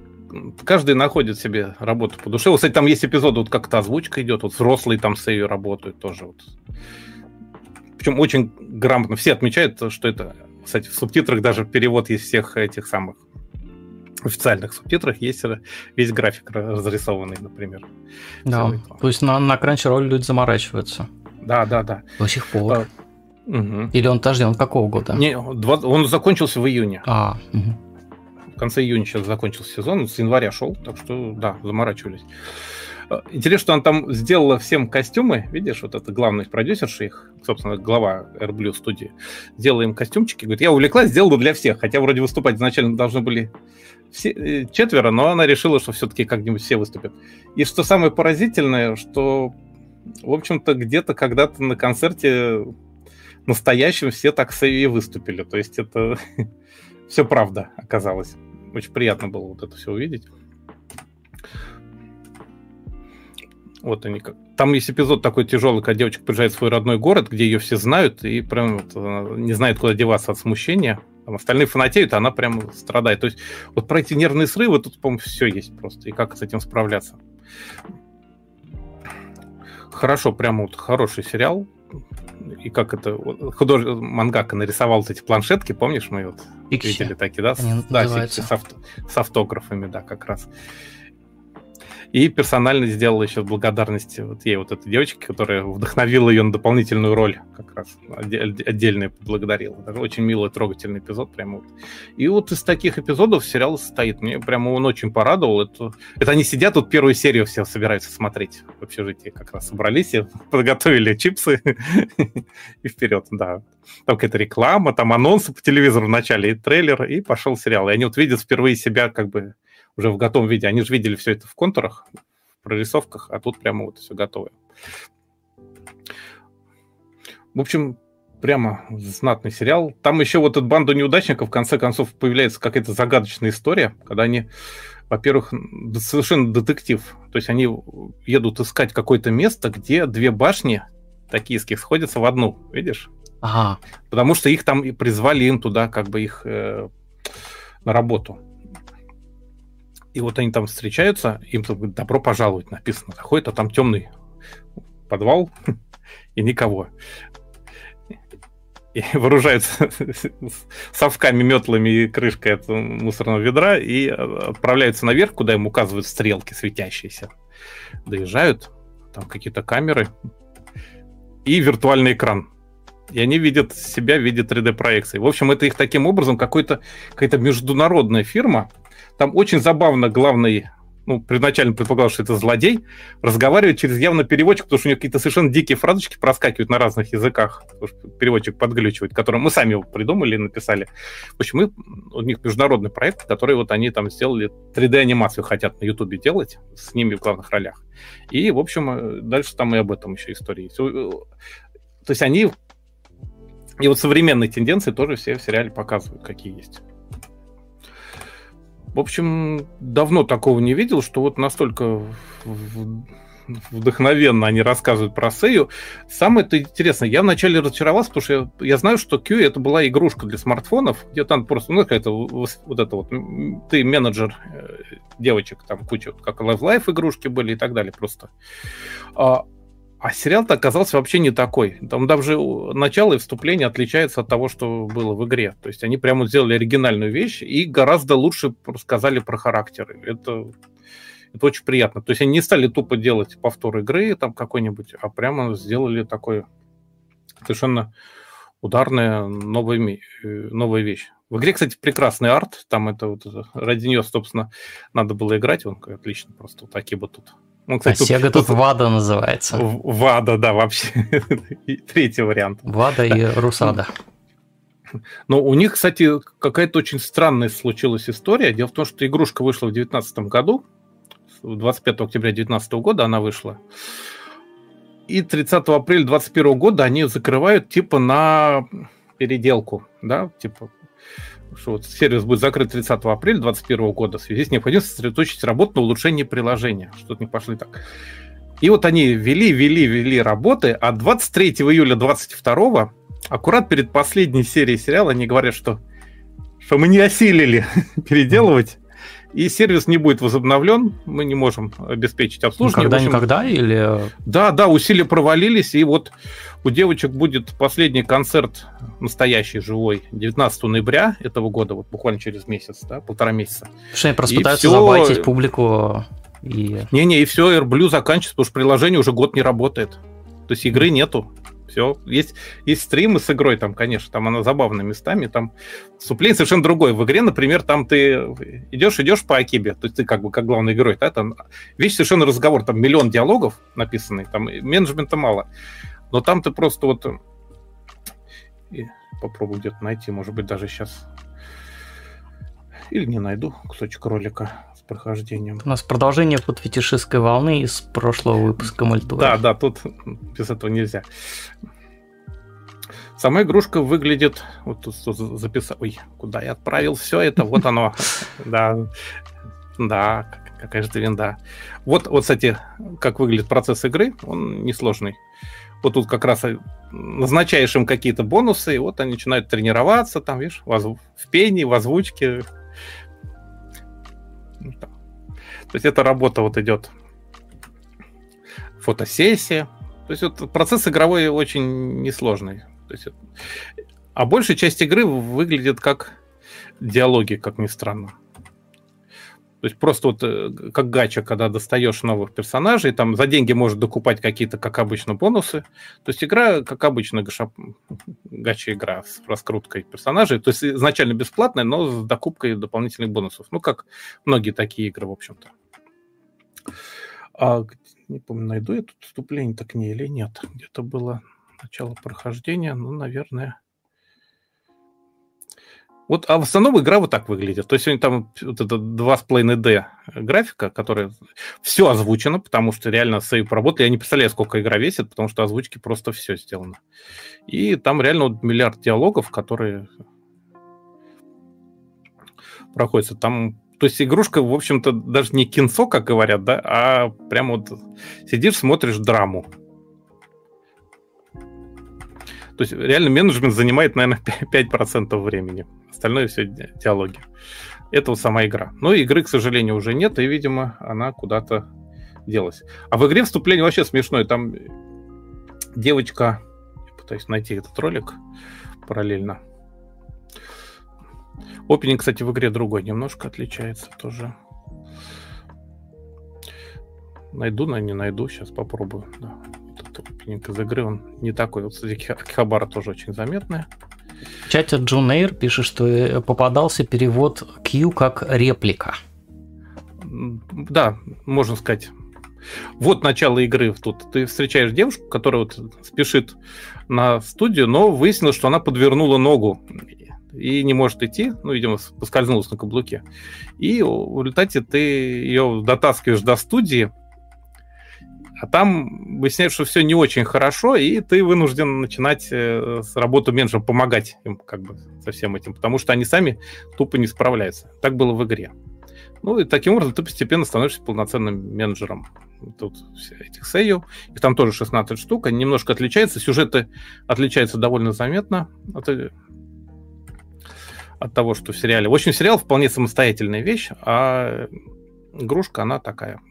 каждый находит себе работу по душе. Вот, кстати, там есть эпизод, вот как-то озвучка идет, вот взрослые там с ее работают тоже. Вот. Причем очень грамотно. Все отмечают, что это, кстати, в субтитрах даже перевод есть всех этих самых официальных субтитрах есть весь график разрисованный, например. Да, то есть на, на Crunchyroll люди заморачиваются. Да, да, да. До сих пор. А, угу. Или он, подожди, он какого года? Не, он закончился в июне. А, угу в конце июня сейчас закончился сезон, с января шел, так что, да, заморачивались. Э, интересно, что она там сделала всем костюмы, видишь, вот это главный продюсерша их, собственно, глава AirBlue студии, сделала им костюмчики, говорит, я увлеклась, сделала для всех, хотя вроде выступать изначально должны были все, э, четверо, но она решила, что все-таки как-нибудь все выступят. И что самое поразительное, что, в общем-то, где-то когда-то на концерте настоящем все так и выступили, то есть это [laughs] все правда оказалось. Очень приятно было вот это все увидеть. Вот они как. Там есть эпизод такой тяжелый, когда девочка приезжает в свой родной город, где ее все знают, и прям вот, не знает, куда деваться от смущения. Там остальные фанатеют, а она прям страдает. То есть вот про эти нервные срывы тут, по-моему, все есть просто. И как с этим справляться. Хорошо, прямо вот хороший сериал и как это худож... мангака нарисовал вот эти планшетки, помнишь, мы вот видели такие, да? Они да, фикси с, авто... с автографами, да, как раз. И персонально сделал еще благодарность вот ей, вот этой девочке, которая вдохновила ее на дополнительную роль, как раз отдельно поблагодарила. Даже очень милый, трогательный эпизод прямо вот. И вот из таких эпизодов сериал состоит. Мне прямо он очень порадовал. Это, это они сидят, тут первую серию все собираются смотреть в общежитии. Как раз собрались и [laughs] подготовили чипсы [laughs] и вперед, да. Там какая-то реклама, там анонсы по телевизору в начале, и трейлер, и пошел сериал. И они вот видят впервые себя как бы уже в готовом виде. Они же видели все это в контурах, в прорисовках, а тут прямо вот все готовое. В общем, прямо знатный сериал. Там еще вот эта банда неудачников, в конце концов, появляется какая-то загадочная история, когда они, во-первых, совершенно детектив. То есть они едут искать какое-то место, где две башни токийских сходятся в одну, видишь? Ага. Потому что их там и призвали им туда, как бы их э, на работу. И вот они там встречаются, им там добро пожаловать написано. Заходит, а там темный подвал [laughs] и никого. И [laughs] вооружаются [laughs] совками, метлами и крышкой от мусорного ведра и отправляются наверх, куда им указывают стрелки светящиеся. Доезжают, там какие-то камеры и виртуальный экран. И они видят себя в виде 3D-проекции. В общем, это их таким образом какой-то, какая-то международная фирма, там очень забавно главный ну, предначально предполагал, что это злодей, разговаривает через явно переводчик, потому что у него какие-то совершенно дикие фразочки проскакивают на разных языках, переводчик подглючивает, который мы сами его придумали и написали. В общем, мы, у них международный проект, который вот они там сделали 3D-анимацию, хотят на Ютубе делать, с ними в главных ролях. И, в общем, э, дальше там и об этом еще история есть. То есть они... И вот современные тенденции тоже все в сериале показывают, какие есть. В общем, давно такого не видел, что вот настолько вдохновенно они рассказывают про Сею. Самое это интересное, я вначале разочаровался, потому что я, я знаю, что Q это была игрушка для смартфонов, где там просто, ну, какая-то вот это вот, ты менеджер э, девочек, там куча, как Live Life игрушки были и так далее просто. А, а сериал-то оказался вообще не такой. Там даже начало и вступление отличается от того, что было в игре. То есть они прямо сделали оригинальную вещь и гораздо лучше рассказали про характеры. Это, это очень приятно. То есть они не стали тупо делать повтор игры там какой-нибудь, а прямо сделали такой совершенно ударная новая, новая вещь. В игре, кстати, прекрасный арт. Там это вот ради нее, собственно, надо было играть. Он отлично просто вот такие вот тут ну, кстати, а тут, Sega тут, тут Вада называется. Вада, да, вообще. [laughs] Третий вариант. Вада и Русада. Но у них, кстати, какая-то очень странная случилась история. Дело в том, что игрушка вышла в 2019 году. 25 октября 2019 года она вышла. И 30 апреля 2021 года они закрывают типа на переделку, да, типа что вот сервис будет закрыт 30 апреля 2021 года, в связи с необходимостью сосредоточить работу на улучшении приложения. Что-то не пошли так. И вот они вели, вели, вели работы, а 23 июля 22 аккурат перед последней серией сериала они говорят, что, что мы не осилили [laughs] переделывать, и сервис не будет возобновлен, мы не можем обеспечить обслуживание. Никогда, общем, никогда или... Да, да, усилия провалились, и вот у девочек будет последний концерт настоящий, живой, 19 ноября этого года, вот буквально через месяц, да, полтора месяца. Что они просто и пытаются все... забайтить публику и... Не-не, и все, AirBlue заканчивается, потому что приложение уже год не работает. То есть игры нету. Все. Есть, есть стримы с игрой, там, конечно, там она забавная местами, там вступление совершенно другое. В игре, например, там ты идешь, идешь по Акибе, то есть ты как бы как главный герой, да, там вещь совершенно разговор, там миллион диалогов написанный, там менеджмента мало. Но там ты просто вот... И попробую где-то найти, может быть, даже сейчас... Или не найду кусочек ролика прохождением. У нас продолжение под фетишистской волны из прошлого выпуска мультура. Да, да, тут без этого нельзя. Сама игрушка выглядит... Вот тут, записал... Ой, куда я отправил все это? Вот оно. [laughs] Да, да, какая же ты винда. Вот, вот, кстати, как выглядит процесс игры. Он несложный вот тут как раз назначаешь им какие-то бонусы, и вот они начинают тренироваться, там, видишь, в пении, в озвучке. Ну, То есть эта работа вот идет. Фотосессия. То есть вот процесс игровой очень несложный. То есть, а большая часть игры выглядит как диалоги, как ни странно. То есть просто вот э, как гача, когда достаешь новых персонажей, там за деньги можешь докупать какие-то, как обычно, бонусы. То есть игра, как обычно, гаша, гача игра с раскруткой персонажей. То есть изначально бесплатная, но с докупкой дополнительных бонусов. Ну, как многие такие игры, в общем-то. А, не помню, найду я тут вступление-то к ней или нет. Где-то было начало прохождения, ну, наверное... Вот, а в основном игра вот так выглядит. То есть там вот это 2,5D графика, которая все озвучено, потому что реально сейв работает. Я не представляю, сколько игра весит, потому что озвучки просто все сделано. И там реально вот миллиард диалогов, которые проходятся. Там, то есть игрушка, в общем-то, даже не кинцо, как говорят, да, а прямо вот сидишь, смотришь драму. То есть реально менеджмент занимает, наверное, 5% времени. Остальное все диалоги. Это вот сама игра. Но игры, к сожалению, уже нет, и, видимо, она куда-то делась. А в игре вступление вообще смешное. Там девочка... Я пытаюсь найти этот ролик параллельно. Опенинг, кстати, в игре другой немножко отличается тоже. Найду, но не найду. Сейчас попробую. Да опенинг из игры, он не такой. Вот, кстати, Хабара тоже очень заметная. В чате Джон Эйр пишет, что э, попадался перевод Q как реплика. Да, можно сказать. Вот начало игры тут. Ты встречаешь девушку, которая вот спешит на студию, но выяснилось, что она подвернула ногу и не может идти, ну, видимо, поскользнулась на каблуке. И в результате ты ее дотаскиваешь до студии, а там выясняется, что все не очень хорошо, и ты вынужден начинать э, с работу менеджером помогать им как бы со всем этим, потому что они сами тупо не справляются. Так было в игре. Ну и таким образом ты постепенно становишься полноценным менеджером тут этих сею. Их там тоже 16 штук, они немножко отличаются, сюжеты отличаются довольно заметно от, э, от того, что в сериале. В общем, сериал вполне самостоятельная вещь, а игрушка, она такая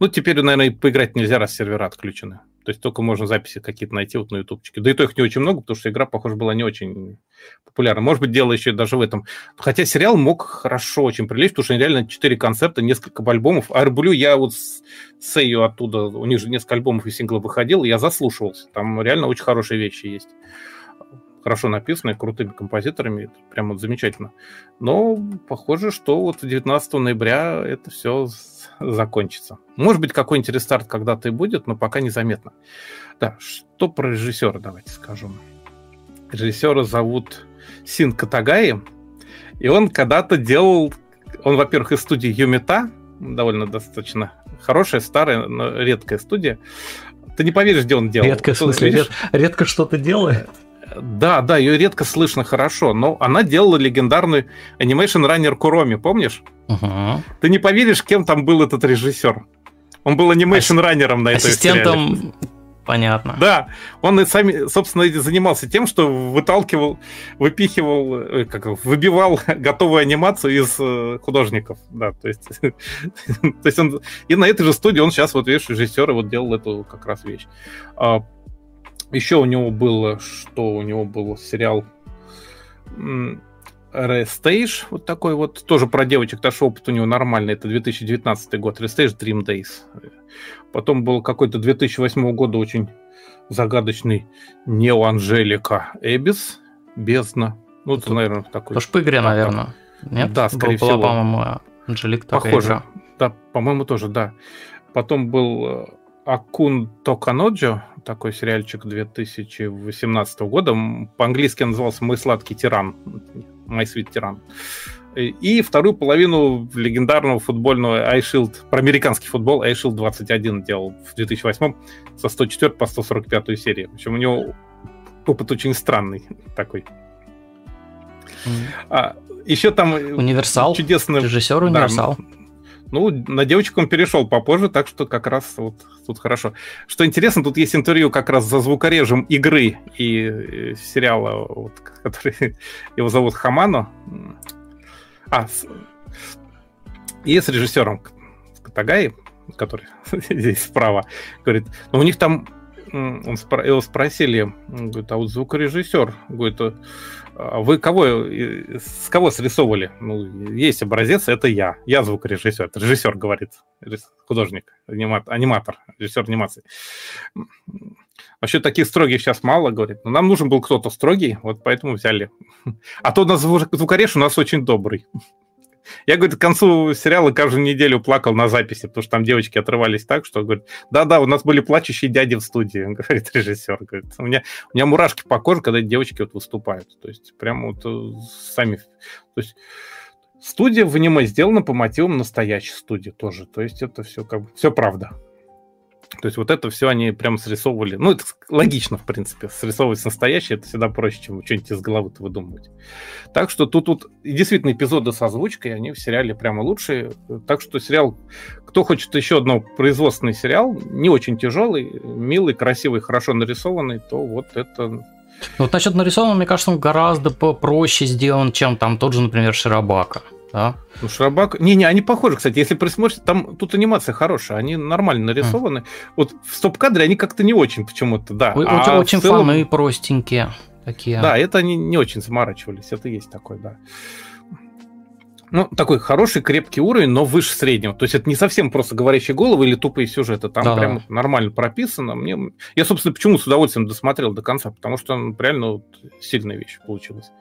ну, теперь, наверное, поиграть нельзя, раз сервера отключены. То есть только можно записи какие-то найти вот на ютубчике. Да и то их не очень много, потому что игра, похоже, была не очень популярна. Может быть, дело еще даже в этом. Хотя сериал мог хорошо очень прилечь, потому что реально четыре концепта, несколько альбомов. А Арблю я вот с Сейю оттуда, у них же несколько альбомов и синглов выходил, я заслушивался. Там реально очень хорошие вещи есть хорошо написанная, крутыми композиторами, это прям вот замечательно. Но похоже, что вот 19 ноября это все закончится. Может быть, какой-нибудь рестарт когда-то и будет, но пока незаметно. Да, что про режиссера давайте скажу. Режиссера зовут Син Катагаи, и он когда-то делал, он, во-первых, из студии Юмита, довольно достаточно хорошая, старая, но редкая студия. Ты не поверишь, где он делал. Редкая, в смысле, ред, редко что-то делает? Да, да, ее редко слышно хорошо, но она делала легендарный Animation Runner Куроми, помнишь? Угу. Ты не поверишь, кем там был этот режиссер. Он был анимейшн-раннером на этой Ассистентом сериале. Понятно. Да, он и сами, собственно, занимался тем, что выталкивал, выпихивал, э, как выбивал [laughs] готовую анимацию из э, художников. Да, то есть, [laughs] то есть он и на этой же студии он сейчас вот видишь режиссер и вот делал эту как раз вещь. Еще у него было, что у него был сериал Restage, вот такой вот, тоже про девочек, даже опыт у него нормальный, это 2019 год, Restage Dream Days. Потом был какой-то 2008 года очень загадочный Нео Анжелика Эбис, Бездна. Ну, это, наверное, такой... Тоже по игре, наверное. Нет? Да, скорее была, всего. по-моему, Анжелик Похоже. Игра. Да, по-моему, тоже, да. Потом был э, Акун Токаноджо, такой сериальчик 2018 года. По-английски назывался «Мой сладкий тиран». «My sweet тиран». И вторую половину легендарного футбольного iShield, про американский футбол iShield 21 делал в 2008 со 104 по 145 серии. В общем, у него опыт очень странный такой. Mm. А, еще там Универсал. Чудесный... Режиссер Универсал. Да, ну, на девочек он перешел попозже, так что как раз вот тут хорошо. Что интересно, тут есть интервью как раз за звукорежем игры и э, сериала, вот, [laughs] который его зовут Хамано. А, с, и с режиссером Катагай, который [laughs] здесь справа, говорит, ну у них там он спро- его спросили, говорит, а вот звукорежиссер, говорит, вы кого, с кого срисовывали? Ну, есть образец, это я. Я звукорежиссер. Это режиссер говорит, художник, аниматор, аниматор режиссер анимации. Вообще таких строгих сейчас мало, говорит. Но нам нужен был кто-то строгий, вот поэтому взяли. [laughs] А то у нас звукореж у нас очень добрый. Я, говорит, к концу сериала каждую неделю плакал на записи, потому что там девочки отрывались так, что, говорит, да-да, у нас были плачущие дяди в студии, [laughs] говорит режиссер. Говорит, у меня, у меня мурашки по коже, когда девочки вот выступают. То есть прямо вот э, сами... То есть студия в аниме сделана по мотивам настоящей студии тоже. То есть это все как бы... Все правда. То есть вот это все они прям срисовывали. Ну, это логично, в принципе. Срисовывать настоящее это всегда проще, чем что-нибудь из головы-то выдумывать. Так что тут, тут действительно эпизоды с озвучкой, они в сериале прямо лучшие. Так что сериал, кто хочет еще одно производственный сериал, не очень тяжелый, милый, красивый, хорошо нарисованный, то вот это ну, вот насчет нарисованного, мне кажется, он гораздо проще сделан, чем там тот же, например, Широбака. Да? Ну, Шрабак... Не-не, они похожи, кстати. Если присмотрите, там тут анимация хорошая, они нормально нарисованы. Mm. Вот в стоп-кадре они как-то не очень почему-то, да. Очень, а очень целом... фаны простенькие такие. Да, это они не очень заморачивались, это есть такой, да. Ну, такой хороший, крепкий уровень, но выше среднего. То есть это не совсем просто говорящие головы или тупые сюжеты. Там да. прям нормально прописано. Мне... Я, собственно, почему с удовольствием досмотрел до конца, потому что ну, реально вот, сильная вещь получилась.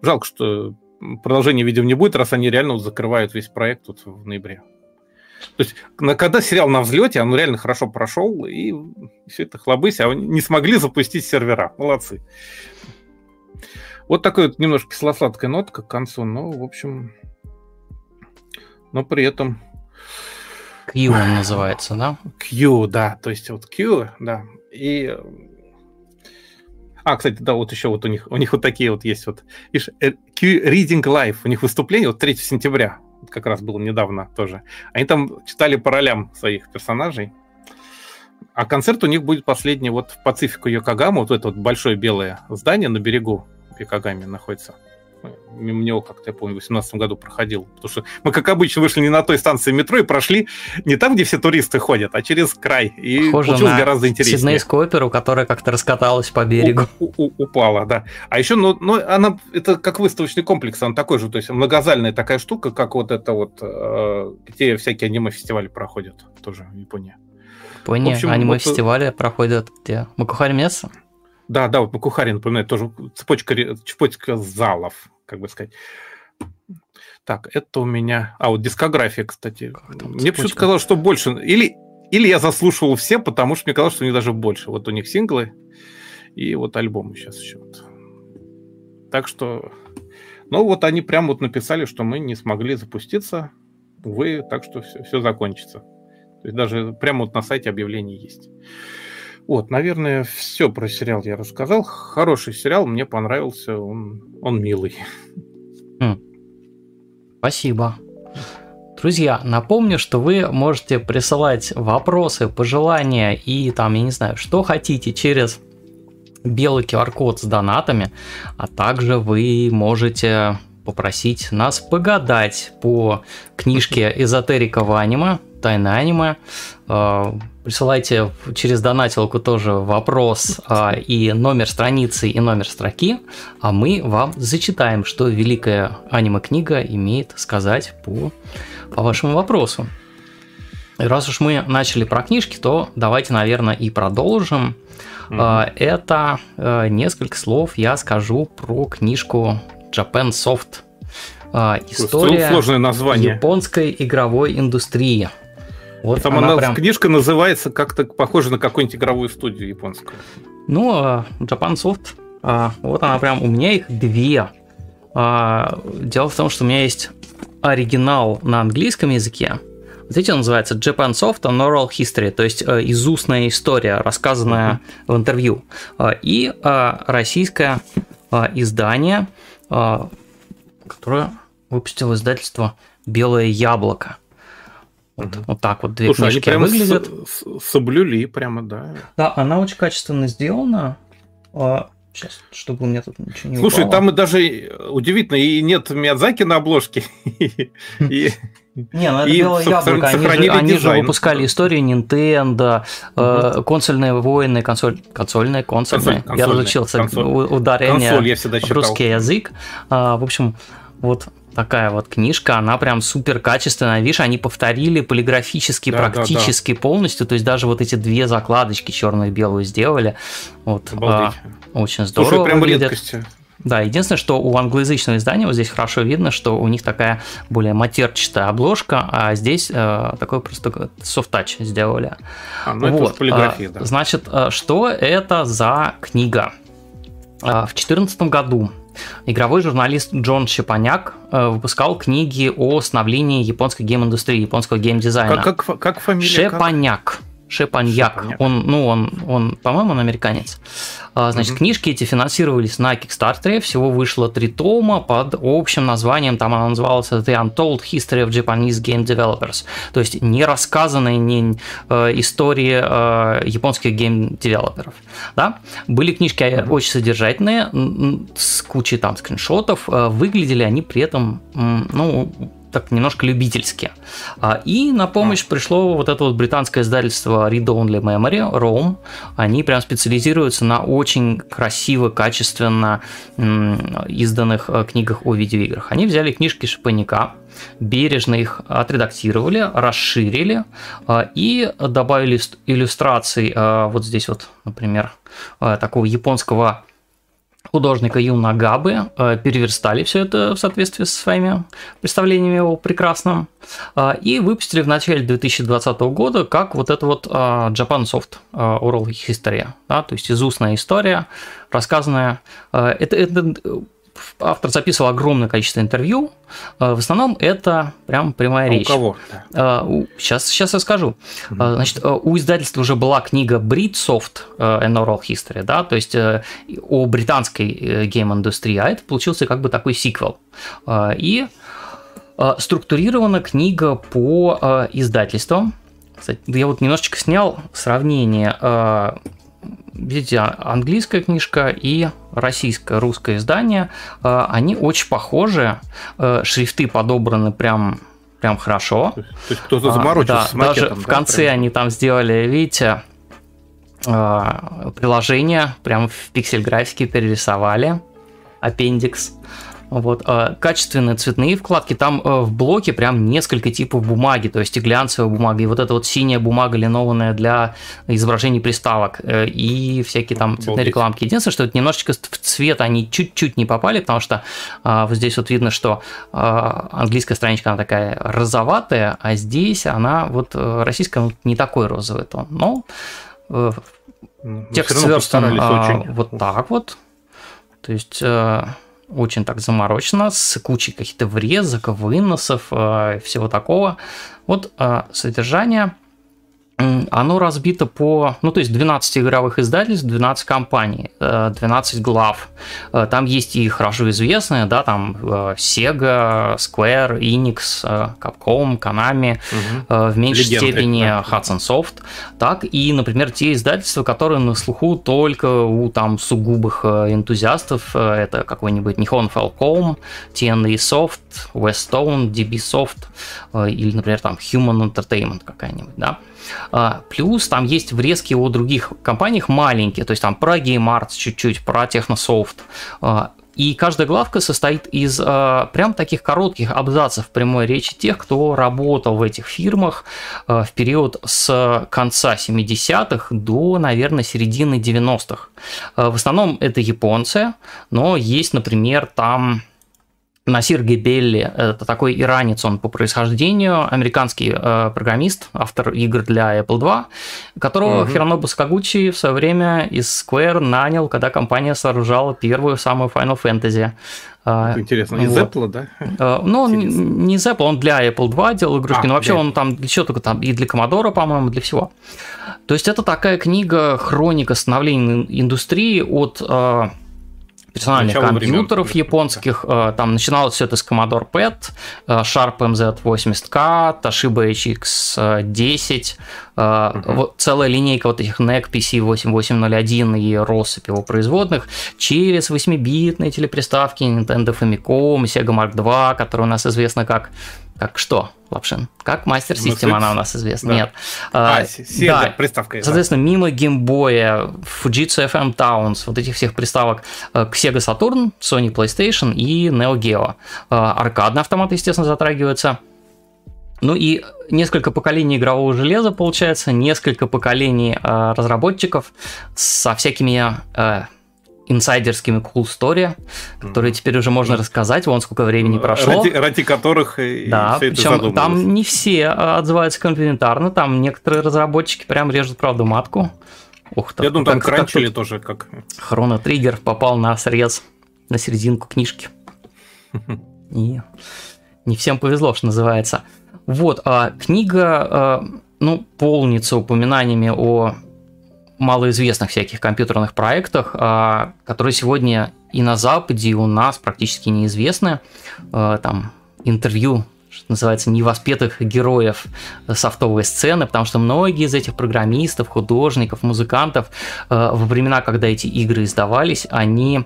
Жалко, что продолжения видео не будет, раз они реально вот закрывают весь проект вот в ноябре. То есть, когда сериал на взлете, он реально хорошо прошел, и все это хлобысь, а не смогли запустить сервера. Молодцы. Вот такой вот немножко кисло-сладкая нотка к концу, но, в общем, но при этом... Q он называется, да? Q, да, то есть вот Q, да, и а, кстати, да, вот еще вот у них, у них вот такие вот есть вот. Видишь, э, Reading Live, у них выступление вот 3 сентября, как раз было недавно тоже. Они там читали по ролям своих персонажей. А концерт у них будет последний вот в Пацифику Йокогаму, вот это вот большое белое здание на берегу Йокогами находится мимо него как-то, я помню, в 2018 году проходил. Потому что мы, как обычно, вышли не на той станции метро и прошли не там, где все туристы ходят, а через край. И Похоже получилось на гораздо интереснее. Сиднейскую оперу, которая как-то раскаталась по берегу. У, у, упала, да. А еще, ну, ну, она, это как выставочный комплекс, он такой же, то есть многозальная такая штука, как вот это вот, э, где всякие аниме-фестивали проходят, тоже в Японии. Япония, аниме-фестивали вот... проходят где? Макухари Месса? Да, да, вот Макухари напоминает тоже цепочка, цепочка залов, как бы сказать. Так, это у меня... А, вот дискография, кстати. Мне почему-то казалось, что больше... Или, или я заслушивал все, потому что мне казалось, что у них даже больше. Вот у них синглы и вот альбомы сейчас еще. Так что... Ну, вот они прям вот написали, что мы не смогли запуститься. Увы, так что все, все закончится. То есть даже прямо вот на сайте объявление есть. Вот, наверное, все про сериал я рассказал. Хороший сериал, мне понравился, он, он милый. Хм. Спасибо. Друзья, напомню, что вы можете присылать вопросы, пожелания и там, я не знаю, что хотите через белый QR-код с донатами, а также вы можете попросить нас погадать по книжке «Эзотерика в аниме», «Тайна аниме», а, присылайте через донатилку тоже вопрос а, и номер страницы, и номер строки, а мы вам зачитаем, что великая аниме-книга имеет сказать по, по вашему вопросу. И раз уж мы начали про книжки, то давайте, наверное, и продолжим. Mm-hmm. Это а, несколько слов я скажу про книжку Japan Soft. А, история Сложное название. японской игровой индустрии. Вот Там она, она прям... книжка называется как-то похоже на какую-нибудь игровую студию японскую. Ну, а, Japan Soft, а, вот она прям, у меня их две. Дело в том, что у меня есть оригинал на английском языке. Вот эти называется Japan Soft and Oral History, то есть э, изустная история, рассказанная mm-hmm. в интервью. И российское издание, которое выпустило издательство Белое яблоко. Вот, угу. вот так вот две Слушай, книжки они выглядят. С- соблюли прямо, да. Да, она очень качественно сделана. Сейчас, чтобы у меня тут ничего не Слушай, упало. там и даже удивительно, и нет Миядзаки на обложке. [laughs] Не, ну это белое яблоко, они, же, выпускали истории Nintendo, э, консольные войны, консоль, консольные, консольные. Консоль, я разучился ударение консоль, я всегда в русский язык. А, в общем, вот такая вот книжка, она прям супер качественная. Видишь, они повторили полиграфически да, практически да, да. полностью, то есть даже вот эти две закладочки черную и белую сделали. Вот, а, очень здорово Слушай, прям выглядит. редкость. Да, единственное, что у англоязычного издания вот здесь хорошо видно, что у них такая более матерчатая обложка, а здесь э, такой просто софт-тач сделали. А, ну вот. это полиграфия, да. Значит, э, что это за книга? Э, в 2014 году игровой журналист Джон Шепаняк э, выпускал книги о становлении японской гейм-индустрии, японского гейм-дизайна. Как, как, как фамилия? Шепаняк. Как? Шепаньяк. Шепаньяк. Он, ну, он, он, по-моему, он американец. А, значит, угу. книжки эти финансировались на Kickstarter. Всего вышло три тома под общим названием, там она называлась The Untold History of Japanese Game Developers. То есть не рассказанные не, э, истории э, японских гейм-девелоперов. Да? Были книжки угу. очень содержательные, с кучей там скриншотов. Э, выглядели они при этом, ну, так немножко любительски. А, и на помощь пришло вот это вот британское издательство Read Only Memory, ROM. Они прям специализируются на очень красиво, качественно изданных э, книгах о видеоиграх. Они взяли книжки Шепаняка, бережно их отредактировали, расширили э, и добавили иллюстраций э, вот здесь вот, например, такого японского художника Юна Габы э, переверстали все это в соответствии со своими представлениями о прекрасном э, и выпустили в начале 2020 года как вот это вот э, Japan Soft Oral History, да, то есть изустная история, рассказанная. Это, это автор записывал огромное количество интервью. Э, в основном это прям прямая а речь. У кого? Сейчас, э, сейчас я скажу. Mm-hmm. Значит, у издательства уже была книга Britsoft An Oral History, да, то есть о британской гейм-индустрии, а это получился как бы такой сиквел. И структурирована книга по издательствам. Кстати, я вот немножечко снял сравнение видите, а, английская книжка и российское, русское издание, а, они очень похожи, э, шрифты подобраны прям прям хорошо. То есть, кто-то заморочился а, да, с макетом, Даже в конце прям. они там сделали, видите, приложение, прям в пиксель-графике перерисовали, аппендикс. Вот, э, качественные цветные вкладки, там э, в блоке прям несколько типов бумаги, то есть и глянцевая бумага, и вот эта вот синяя бумага линованная для изображений приставок, э, и всякие там цветные рекламки. Единственное, что это немножечко в цвет они чуть-чуть не попали, потому что вот здесь вот видно, что английская страничка, она такая розоватая, а здесь она вот российская ну, не такой розовый тон. Но ну, текст сверстан а, вот так вот. То есть очень так заморочено, с кучей каких-то врезок, выносов, э, всего такого. Вот э, содержание оно разбито по, ну, то есть 12 игровых издательств, 12 компаний, 12 э, глав. Э, там есть и хорошо известные, да, там э, Sega, Square, Enix, Capcom, Konami, угу. в меньшей Легенды, степени да. Hudson Soft, так и, например, те издательства, которые на слуху только у там сугубых энтузиастов, это какой-нибудь Nihon Falcom, TNA Soft, Westone, DB Soft, или, например, там Human Entertainment какая-нибудь, да. Плюс там есть врезки о других компаниях маленькие, то есть там про GameArts чуть-чуть, про Technosoft. А, и каждая главка состоит из э, прям таких коротких абзацев прямой речи тех, кто работал в этих фирмах э, в период с конца 70-х до, наверное, середины 90-х. Э, в основном это японцы, но есть, например, там Насир Гебелли – это такой иранец, он по происхождению, американский э, программист, автор игр для Apple II, которого угу. Хиронобу Сакагучи в свое время из Square нанял, когда компания сооружала первую самую Final Fantasy. А, Интересно, из вот. Apple, да? Э, ну, он не из Apple, он для Apple II делал игрушки, а, но вообще он там чего только там, и для Commodore, по-моему, для всего. То есть это такая книга хроника становления индустрии от э, персональных Начало компьютеров времен. японских. Да. Там начиналось все это с Commodore PET, Sharp MZ80K, Toshiba HX10, угу. вот целая линейка вот этих NEC PC8801 и россыпь его производных, через 8-битные телеприставки Nintendo Famicom, Sega Mark II, который у нас известно как как что, Лапшин? Как мастер система она у нас известна? Да. Нет. А, а Sega, да. приставка. Соответственно, да. мимо геймбоя, Fujitsu FM Towns, вот этих всех приставок э, к Sega Saturn, Sony PlayStation и Neo Geo. Э, аркадный автомат, естественно, затрагивается. Ну и несколько поколений игрового железа, получается, несколько поколений э, разработчиков со всякими инсайдерскими cool story, которые теперь уже можно рассказать, вон сколько времени прошло. Ради, ради которых да, все причем это там не все а, отзываются комплиментарно, там некоторые разработчики прям режут правду матку. Ух, так, Я думаю, там кранчили тоже как... Хроно Триггер попал на срез, на серединку книжки. [laughs] И не всем повезло, что называется. Вот, а книга, а, ну, полнится упоминаниями о малоизвестных всяких компьютерных проектах, а, которые сегодня и на Западе, и у нас практически неизвестны. А, там интервью что называется, невоспетых героев софтовой сцены, потому что многие из этих программистов, художников, музыкантов а, во времена, когда эти игры издавались, они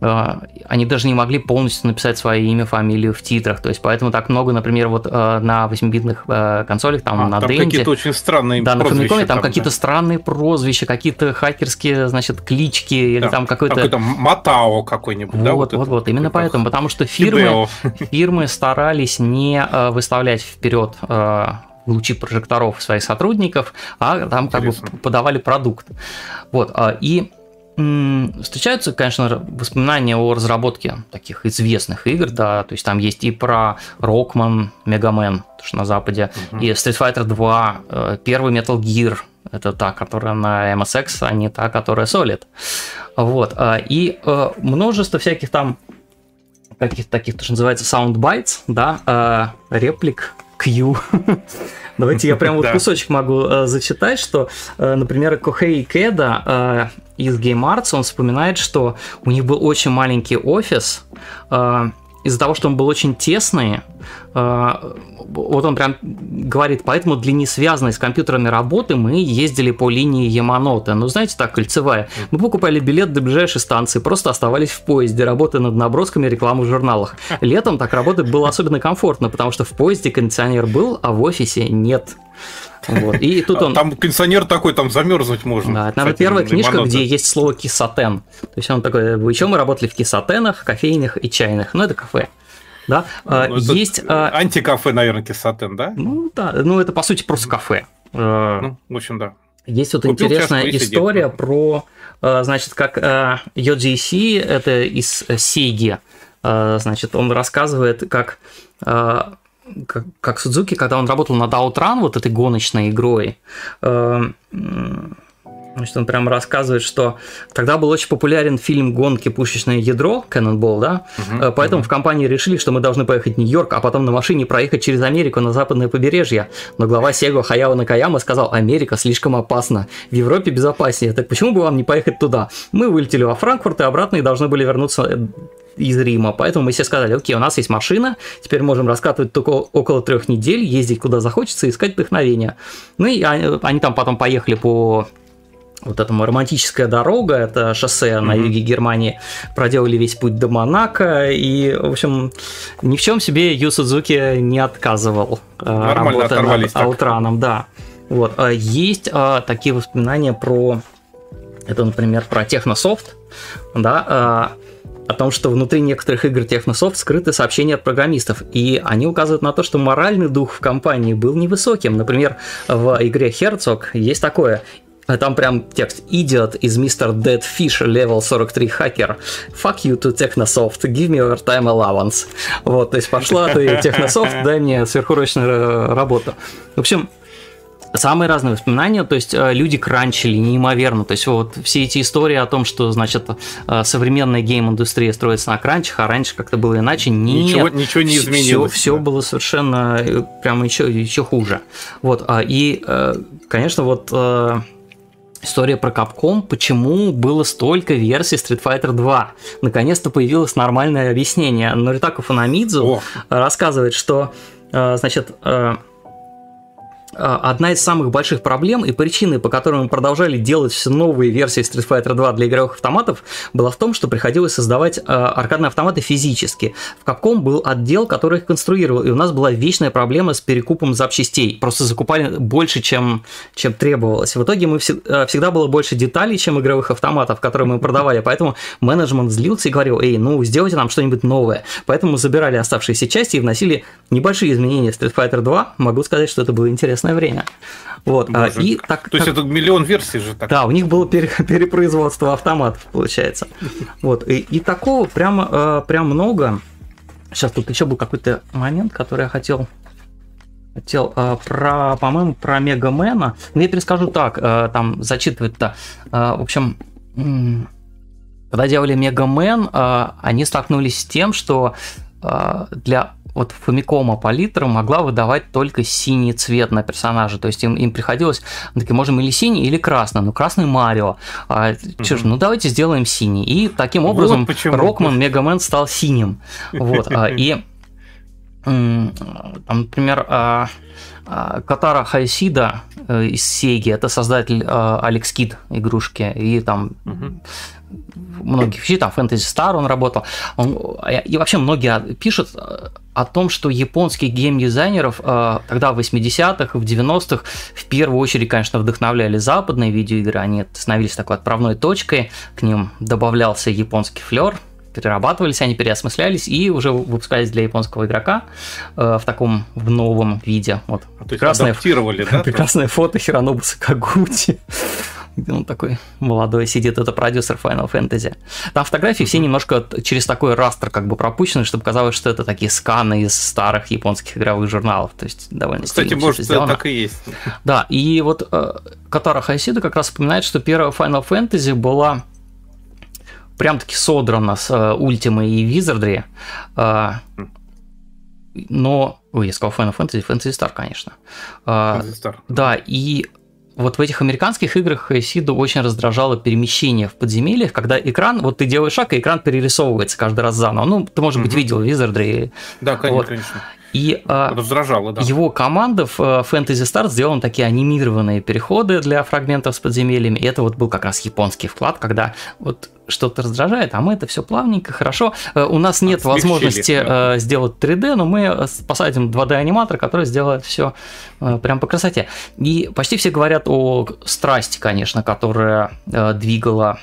они даже не могли полностью написать свое имя, фамилию в титрах. То есть, поэтому так много, например, вот а, на 8-битных а, консолях, там а, на там какие-то очень странные да. На Famicom там, там какие-то да. странные прозвища, какие-то хакерские, значит, клички, или да, там какой-то... Какой-то Матао какой-нибудь, вот, да? Вот, вот, вот, именно поэтому, потому что фирмы, фирмы старались не выставлять вперед лучи прожекторов своих сотрудников, а там Интересно. как бы подавали продукт. Вот, и Встречаются, конечно, воспоминания о разработке таких известных игр, да, то есть там есть и про Rockman, то, что на Западе, угу. и Street Fighter 2, э, первый Metal Gear, это та, которая на MSX, а не та, которая Solid. Вот, а, и э, множество всяких там каких-то таких, то, что называется soundbites, да, э, реплик, Q. [laughs] Давайте я прям вот кусочек могу зачитать, что, например, Кохей Кеда из Game Arts, он вспоминает, что у них был очень маленький офис, э, из-за того, что он был очень тесный, э, вот он прям говорит, поэтому для несвязанной с компьютерами работы мы ездили по линии Яманоте. Ну, знаете, так, кольцевая. Мы покупали билет до ближайшей станции, просто оставались в поезде, работая над набросками рекламы в журналах. Летом так работать было особенно комфортно, потому что в поезде кондиционер был, а в офисе нет. Вот. И [laughs] тут он... Там пенсионер такой, там замерзнуть можно. Да, это, наверное, первая книжка, где есть слово кисатен. То есть он такой, вы еще мы работали в кисатенах, кофейных и чайных. Ну, это кафе. Да? А, ну, есть... А, антикафе, наверное, кисатен, да? Ну, да. Ну, это, по сути, просто кафе. А, ну, в общем, да. Есть вот Купил интересная история сидит. про, значит, как Йоджи это из Сейги, значит, он рассказывает, как как, как Судзуки, когда он работал над Outrun, вот этой гоночной игрой, э, Значит, он прямо рассказывает, что тогда был очень популярен фильм «Гонки. Пушечное ядро» Cannonball, да? Uh-huh, Поэтому uh-huh. в компании решили, что мы должны поехать в Нью-Йорк, а потом на машине проехать через Америку на западное побережье. Но глава Sega Хаяо Накаяма сказал, Америка слишком опасна, в Европе безопаснее, так почему бы вам не поехать туда? Мы вылетели во Франкфурт и обратно и должны были вернуться э, из Рима. Поэтому мы все сказали, окей, у нас есть машина, теперь можем раскатывать только около трех недель, ездить куда захочется, искать вдохновение. Ну и они, они там потом поехали по вот эта романтическая дорога, это шоссе mm-hmm. на юге Германии, проделали весь путь до Монако, и, в общем, ни в чем себе Ю Судзуки не отказывал, э, Нормально работая над. Аутраном, да. Вот. А есть а, такие воспоминания про, это, например, про Технософт, да, а, о том, что внутри некоторых игр Технософт скрыты сообщения от программистов, и они указывают на то, что моральный дух в компании был невысоким. Например, в игре Herzog есть такое там прям текст «Idiot is Mr. Dead Fish, level 43 hacker. Fuck you to Technosoft, give me your time allowance». Вот, то есть пошла ты, [laughs] Technosoft, дай мне сверхурочную работу. В общем, Самые разные воспоминания, то есть э, люди кранчили неимоверно, то есть вот все эти истории о том, что, значит, э, современная гейм-индустрия строится на кранчах, а раньше как-то было иначе, нет. Ничего, ничего не изменилось. Все, все было совершенно прямо еще, еще хуже. Вот, а, и, конечно, вот история про Capcom, почему было столько версий Street Fighter 2. Наконец-то появилось нормальное объяснение. Норитаку Фунамидзу рассказывает, что значит, а, одна из самых больших проблем и причины, по которым мы продолжали делать все новые версии Street Fighter 2 для игровых автоматов, была в том, что приходилось создавать э, аркадные автоматы физически. В Capcom был отдел, который их конструировал, и у нас была вечная проблема с перекупом запчастей. Просто закупали больше, чем, чем требовалось. В итоге мы все, э, всегда было больше деталей, чем игровых автоматов, которые мы продавали, поэтому менеджмент злился и говорил, эй, ну сделайте нам что-нибудь новое. Поэтому забирали оставшиеся части и вносили небольшие изменения в Street Fighter 2. Могу сказать, что это было интересно прекрасное время. Вот. А, Боже, и так, то есть это миллион версий же так? Да, у них было пере, [laughs] перепроизводство автоматов, получается. Вот. И, и такого прямо, э, прям много. Сейчас тут еще был какой-то момент, который я хотел хотел э, про, по-моему, про Мегамена. Но я перескажу так, э, там зачитывать-то. Э, в общем, когда делали Мегамен, э, они столкнулись с тем, что э, для вот Famicom палитра могла выдавать только синий цвет на персонажа. То есть им, им приходилось, мы такие, можем или синий, или красный. Ну, красный Марио. А, mm ж, ну давайте сделаем синий. И таким образом вот Рокман Мегамен стал синим. Вот. А, и, там, например, а, Катара Хайсида э, из Сеги, это создатель Алекс Кид игрушки, и там угу многих вещей, там Fantasy Star он работал, он, и вообще многие пишут о том, что японских геймдизайнеров э, тогда в 80-х, в 90-х в первую очередь, конечно, вдохновляли западные видеоигры, они становились такой отправной точкой, к ним добавлялся японский флер, перерабатывались, они переосмыслялись и уже выпускались для японского игрока э, в таком в новом виде. Вот. А, прекрасное, да? [laughs] Прекрасное фото Хиронобу Сакагути [laughs] где он такой молодой сидит, это продюсер Final Fantasy. Там фотографии все немножко через такой растер как бы пропущены, чтобы казалось, что это такие сканы из старых японских игровых журналов, то есть довольно Кстати, может, это так и есть. Да, и вот э, Катара Хайсида как раз вспоминает, что первая Final Fantasy была прям-таки содрана с э, Ultima и Wizardry, э, но... Ой, я сказал Final Fantasy, Fantasy Star, конечно. Э, Fantasy Star. Да, и вот в этих американских играх Сиду очень раздражало перемещение в подземельях, когда экран, вот ты делаешь шаг, и экран перерисовывается каждый раз заново. Ну, ты, может быть, видел Wizardry. Да, конечно, вот. конечно. И а, Раздражало, да. его команда в э, Fantasy Star сделала такие анимированные переходы для фрагментов с подземельями. И это вот был как раз японский вклад, когда вот что-то раздражает, а мы это все плавненько, хорошо. Э, у нас нет Смягчили, возможности да. Э, сделать 3D, но мы посадим 2D-аниматор, который сделает все прям по красоте. И почти все говорят о страсти, конечно, которая двигала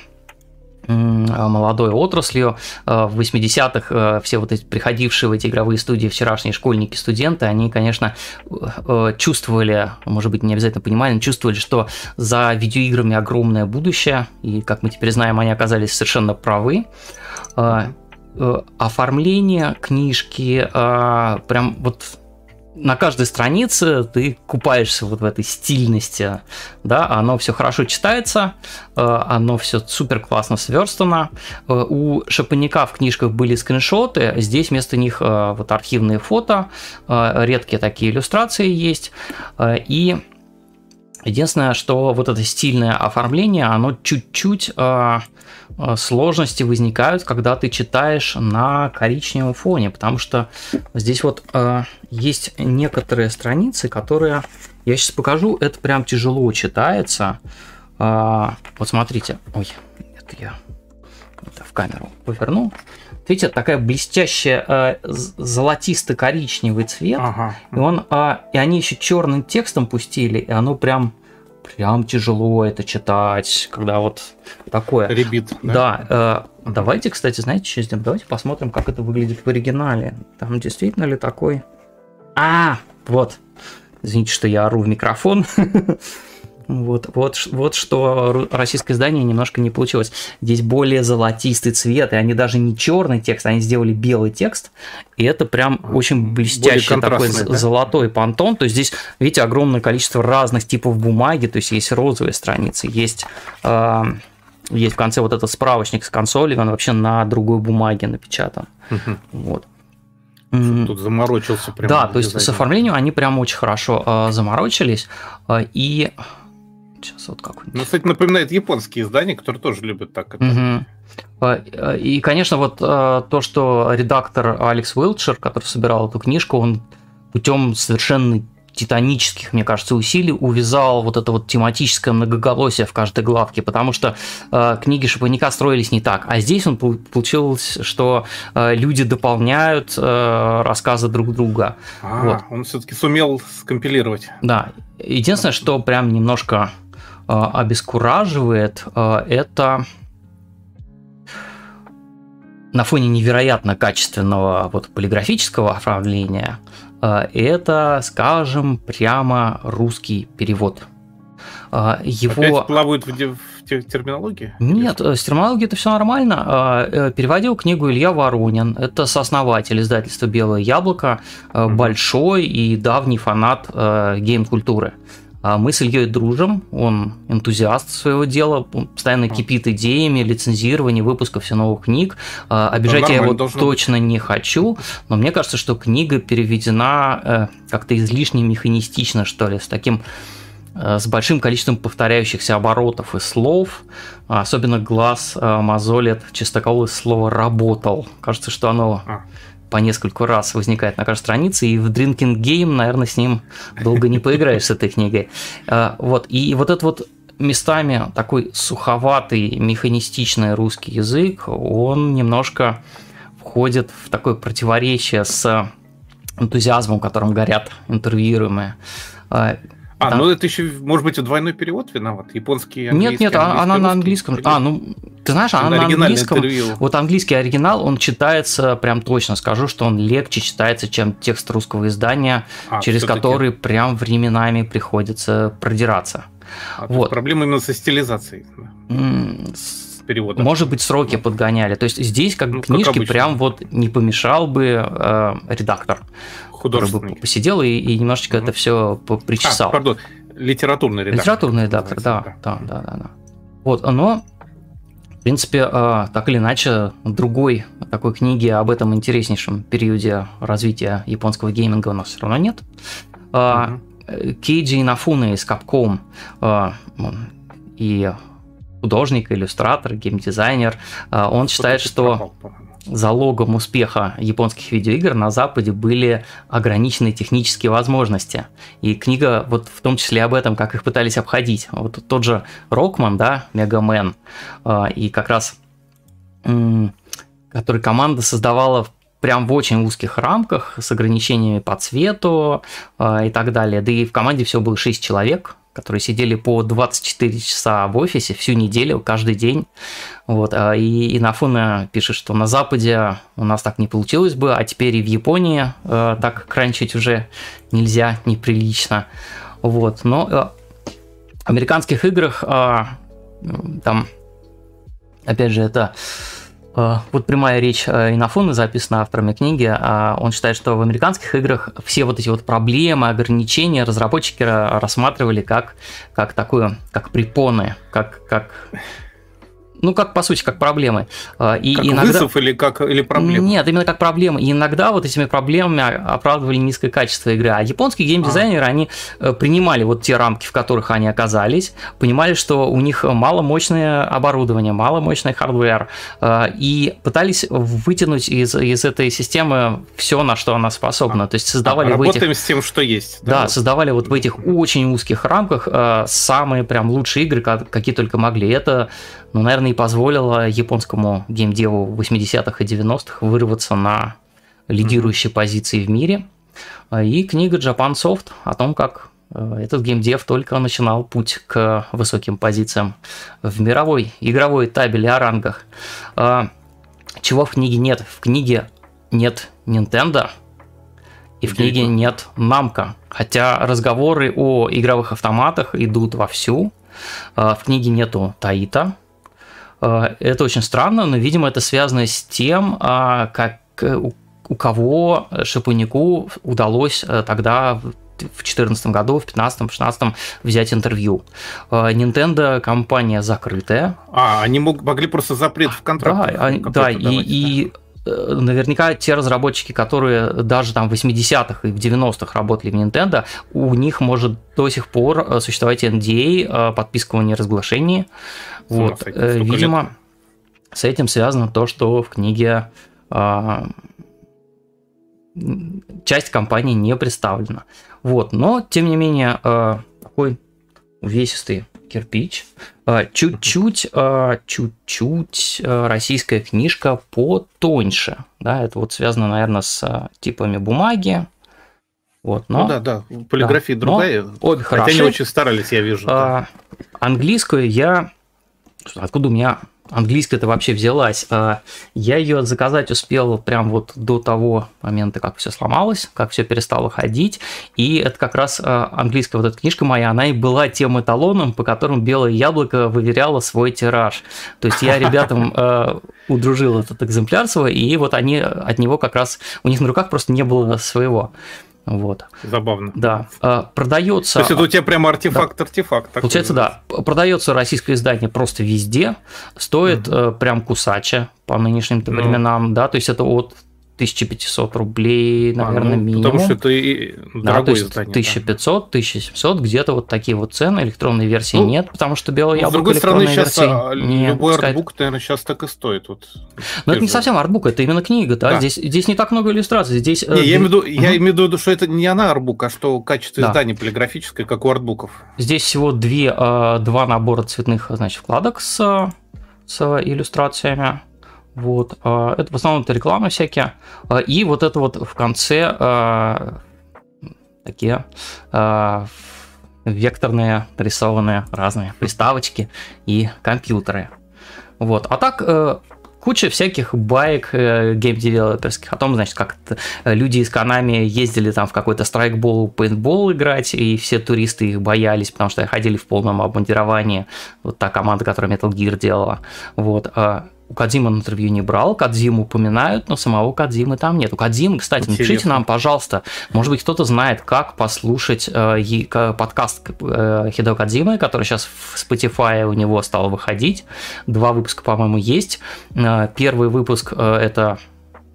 молодой отраслью. Э, в 80-х э, все вот эти приходившие в эти игровые студии вчерашние школьники, студенты, они, конечно, чувствовали, может быть, не обязательно понимали, но чувствовали, что за видеоиграми огромное будущее, и, как мы теперь знаем, они оказались совершенно правы оформление книжки, прям вот на каждой странице ты купаешься вот в этой стильности, да, оно все хорошо читается, э, оно все супер классно сверстано. Э, у Шапаника в книжках были скриншоты, здесь вместо них э, вот архивные фото, редкие такие иллюстрации есть, и Единственное, что вот это стильное оформление, оно чуть-чуть сложности возникают, когда ты читаешь на коричневом фоне, потому что здесь вот э, есть некоторые страницы, которые я сейчас покажу, это прям тяжело читается. Э, вот смотрите, ой, это я это в камеру повернул. Видите, такая блестящая э, золотисто-коричневый цвет. Ага. И он, э, и они еще черным текстом пустили, и оно прям прям тяжело это читать, когда вот такое. Ребит. Да. да э, давайте, кстати, знаете, что сделаем? Давайте посмотрим, как это выглядит в оригинале. Там действительно ли такой... А, вот. Извините, что я ору в микрофон. [laughs] Вот, вот, вот что российское издание немножко не получилось. Здесь более золотистый цвет, и они даже не черный текст, они сделали белый текст, и это прям очень блестящий такой да? золотой понтон. То есть здесь, видите, огромное количество разных типов бумаги, то есть есть розовые страницы, есть... Э, есть в конце вот этот справочник с консолью, он вообще на другой бумаге напечатан. Угу. Вот. Тут заморочился прям. Да, то есть с оформлением они прям очень хорошо э, заморочились. Э, и Сейчас вот как Ну, кстати, напоминает японские издания, которые тоже любят так это. Угу. И, конечно, вот то, что редактор Алекс Уилчер, который собирал эту книжку, он путем совершенно титанических, мне кажется, усилий увязал вот это вот тематическое многоголосие в каждой главке, потому что э, книги Шапаника строились не так, а здесь он получилось, что э, люди дополняют э, рассказы друг друга. А, вот. он все-таки сумел скомпилировать. Да. Единственное, что прям немножко обескураживает, э, это на фоне невероятно качественного вот полиграфического оформления – а, это, скажем, прямо русский перевод. А, его... Опять плавают в, в терминологии? Нет, с терминологией это все нормально. А, э, переводил книгу Илья Воронин. Это сооснователь издательства «Белое яблоко», большой и давний фанат гейм-культуры. А мы с Ильей дружим, он энтузиаст своего дела, постоянно кипит идеями лицензирования, выпуска все новых книг. А, обижать я его точно быть. не хочу, но мне кажется, что книга переведена э, как-то излишне механистично, что ли, с таким э, с большим количеством повторяющихся оборотов и слов. Особенно глаз э, мозолит чистоколы слово «работал». Кажется, что оно а по нескольку раз возникает на каждой странице, и в Drinking Game, наверное, с ним долго не поиграешь с этой книгой. А, вот, и вот этот вот местами такой суховатый, механистичный русский язык, он немножко входит в такое противоречие с энтузиазмом, которым горят интервьюируемые. А, а, Там... ну это еще, может быть, двойной перевод виноват? Японский, английский, Нет, нет, английский, она русский, на английском. А, ну, ты знаешь, она на английском. Интервью. Вот английский оригинал, он читается, прям точно скажу, что он легче читается, чем текст русского издания, а, через который прям временами приходится продираться. А, вот. Проблема именно со стилизацией. С перевода. Может быть, сроки подгоняли. То есть здесь как ну, книжки как прям вот не помешал бы э, редактор художественный. Бы посидел и, и немножечко угу. это все причесал. А, пардон, литературный редактор. Литературный редактор, да, да, да, да, да. Вот, но в принципе, а, так или иначе, другой такой книги об этом интереснейшем периоде развития японского гейминга у нас все равно нет. Угу. Кейджи Нафуна из Capcom а, и художник, иллюстратор, геймдизайнер, он считает, что залогом успеха японских видеоигр на Западе были ограниченные технические возможности. И книга вот в том числе об этом, как их пытались обходить. Вот тот же Рокман, да, Мегамен, и как раз который команда создавала прям в очень узких рамках, с ограничениями по цвету а, и так далее. Да и в команде всего было 6 человек, которые сидели по 24 часа в офисе всю неделю, каждый день. Вот. А, и Инафуна пишет, что на Западе у нас так не получилось бы, а теперь и в Японии э, так кранчить уже нельзя, неприлично. Вот. Но э, в американских играх э, там, опять же, это вот прямая речь э, Инофона записана авторами книги. А он считает, что в американских играх все вот эти вот проблемы, ограничения разработчики рассматривали как, как такую, как препоны, как, как ну, как, по сути, как проблемы. А, и как иногда... вызов или, как, или проблемы? Нет, именно как проблемы. И иногда вот этими проблемами оправдывали низкое качество игры. А японские геймдизайнеры, а. они э, принимали вот те рамки, в которых они оказались, понимали, что у них мало мощное оборудование, мало мощный hardware, э, и пытались вытянуть из, из этой системы все, на что она способна. А. То есть создавали а, в этих... с тем, что есть. Да, да создавали вот в этих очень узких рамках э, самые прям лучшие игры, какие только могли. Это ну, наверное, и позволило японскому геймдеву 80-х и 90-х вырваться на лидирующие mm-hmm. позиции в мире. И книга Japan Soft о том, как э, этот геймдев только начинал путь к высоким позициям в мировой игровой табели о рангах. А, чего в книге нет? В книге нет Nintendo, и в книге нет Namco. Хотя разговоры о игровых автоматах идут вовсю. А, в книге нету Таита, это очень странно, но, видимо, это связано с тем, а, как э, у кого Шапунику удалось э, тогда в 2014 году, в 2015, 2016 взять интервью. Nintendo компания закрытая. А, они мог, могли просто запрет в контракт. Да, да, и, и э, наверняка те разработчики, которые даже там в 80-х и в 90-х работали в Nintendo, у них может до сих пор существовать NDA, подписка о неразглашении. Вот, видимо, лет? с этим связано то, что в книге часть компании не представлена. Вот, но тем не менее такой увесистый кирпич. А, чуть-чуть, а, чуть-чуть а, российская книжка потоньше. Да, это вот связано, наверное, с типами бумаги. Вот, но, ну да, да, полиграфия да, другая. Обе Хотя хороши. они очень старались, я вижу. А, да. Английскую я... Откуда у меня английская это вообще взялась. А, я ее заказать успел прям вот до того момента, как все сломалось, как все перестало ходить. И это как раз а, английская вот эта книжка моя, она и была тем эталоном, по которому Белое Яблоко выверяло свой тираж. То есть я ребятам [laughs] а, удружил этот экземпляр свой, и вот они от него как раз, у них на руках просто не было своего. Вот. Забавно. Да. А, продается... То есть это у тебя прямо артефакт-артефакт. Да. Получается, да. Продается российское издание просто везде. Стоит угу. прям кусача по нынешним ну. временам, да, то есть это от 1500 рублей, наверное, а, ну, минимум. Потому что это и да, то есть издание. 1500, да. 1700, где-то вот такие вот цены. Электронной версии ну, нет, потому что белое яблоко С другой стороны, сейчас а, не любой пускай... артбук, наверное, сейчас так и стоит. Вот, Но это не совсем артбук, это именно книга, да? да. Здесь, здесь не так много иллюстраций. Здесь, не, я, имею в виду, я имею в виду, что это не она артбук, а что качество да. издания полиграфическое, как у артбуков. Здесь всего две, два набора цветных значит, вкладок с, с иллюстрациями. Вот. А, это в основном это рекламы всякие. А, и вот это вот в конце а, такие векторные рисованные разные приставочки и компьютеры. Вот. А так э, куча всяких баек э, гейм-девелоперских о том, значит, как люди из Konami ездили там в какой-то страйкбол, пейнтбол играть, и все туристы их боялись, потому что ходили в полном обмундировании. Вот та команда, которая Metal Gear делала. Вот. У Кадзима интервью не брал, Кадзиму упоминают, но самого Кадзимы там нет. У Кадзимы, кстати, Интересно. напишите нам, пожалуйста, может быть, кто-то знает, как послушать э, подкаст э, Хидео Кадзимы, который сейчас в Spotify у него стал выходить. Два выпуска, по-моему, есть. Э, первый выпуск э, это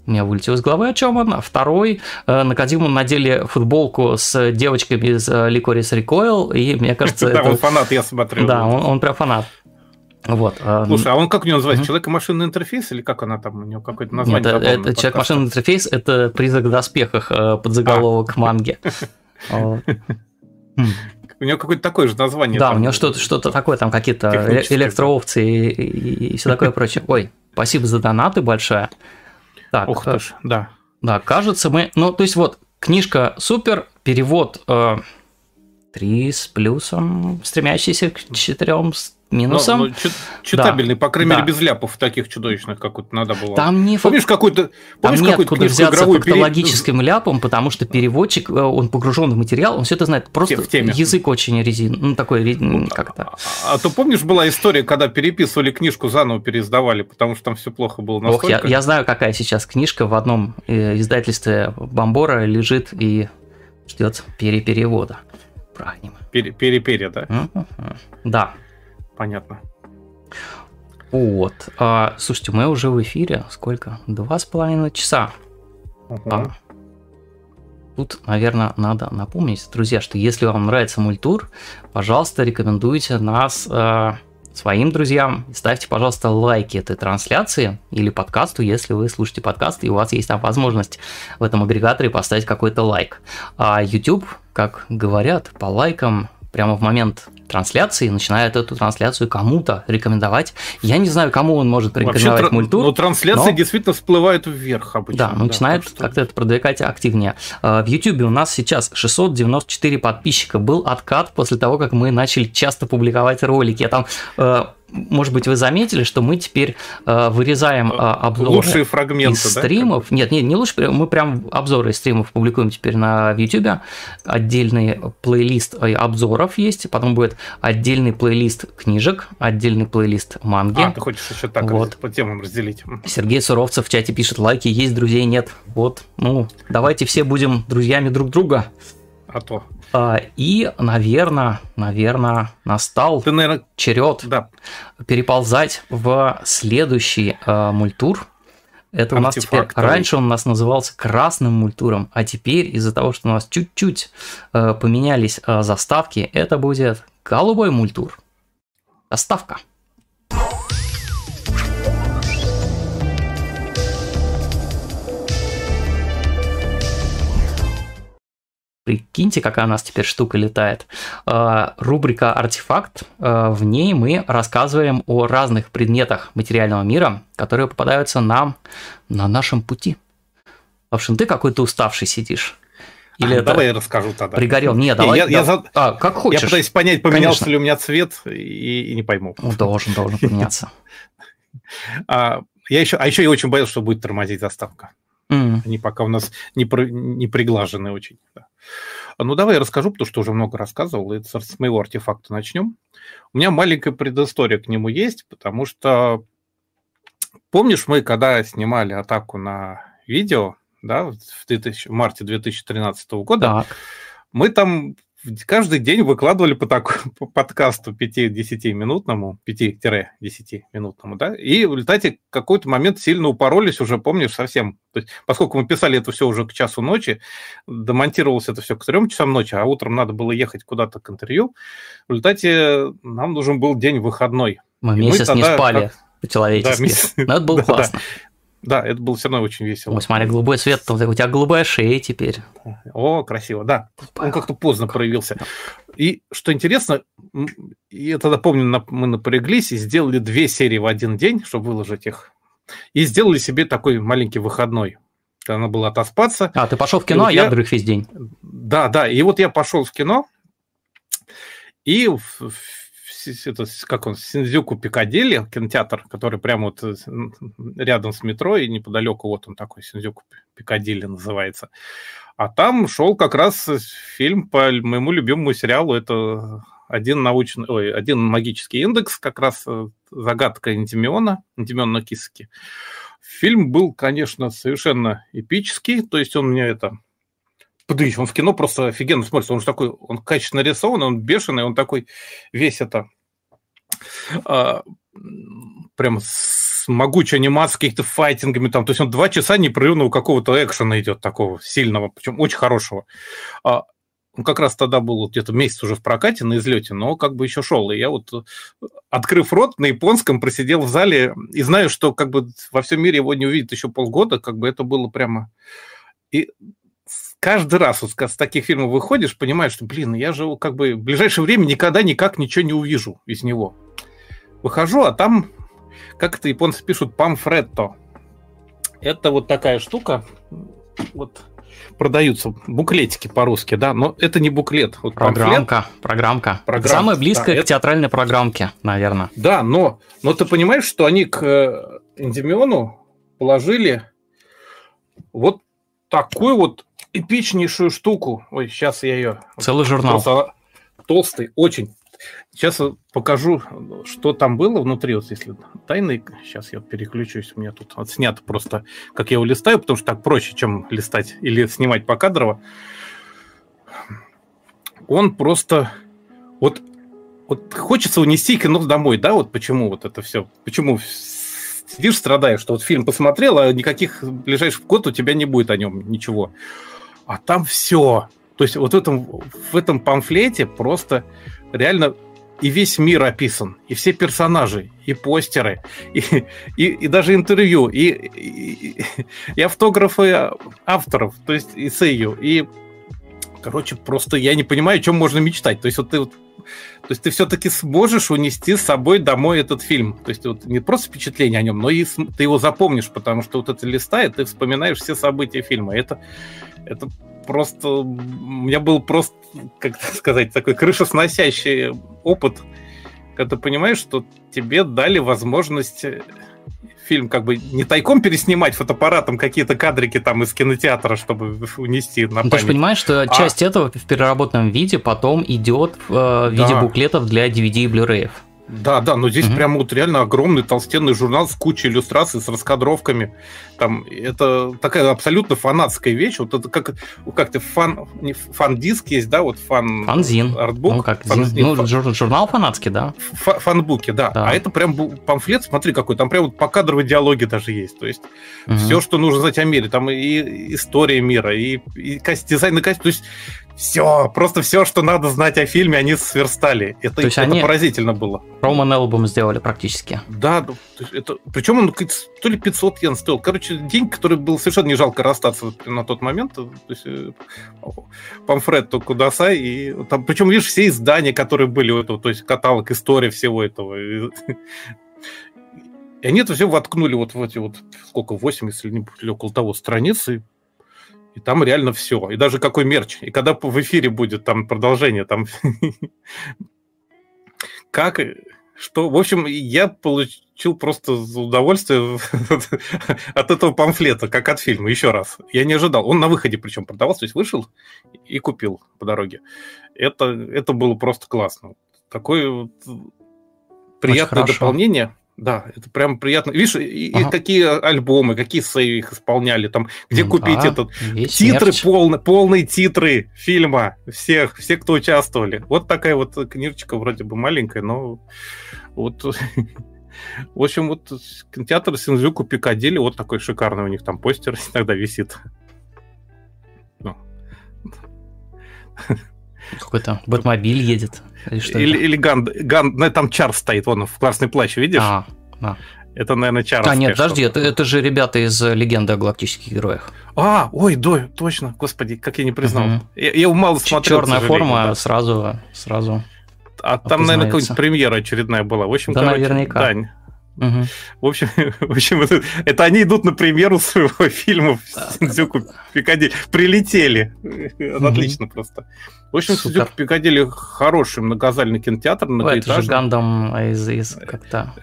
у меня вылетел из головы, о чем он. А второй, э, на Кадиму надели футболку с девочками из э, Licorice Recoil, и мне кажется... [laughs] Да, он фанат, я смотрю. Да, он прям фанат. Вот. А, Слушай, а он как у него называется? Человек-машинный интерфейс или как она там? У него какое-то название? Нет, это, человек-машинный интерфейс – это призрак в доспехах э, под заголовок а. манги. [laughs] У него какое-то такое же название. Да, у него что-то что такое, там какие-то электроовцы и, все такое прочее. Ой, спасибо за донаты большое. Так, Ух ты ж, да. Да, кажется, мы... Ну, то есть вот, книжка супер, перевод э, 3 с плюсом, стремящийся к 4 с минусом. Ну, ну, читабельный, да, по крайней да. мере, без ляпов таких чудовищных, как вот надо было. Там не помнишь какой-то помнишь там куда взяться фактологическим пере... ляпом, потому что переводчик, э, он погружен в материал, он все это знает. Просто в теме. язык очень резин, ну такой ну, как-то. А, а, а то помнишь была история, когда переписывали книжку заново переиздавали, потому что там все плохо было настолько. Ох, я, я знаю, какая сейчас книжка в одном э, издательстве Бомбора лежит и ждет переперевода. Про аниме. Пере-пере, да? Да понятно. Вот. А, слушайте, мы уже в эфире. Сколько? Два с половиной часа. Угу. А, тут, наверное, надо напомнить, друзья, что если вам нравится мультур, пожалуйста, рекомендуйте нас э, своим друзьям. Ставьте, пожалуйста, лайки этой трансляции или подкасту, если вы слушаете подкаст, и у вас есть там возможность в этом агрегаторе поставить какой-то лайк. А YouTube, как говорят, по лайкам прямо в момент трансляции начинает эту трансляцию кому-то рекомендовать. Я не знаю, кому он может порекомендовать Вообще, мультур. Но трансляции но... действительно всплывают вверх обычно. Да, да начинает что... как-то это продвигать активнее. А, в YouTube у нас сейчас 694 подписчика. Был откат после того, как мы начали часто публиковать ролики. Я там э, может быть, вы заметили, что мы теперь э, вырезаем э, обзоры лучшие фрагменты из стримов. Да? Нет, нет, не лучше, мы прям обзоры из стримов публикуем теперь на YouTube. Отдельный плейлист э, обзоров есть, потом будет отдельный плейлист книжек, отдельный плейлист манги. А, ты хочешь еще так вот. по темам разделить. Сергей Суровцев в чате пишет лайки, есть друзей, нет. Вот, ну, давайте все будем друзьями друг друга. А то. А, и, наверное, наверное, настал Ты, наверное... черед да. переползать в следующий э, мультур. Это у нас теперь... Раньше он у нас назывался красным мультуром, а теперь из-за того, что у нас чуть-чуть э, поменялись заставки, это будет голубой мультур. Заставка. Прикиньте, какая у нас теперь штука летает. А, рубрика «Артефакт». А, в ней мы рассказываем о разных предметах материального мира, которые попадаются нам на нашем пути. В общем, ты какой-то уставший сидишь. Или а, это давай я расскажу тогда. Пригорел. Не, давай. Я, я, за... а, как хочешь. Я пытаюсь понять, поменялся Конечно. ли у меня цвет, и, и не пойму. Ну, должен, должен поменяться. [laughs] а, я еще, а еще я очень боялся, что будет тормозить заставка. Mm. Они пока у нас не, про, не приглажены очень. Да. Ну, давай я расскажу, потому что уже много рассказывал, и с моего артефакта начнем. У меня маленькая предыстория к нему есть, потому что помнишь, мы когда снимали атаку на видео, да, в, 2000, в марте 2013 года, так. мы там каждый день выкладывали по, такому, [laughs] по подкасту 5-10 минутному, 5-10 минутному, да, и в результате какой-то момент сильно упоролись уже, помнишь, совсем. То есть, поскольку мы писали это все уже к часу ночи, демонтировалось это все к 3 часам ночи, а утром надо было ехать куда-то к интервью, в результате нам нужен был день выходной. Мы месяц мы тогда, не спали как... по-человечески. Да, месяц... Но это было [laughs] да, классно. Да. Да, это было все равно очень весело. Ой, смотри, голубой цвет, у тебя голубая шея теперь. О, красиво, да. Он как-то поздно проявился. И что интересно, я тогда помню, мы напряглись и сделали две серии в один день, чтобы выложить их. И сделали себе такой маленький выходной. Надо было отоспаться. А, ты пошел в кино, а я, я дрых весь день. Да, да. И вот я пошел в кино, и это, как он, Синдзюку Пикадилли, кинотеатр, который прямо вот э, рядом с метро и неподалеку, вот он такой, Синдзюку Пикадилли называется. А там шел как раз фильм по моему любимому сериалу, это один научный, ой, один магический индекс, как раз э, загадка Интимиона, Интимиона Кисаки. Фильм был, конечно, совершенно эпический, то есть он мне это Подыщ, он в кино просто офигенно смотрится. Он же такой, он качественно нарисован, он бешеный, он такой весь это а, прям с могучей анимацией, каких-то файтингами там. То есть он два часа непрерывного какого-то экшена идет такого сильного, причем очень хорошего. А, он как раз тогда был где-то месяц уже в прокате на излете, но как бы еще шел. И я вот, открыв рот, на японском просидел в зале и знаю, что как бы во всем мире его не увидят еще полгода, как бы это было прямо... И каждый раз вот с таких фильмов выходишь, понимаешь, что, блин, я же как бы в ближайшее время никогда никак ничего не увижу из него. Выхожу, а там, как это японцы пишут, памфретто. Это вот такая штука, вот продаются буклетики по-русски, да, но это не буклет. Вот программка, памфлет. программка. программка. Самая близкая да, к театральной программке, наверное. Да, но, но ты понимаешь, что они к Эндемиону положили вот такую вот эпичнейшую штуку. Ой, сейчас я ее... Целый журнал. Просто толстый, очень. Сейчас покажу, что там было внутри. Вот если тайный, сейчас я переключусь. У меня тут отснято просто, как я его листаю, потому что так проще, чем листать или снимать по покадрово. Он просто... Вот, вот хочется унести кино домой, да? Вот почему вот это все... Почему сидишь, страдаешь, что вот фильм посмотрел, а никаких ближайших год у тебя не будет о нем ничего а там все. То есть вот в этом, в этом памфлете просто реально и весь мир описан, и все персонажи, и постеры, и, и, и даже интервью, и, и, и автографы авторов, то есть и сею, и короче, просто я не понимаю, о чем можно мечтать. То есть вот ты вот то есть ты все-таки сможешь унести с собой домой этот фильм. То есть вот не просто впечатление о нем, но и ты его запомнишь, потому что вот это листает, ты вспоминаешь все события фильма. Это, это просто... У меня был просто, как сказать, такой крышесносящий опыт, когда ты понимаешь, что тебе дали возможность э, фильм как бы не тайком переснимать фотоаппаратом какие-то кадрики там из кинотеатра, чтобы унести на память. Ты же понимаешь, что а... часть этого в переработанном виде потом идет в э, виде да. буклетов для DVD и Blu-ray. Да, да, но здесь угу. прямо вот реально огромный толстенный журнал с кучей иллюстраций, с раскадровками. Там это такая абсолютно фанатская вещь. Вот это как, как ты фан, не фан-диск есть, да, вот фан... Фанзин. Артбук. Ну, как, фан, зин, ну, жур, журнал фанатский, да. Ф, фанбуки, да. да. А это прям памфлет, смотри какой, там прям вот покадровые диалоги даже есть. То есть угу. все, что нужно знать о мире, там и история мира, и, и дизайн, и костюм. То есть все, просто все, что надо знать о фильме, они сверстали. Это, то есть это они поразительно было. Roman Album сделали практически. Да, это, причем он то ли 500 йен стоил. Короче, день, который был совершенно не жалко расстаться на тот момент. То есть, э, памфрет Кудасай. И там, причем, видишь, все издания, которые были у этого, то есть каталог, история всего этого. И они это все воткнули вот в эти вот, сколько, 8, если не около того, страницы. И там реально все. И даже какой мерч. И когда в эфире будет там продолжение, там... [laughs] Как... Что, в общем, я получил просто удовольствие [laughs] от этого памфлета, как от фильма, еще раз. Я не ожидал. Он на выходе причем продавался, то есть вышел и купил по дороге. Это, это было просто классно. Такое вот приятное дополнение. Да, это прям приятно. Видишь, и, ага. и какие альбомы, какие сейвы их исполняли, там, где да, купить этот титры, полные, полные титры фильма всех, все, кто участвовали. Вот такая вот книжечка вроде бы маленькая, но вот [laughs] в общем, вот кинотеатр Синзюку Пикадилли, вот такой шикарный у них там постер [laughs] иногда висит. Ну. Какой-то Бэтмобиль едет. Или, что или, или Ган, Ган, ну, там Чар стоит, вон в красный плащ, видишь? А, а. Это, наверное, Чар. А, нет, подожди, это, это же ребята из «Легенды о галактических героях». А, ой, да, точно, господи, как я не признал. Угу. Я, я мало смотрел. Черная форма да. сразу, сразу. А там, наверное, какая-нибудь премьера очередная была. В общем, да, короче, наверняка. Дань. Угу. В общем, [laughs] в общем это, это они идут на премьеру своего [laughs] фильма в Синдзюку Пикади. Прилетели. Угу. Отлично просто. В общем, Синдзюку Пикадилли хороший многозальный кинотеатр, многоэтажный. Это же Гандам из, из как-то...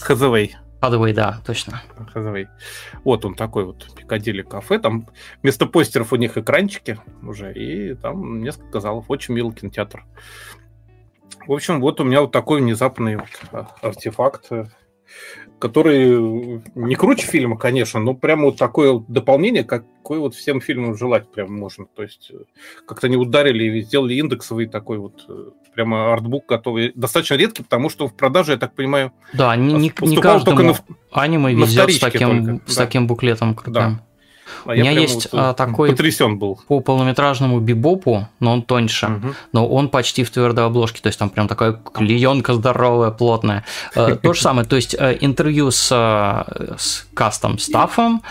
Хазавей. Хазавей, да, точно. Хазавей. Вот он такой вот Пикадилли кафе. Там вместо постеров у них экранчики уже, и там несколько залов. Очень милый кинотеатр. В общем, вот у меня вот такой внезапный вот а, артефакт который не круче фильма, конечно, но прямо вот такое дополнение, какое вот всем фильмам желать прям можно. То есть э, как-то не ударили и сделали индексовый такой вот э, прямо артбук готовый. Достаточно редкий, потому что в продаже, я так понимаю, да, не, не, каждому на, аниме везет с таким, только. с да. таким буклетом крутым. Да. А У меня есть вот, э, такой потрясен был. по полнометражному бибопу, но он тоньше, угу. но он почти в твердой обложке, то есть там прям такая клеенка здоровая, плотная. Э, то же самое, то есть э, интервью с, с кастом стафом,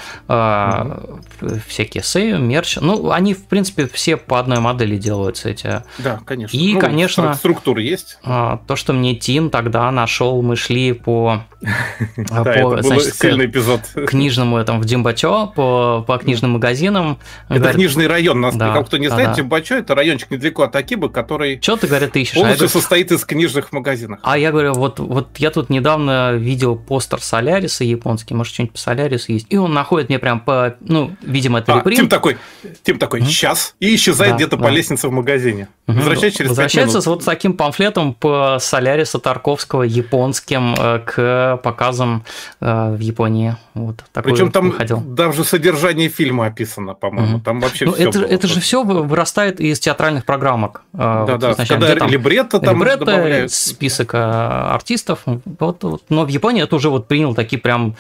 всякие сейвы, мерч, ну, они, в принципе, все по одной модели делаются эти. Да, конечно. И, ну, конечно, структура есть. То, что мне Тим тогда нашел, мы шли по, [laughs] по сильный эпизод. книжному этому в Димбачо, по по книжным магазинам. Это говорят, книжный район. Нас, да, кто не знает, да, Тимбачо это райончик недалеко от Акибы, который Что ты, говорят, ты ищешь? полностью а состоит из книжных магазинов. А я говорю, вот, вот я тут недавно видел постер Соляриса японский, может, что-нибудь по Солярису есть, и он находит мне прям по, ну, видимо, это а, репринт. Тим такой, Тим такой, mm-hmm. сейчас, и исчезает да, где-то да. по лестнице в магазине. Mm-hmm. Возвращается через Возвращается с вот таким памфлетом по Соляриса Тарковского японским э, к показам э, в Японии. Вот Причем там выходил. даже содержание фильма описано, по-моему. Там вообще ну, все это, это же все вырастает из театральных программок. Да, вот, да. Когда там либретто там либретто, добавляют. список э, артистов. Вот, вот. Но в Японии это уже вот принял такие прям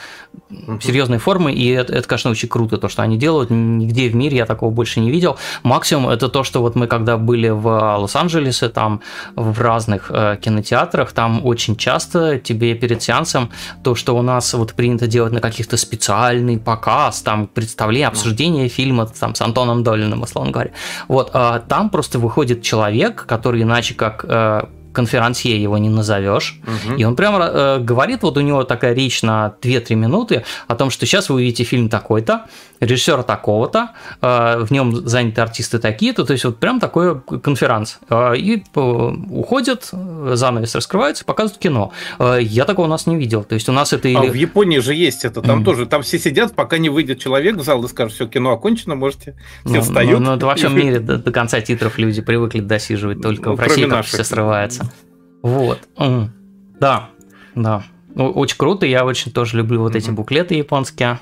серьезные формы, и это, это, конечно, очень круто, то, что они делают. Нигде в мире я такого больше не видел. Максимум это то, что вот мы когда были в Лос-Анджелесе, там в разных э, кинотеатрах, там очень часто тебе перед сеансом то, что у нас вот принято делать на каких каких-то специальный показ, там представление, обсуждение фильма там, с Антоном Долиным, условно говоря. Вот, а, там просто выходит человек, который иначе как э, конферансье его не назовешь. Угу. И он прямо э, говорит, вот у него такая речь на 2-3 минуты о том, что сейчас вы увидите фильм такой-то, режиссера такого-то, э, в нем заняты артисты такие-то, то есть вот прям такой конферанс. Э, и э, уходят, занавес раскрывается, показывают кино. Я такого у нас не видел. То есть у нас это... Или... А в Японии же есть это, там тоже, там все сидят, пока не выйдет человек в зал и скажет, все, кино окончено, можете, все ну, встают. Ну, ну, во всем [laughs] мире до, до конца титров люди привыкли досиживать, только ну, в России как все срывается. Вот. Да, да. Очень круто, я очень тоже люблю вот эти буклеты японские.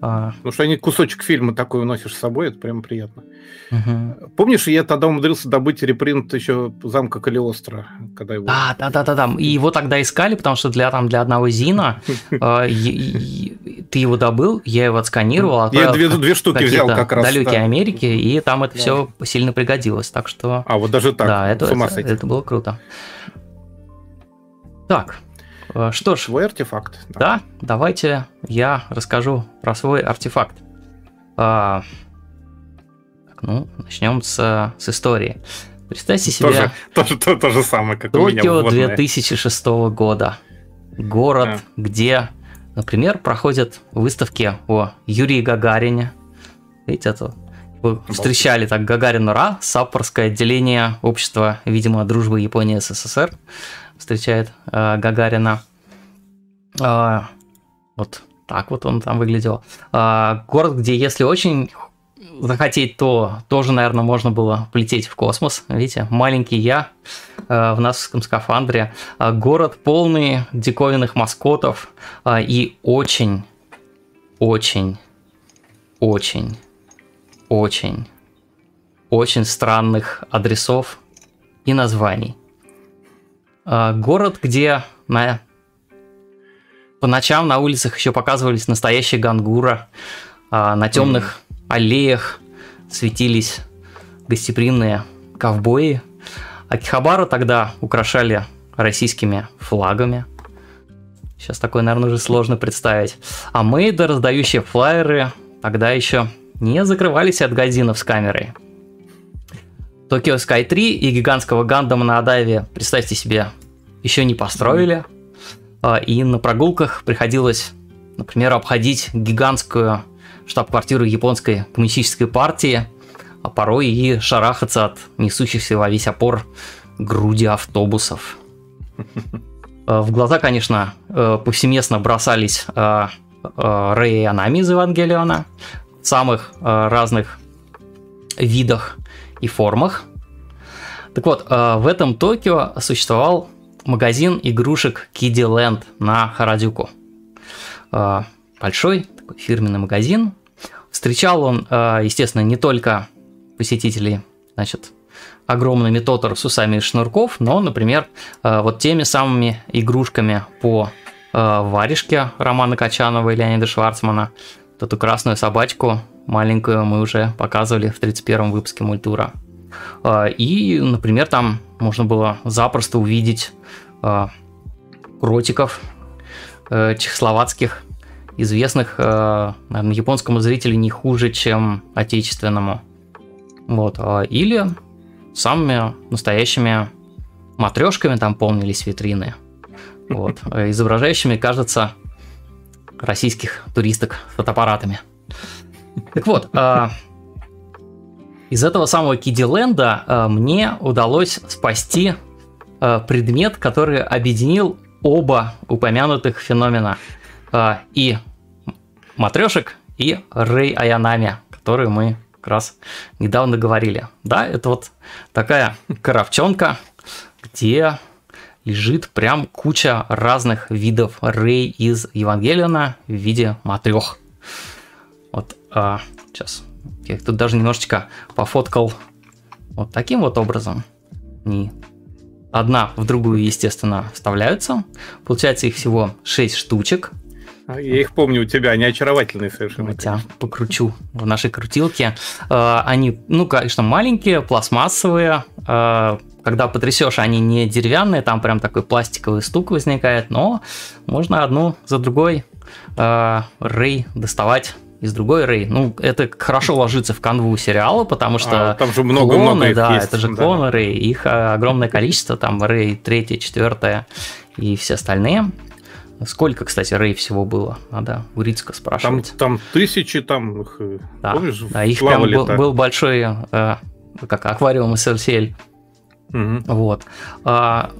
А. Потому что они кусочек фильма такой уносишь с собой, это прям приятно. Угу. Помнишь, я тогда умудрился добыть репринт еще замка Калиостро, когда его... Да, да, да, да, да. И его тогда искали, потому что для, там, для одного Зина [laughs] а, ты его добыл, я его отсканировал. Я две, две [laughs] штуки взял как раз. далекие Америки, и там это все сильно пригодилось. Так что... А вот даже так, да, это, это было круто. Так, что ж. Свой артефакт. Да. да, давайте я расскажу про свой артефакт. А, ну, начнем с, с истории. Представьте себе... Тоже, тоже, то, то же самое, как Токио у меня 2006 года. Город, а. где, например, проходят выставки о Юрии Гагарине. Видите, это вы встречали так Гагарин Ра, Саппорское отделение общества, видимо, дружбы Японии СССР встречает э, Гагарина. Э, вот так вот он там выглядел. Э, город, где если очень захотеть, то тоже, наверное, можно было полететь в космос. Видите, маленький я э, в насовском скафандре. Э, город полный диковинных маскотов э, и очень, очень, очень, очень, очень странных адресов и названий. А, город, где на... по ночам на улицах еще показывались настоящие гангура, а, на темных mm. аллеях светились гостеприимные ковбои. Акихабару тогда украшали российскими флагами. Сейчас такое, наверное, уже сложно представить. А мейды, раздающие флайеры, тогда еще не закрывались от газинов с камерой. Tokyo Sky 3 и гигантского Гандама на Адаве, представьте себе, еще не построили. А, и на прогулках приходилось, например, обходить гигантскую штаб-квартиру японской коммунистической партии, а порой и шарахаться от несущихся во весь опор груди автобусов. А, в глаза, конечно, э, повсеместно бросались а, Рэй и Анами из Евангелиона в самых разных видах и формах. Так вот, в этом Токио существовал магазин игрушек Land на Харадюку. А, большой такой фирменный магазин. Встречал он, а, естественно, не только посетителей, значит, огромными тотор с усами шнурков, но, например, а, вот теми самыми игрушками по варежке Романа Качанова и Леонида Шварцмана. Эту красную собачку маленькую мы уже показывали в 31 выпуске мультура. И, например, там можно было запросто увидеть кротиков э, чехословацких, известных, э, наверное, японскому зрителю не хуже, чем отечественному. Вот. А, или самыми настоящими матрешками там полнились витрины. Вот, [laughs] изображающими, кажется, российских туристок с фотоаппаратами. Так вот, из этого самого Кидиленда мне удалось спасти Э, предмет, который объединил оба упомянутых феномена. Э, и матрешек, и Рэй Аянами, которые мы как раз недавно говорили. Да, это вот такая коробчонка, где лежит прям куча разных видов Рэй из Евангелиона в виде матрех. Вот а, сейчас я их тут даже немножечко пофоткал вот таким вот образом. Не одна в другую, естественно, вставляются. Получается их всего 6 штучек. А, я их помню у тебя, они очаровательные совершенно. Хотя покручу в нашей крутилке. А, они, ну, конечно, маленькие, пластмассовые. А, когда потрясешь, они не деревянные, там прям такой пластиковый стук возникает, но можно одну за другой рей доставать из другой Рэй. Ну, это хорошо ложится в канву сериала, потому что а, там же много, клоны, много да, есть. это же клоны да. Рэй, их а, огромное количество, там Рэй третья, четвертая и все остальные. Сколько, кстати, Рэй всего было? Надо у Рицка спрашивать. Там, там тысячи, там их, э, да, помнишь, да, их прям был, был большой, э, как аквариум SLCL. Угу. Вот. А,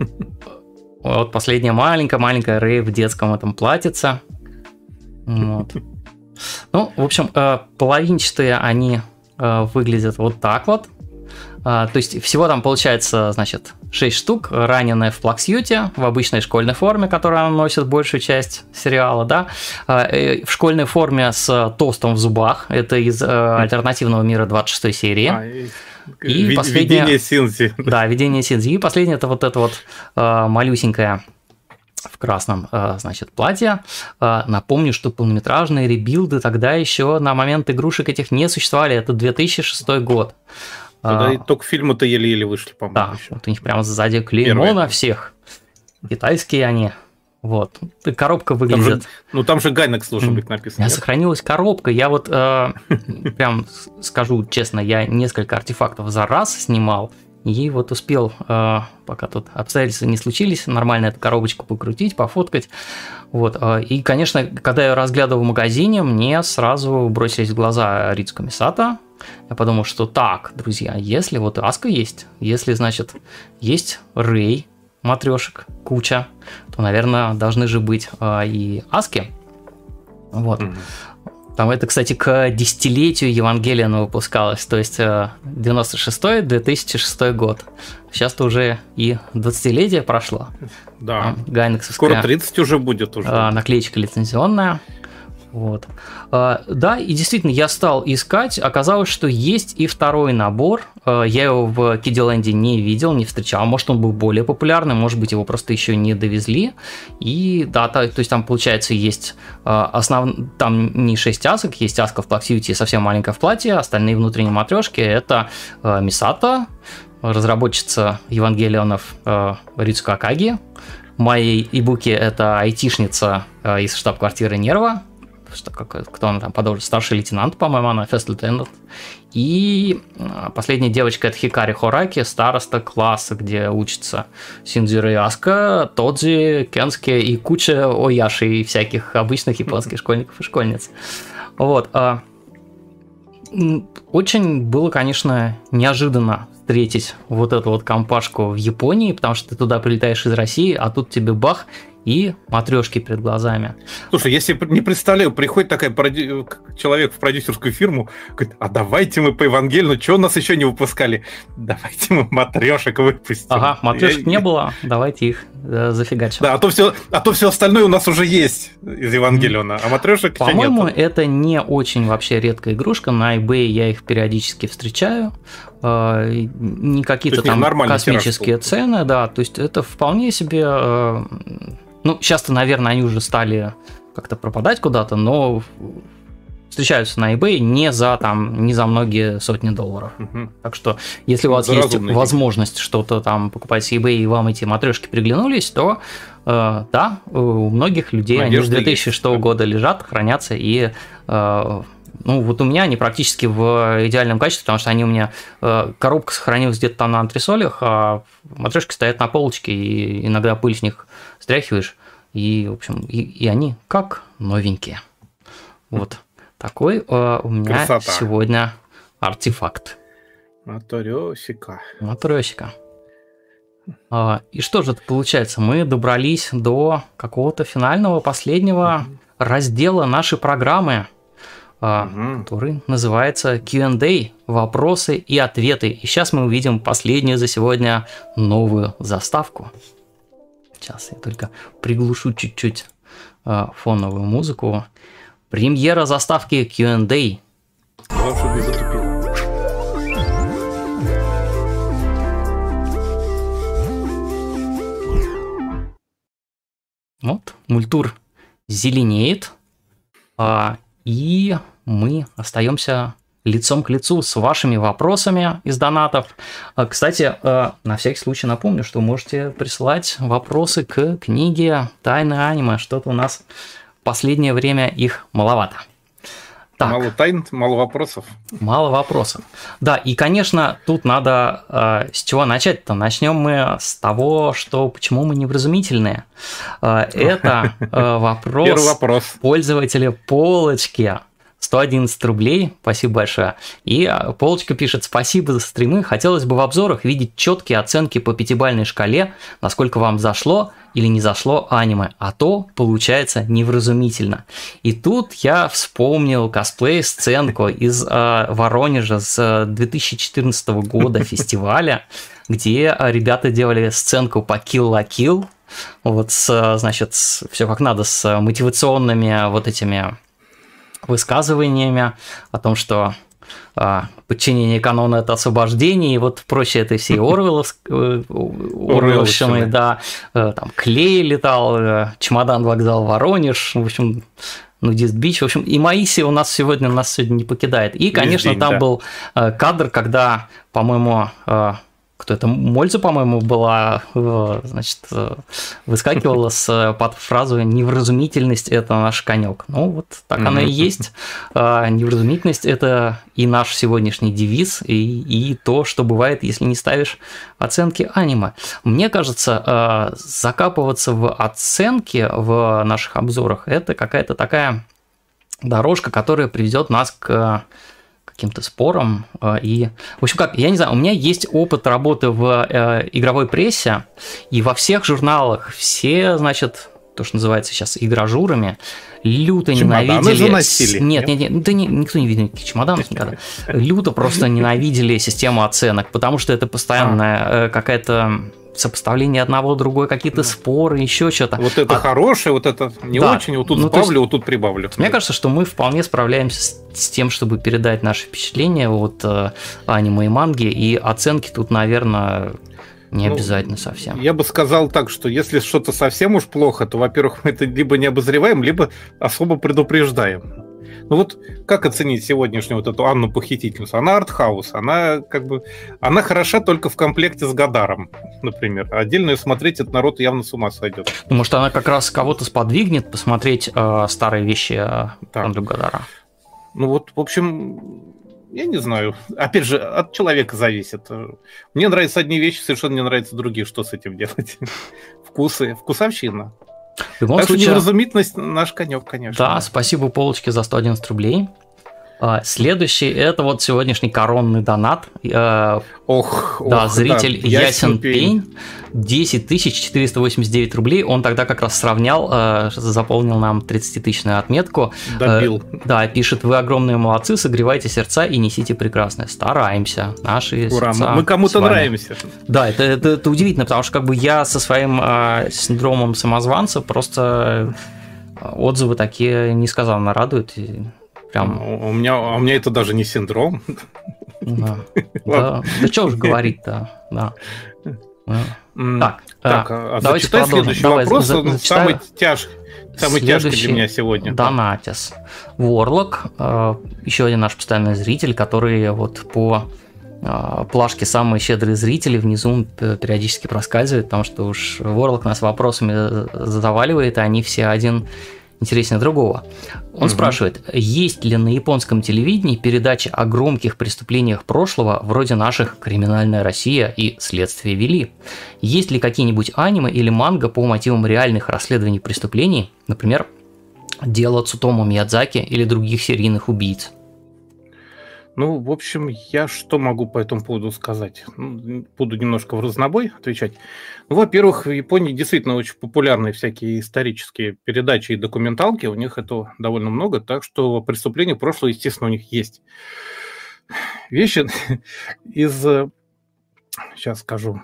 вот последняя маленькая-маленькая Рэй в детском этом платьице. Вот. Ну, в общем, э, половинчатые они э, выглядят вот так вот. то есть всего там получается, значит, 6 штук, раненая в плаксьюте, в обычной школьной форме, которую она носит большую часть сериала, да, э, в школьной форме с тостом в зубах, это из альтернативного мира 26 серии. А, и... И последнее... Видение Синзи. Да, видение Синзи. И последнее это вот это вот э, малюсенькое в красном, э, значит, платье. Э, напомню, что полнометражные ребилды тогда еще на момент игрушек этих не существовали. Это 2006 год. Тогда а, только фильмы-то еле-еле вышли, по-моему. Да, еще. вот у них прямо сзади клеймо Первые. на всех. Китайские они. Вот. Коробка выглядит... Там же, ну, там же Гайнекс должен быть написан. У меня сохранилась коробка. Я вот э, [laughs] прям скажу честно, я несколько артефактов за раз снимал. И вот успел, э, пока тут обстоятельства не случились, нормально эту коробочку покрутить, пофоткать. Вот. Э, и, конечно, когда я разглядывал в магазине, мне сразу бросились в глаза Рицку Мисата. Я подумал, что так, друзья, если вот Аска есть, если, значит, есть Рэй, матрешек куча, то, наверное, должны же быть э, и аски. Вот. Mm-hmm. Там это, кстати, к десятилетию Евангелия выпускалось, то есть 96-2006 год. Сейчас-то уже и 20-летие прошло. Да. Гайнексовская. Скоро 30 уже будет уже. Наклеечка лицензионная. Вот. А, да, и действительно, я стал искать. Оказалось, что есть и второй набор. А, я его в Кидиленде не видел, не встречал. Может, он был более популярный, может быть, его просто еще не довезли. И да, то, то есть там, получается, есть а, основ... там не 6 асок, есть аска в плаксивити совсем маленькая в платье, остальные внутренние матрешки это Мисата, разработчица Евангелионов Рицука Акаги. Моей ибуки это айтишница из штаб-квартиры Нерва, что как, кто она там подолжит, старший лейтенант, по-моему, она first lieutenant. И а, последняя девочка это Хикари Хораки, староста класса, где учится Синдзюра Яска, Тодзи, Кенски и куча Ояши и всяких обычных японских школьников и школьниц. Вот. А, очень было, конечно, неожиданно встретить вот эту вот компашку в Японии, потому что ты туда прилетаешь из России, а тут тебе бах, и матрешки перед глазами. Слушай, я себе не представляю, приходит такая проди... человек в продюсерскую фирму, говорит, а давайте мы по Евангелию, что у нас еще не выпускали? Давайте мы матрешек выпустим. Ага, матрешек я... не было, давайте их э, зафигачим. Да, а то, все, а то все остальное у нас уже есть из Евангелиона, а матрешек По-моему, это не очень вообще редкая игрушка, на eBay я их периодически встречаю, э, не какие-то там космические цены, да, то есть это вполне себе э, ну, сейчас-то, наверное, они уже стали как-то пропадать куда-то, но встречаются на eBay не за там не за многие сотни долларов. Угу. Так что, если у вас есть возможность что-то там покупать с eBay и вам эти матрешки приглянулись, то э, да, у многих людей Надежда они с 2006 есть. года лежат, хранятся и э, ну, вот у меня они практически в идеальном качестве, потому что они у меня э, коробка сохранилась где-то там на антресолях, а матрешки стоят на полочке, и иногда пыль с них стряхиваешь, и, в общем, и, и они как новенькие. Вот такой э, у меня Красота. сегодня артефакт. Матрешика. Матрешика. А, и что же это получается? Мы добрались до какого-то финального, последнего раздела нашей программы угу. который называется Q&A, вопросы и ответы. И сейчас мы увидим последнюю за сегодня новую заставку. Сейчас я только приглушу чуть-чуть а, фоновую музыку. Премьера заставки Q&A. Вот, мультур зеленеет, а, и мы остаемся лицом к лицу с вашими вопросами из донатов. А, кстати, а, на всякий случай напомню, что можете присылать вопросы к книге «Тайны аниме». Что-то у нас последнее время их маловато. Так. Мало тайн, мало вопросов. Мало вопросов. Да, и, конечно, тут надо э, с чего начать-то. Начнем мы с того, что почему мы невразумительные. Э, это э, [laughs] вопрос, вопрос пользователя полочки. 111 рублей, спасибо большое. И а, Полочка пишет, спасибо за стримы, хотелось бы в обзорах видеть четкие оценки по пятибалльной шкале, насколько вам зашло или не зашло аниме, а то получается невразумительно. И тут я вспомнил косплей-сценку из э, Воронежа с 2014 года [laughs] фестиваля, где ребята делали сценку по Kill la Kill, вот с, значит, все как надо, с мотивационными вот этими высказываниями о том, что а, подчинение канона это освобождение, и вот прочее это все Орвеловщины, э, да, э, там Клей летал, э, чемодан вокзал Воронеж, в общем, Нудист Бич. В общем, и Маиси у нас сегодня нас сегодня не покидает. И, конечно, там был кадр, когда, по-моему, кто это, Мольза, по-моему, была, э, значит, э, выскакивала с, под фразу «невразумительность – это наш конек». Ну, вот так оно и есть. А, невразумительность – это и наш сегодняшний девиз, и, и то, что бывает, если не ставишь оценки аниме. Мне кажется, закапываться в оценки в наших обзорах – это какая-то такая дорожка, которая приведет нас к каким-то спором. Э, и, в общем, как, я не знаю, у меня есть опыт работы в э, игровой прессе, и во всех журналах все, значит, то, что называется сейчас игражурами, люто Чемоданы ненавидели... Носили, нет, нет, нет, да никто не видел никаких чемоданов никогда. Люто просто ненавидели систему оценок, потому что это постоянная а. Э, какая-то сопоставление одного, другой, какие-то да. споры, еще что-то. Вот это а... хорошее, вот это не да. очень, вот тут ну, сбавлю, есть, вот тут прибавлю. Мне кажется, что мы вполне справляемся с, с тем, чтобы передать наши впечатления от э, аниме и манги, и оценки тут, наверное, не ну, обязательно совсем. Я бы сказал так, что если что-то совсем уж плохо, то, во-первых, мы это либо не обозреваем, либо особо предупреждаем. Ну вот как оценить сегодняшнюю вот эту Анну Похитительницу? Она артхаус, она как бы, она хороша только в комплекте с Гадаром, например. Отдельно ее смотреть этот народ явно с ума сойдет. Ну, может, она как раз кого-то сподвигнет посмотреть э, старые вещи э, Андрю Гадара. Ну вот, в общем, я не знаю. Опять же, от человека зависит. Мне нравятся одни вещи, совершенно не нравятся другие. Что с этим делать? [laughs] Вкусы, вкусовщина. В любом так случае... невразумительность наш конек, конечно. Да, спасибо Полочке за 111 рублей. А, следующий это вот сегодняшний коронный донат. Э, ох, да, ох, зритель да, Ясен Пень. 10 489 рублей. Он тогда как раз сравнял, э, заполнил нам 30-тысячную отметку. Добил. Э, да, пишет, вы огромные молодцы, согревайте сердца и несите прекрасное. Стараемся. Наши Ура, сердца мы кому-то нравимся. Да, это, это, это удивительно, потому что как бы я со своим э, синдромом самозванца просто отзывы такие несказанно радуют. Прям... У, меня, а у меня это даже не синдром. Да, [laughs] да, да что уж говорить-то, да. Так, так а, давайте продолжим. следующий Давай, вопрос, за, за, самый тяжкий. Самый тяжкий для меня сегодня. Донатис. Ворлок, э, еще один наш постоянный зритель, который вот по э, плашке самые щедрые зрители внизу периодически проскальзывает, потому что уж Ворлок нас вопросами заваливает, и они все один интереснее другого. Он угу. спрашивает, есть ли на японском телевидении передачи о громких преступлениях прошлого, вроде наших «Криминальная Россия» и «Следствие вели»? Есть ли какие-нибудь аниме или манга по мотивам реальных расследований преступлений, например, «Дело Цутомо Миядзаки» или других серийных убийц? Ну, в общем, я что могу по этому поводу сказать? Ну, буду немножко в разнобой отвечать. Ну, во-первых, в Японии действительно очень популярны всякие исторические передачи и документалки. У них это довольно много, так что преступления прошлого, естественно, у них есть. Вещи [laughs] из... Сейчас скажу.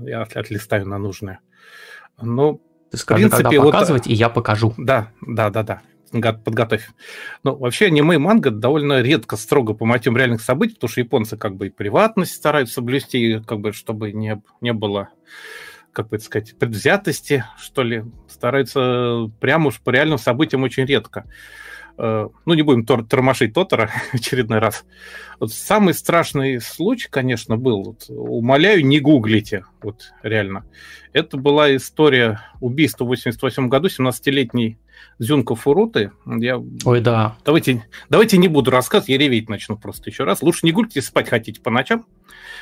Я отлистаю на нужное. Но, Ты скажи, в принципе, когда показывать, вот... и я покажу. Да, да, да, да подготовь. Но вообще аниме и манга довольно редко строго по мотивам реальных событий, потому что японцы как бы и приватность стараются соблюсти, как бы чтобы не, не было, как бы сказать, предвзятости, что ли. Стараются прямо уж по реальным событиям очень редко. Э, ну, не будем тор тормошить Тотора [laughs] очередной раз. Вот самый страшный случай, конечно, был. Вот, умоляю, не гуглите. Вот реально. Это была история убийства в 88 году 17-летней Зюнка Фуруты. Я... Ой, да. Давайте, давайте не буду рассказывать, я реветь начну просто еще раз. Лучше не гуглите, спать хотите по ночам.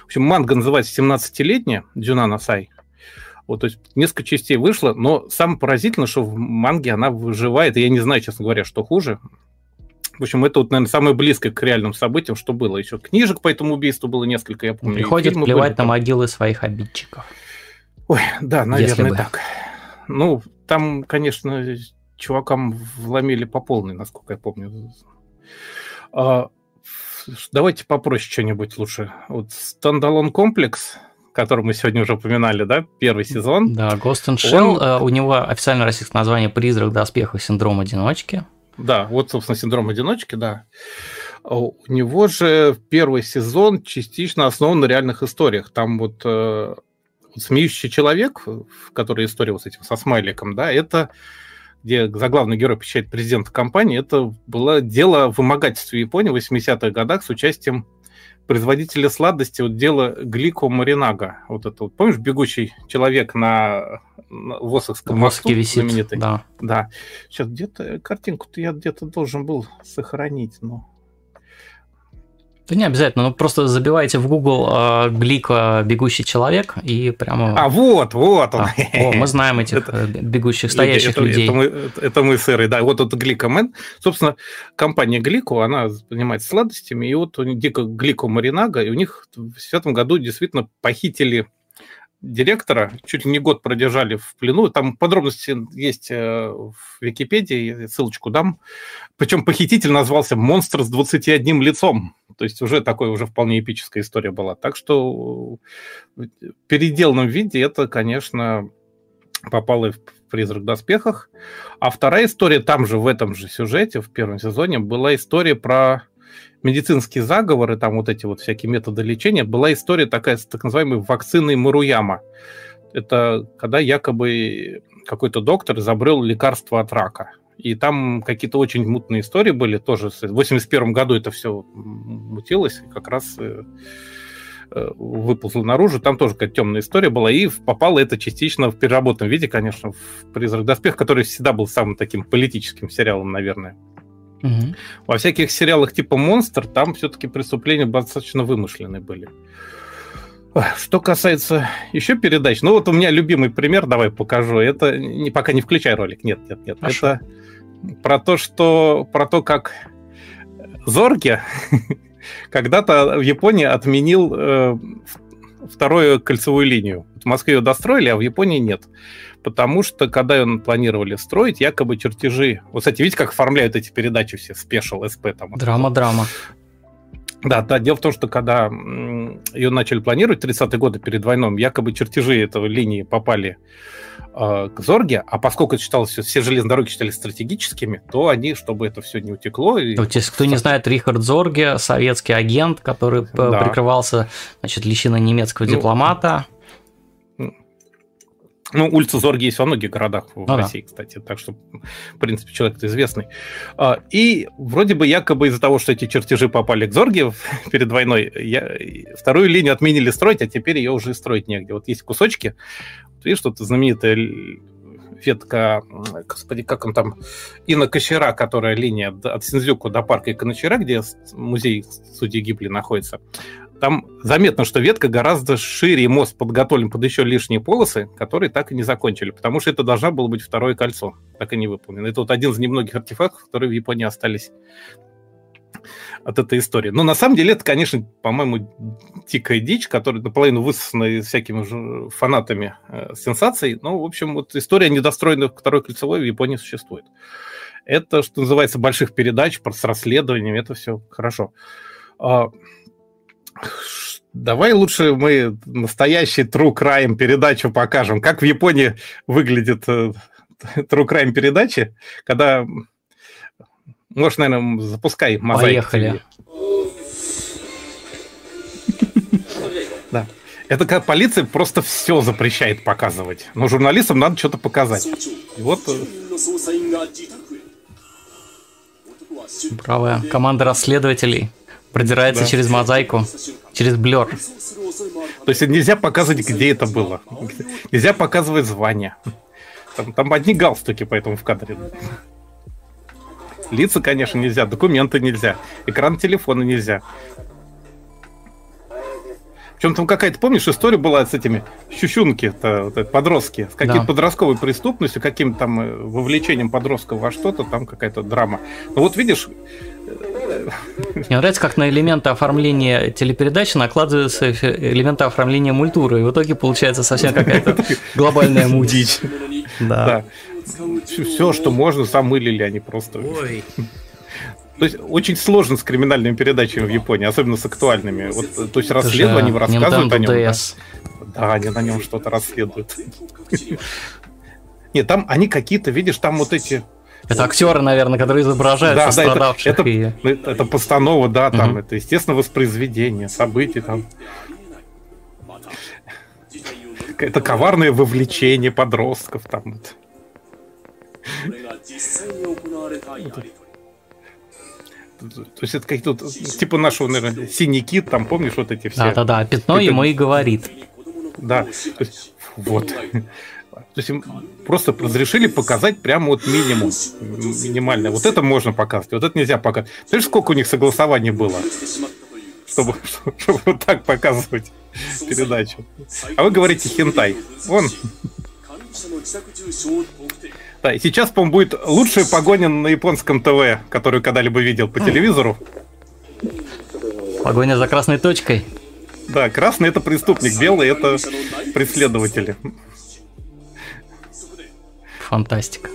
В общем, манга называется «17-летняя» Дзюна Насай. Вот, то есть несколько частей вышло, но самое поразительное, что в манге она выживает, и я не знаю, честно говоря, что хуже. В общем, это вот, наверное, самое близкое к реальным событиям, что было. Еще книжек по этому убийству было несколько, я помню. Приходит плевать были, на могилы своих обидчиков. Ой, да, наверное, так. Ну, там, конечно, чувакам вломили по полной, насколько я помню. А, давайте попроще что-нибудь лучше. Вот стендалон комплекс, который мы сегодня уже упоминали, да, первый сезон. Да, Ghost in Shell, Он... Э, у него официальное российское название «Призрак доспеха. Синдром одиночки». Да, вот, собственно, синдром одиночки, да. У него же первый сезон частично основан на реальных историях. Там вот, э, смеющий человек, в которой история вот с этим, со смайликом, да, это где заглавный герой посещает президента компании, это было дело вымогательства Японии в 80-х годах с участием производителя сладости, вот дело Глико Маринага. Вот это вот, помнишь, бегущий человек на, на Восокском мосту висит, знаменитый? Да. да. Сейчас где-то картинку-то я где-то должен был сохранить, но да не обязательно, ну просто забивайте в Google э, Глика «Бегущий человек» и прямо... А, вот, вот он. А, о, мы знаем этих это, э, бегущих, стоящих это, людей. Это мы, это мы сыры, да. Вот это Гликомен. Собственно, компания Глико, она занимается сладостями, и вот у них Дико Глико Маринага, и у них в 2010 году действительно похитили директора, чуть ли не год продержали в плену. Там подробности есть э, в Википедии, ссылочку дам. Причем похититель назвался «Монстр с 21 лицом». То есть уже такой уже вполне эпическая история была. Так что в переделанном виде это, конечно, попало в «Призрак в доспехах». А вторая история там же, в этом же сюжете, в первом сезоне, была история про медицинские заговоры, там вот эти вот всякие методы лечения, была история такая с так называемой вакциной Маруяма. Это когда якобы какой-то доктор изобрел лекарство от рака. И там какие-то очень мутные истории были тоже. В 81 году это все мутилось, и как раз э, э, выползло наружу. Там тоже какая-то темная история была, и попало это частично в переработанном виде, конечно, в «Призрак доспех», который всегда был самым таким политическим сериалом, наверное. Угу. Во всяких сериалах типа «Монстр» там все-таки преступления достаточно вымышленные были. Что касается еще передач, ну вот у меня любимый пример, давай покажу. Это не, пока не включай ролик, нет, нет, нет. Хорошо. Это про то, что про то, как Зорги [laughs] когда-то в Японии отменил э, вторую кольцевую линию. В Москве ее достроили, а в Японии нет потому что, когда ее планировали строить, якобы чертежи... Вот, кстати, видите, как оформляют эти передачи все, спешл, СП там. Драма-драма. Да, да, дело в том, что когда ее начали планировать, 30-е годы перед войной, якобы чертежи этого линии попали э, к Зорге, а поскольку это считалось, все, все железные дороги считались стратегическими, то они, чтобы это все не утекло... И... Вот, если кто не знает, Рихард Зорге, советский агент, который да. прикрывался, значит, личиной немецкого ну, дипломата, ну, улица Зорги есть во многих городах в а, России, кстати, так что, в принципе, человек известный. А, и вроде бы якобы из-за того, что эти чертежи попали к Зорге [laughs] перед войной, я, вторую линию отменили строить, а теперь ее уже строить негде. Вот есть кусочки, видишь, что это знаменитая ветка, господи, как он там, Инна Кочера, которая линия от Синзюку до парка Иконочера, где музей судьи Гибли находится, там заметно, что ветка гораздо шире, и мост подготовлен под еще лишние полосы, которые так и не закончили, потому что это должно было быть второе кольцо, так и не выполнено. Это вот один из немногих артефактов, которые в Японии остались от этой истории. Но на самом деле это, конечно, по-моему, дикая дичь, которая наполовину высосана всякими фанатами э, сенсаций. Но, в общем, вот история недостроенной второй кольцевой в Японии существует. Это, что называется, больших передач с расследованием, это все хорошо. Давай лучше мы настоящий True Crime передачу покажем. Как в Японии выглядит э, True Crime передачи, когда... Может, наверное, запускай мозаику. Поехали. Да. Это как полиция просто все запрещает показывать. Но журналистам надо что-то показать. И вот... Э, Бравая команда расследователей продирается да. через мозаику, через блер. То есть нельзя показывать, где это было. Нельзя показывать звание. Там, там одни галстуки поэтому в кадре. Лица, конечно, нельзя, документы нельзя, экран телефона нельзя. Причем там какая-то, помнишь, история была с этими щущунки, вот, подростки, с какой-то да. подростковой преступностью, каким-то там э, вовлечением подростков во что-то, там какая-то драма. Ну вот видишь, мне нравится, как на элементы оформления телепередачи накладываются элементы оформления мультуры, и в итоге получается совсем какая-то глобальная мудить. Да. Все, что можно, замылили они просто. Ой. То есть очень сложно с криминальными передачами в Японии, особенно с актуальными. Вот, то есть расследование рассказывают о нем. Да? да, они на нем что-то расследуют. Нет, там они какие-то, видишь, там вот эти это актеры, наверное, которые изображают да, пострадавших. Да, это, и... это, это постанова, да, там, угу. это, естественно, воспроизведение событий, там. Это коварное вовлечение подростков, там. Вот. То есть это какие-то типа нашего, наверное, синяки, там, помнишь, вот эти все. Да-да-да, пятно это... ему и говорит. Да, вот. То есть им просто разрешили показать прямо вот минимум, минимальное. Вот это можно показывать, вот это нельзя показывать. Знаешь, сколько у них согласований было, чтобы, [laughs] чтобы вот так показывать передачу? А вы говорите хентай. Вон. Да, и сейчас, по-моему, будет лучшая погоня на японском ТВ, которую когда-либо видел по телевизору. Погоня за красной точкой. Да, красный это преступник, белый это преследователи. Фантастика.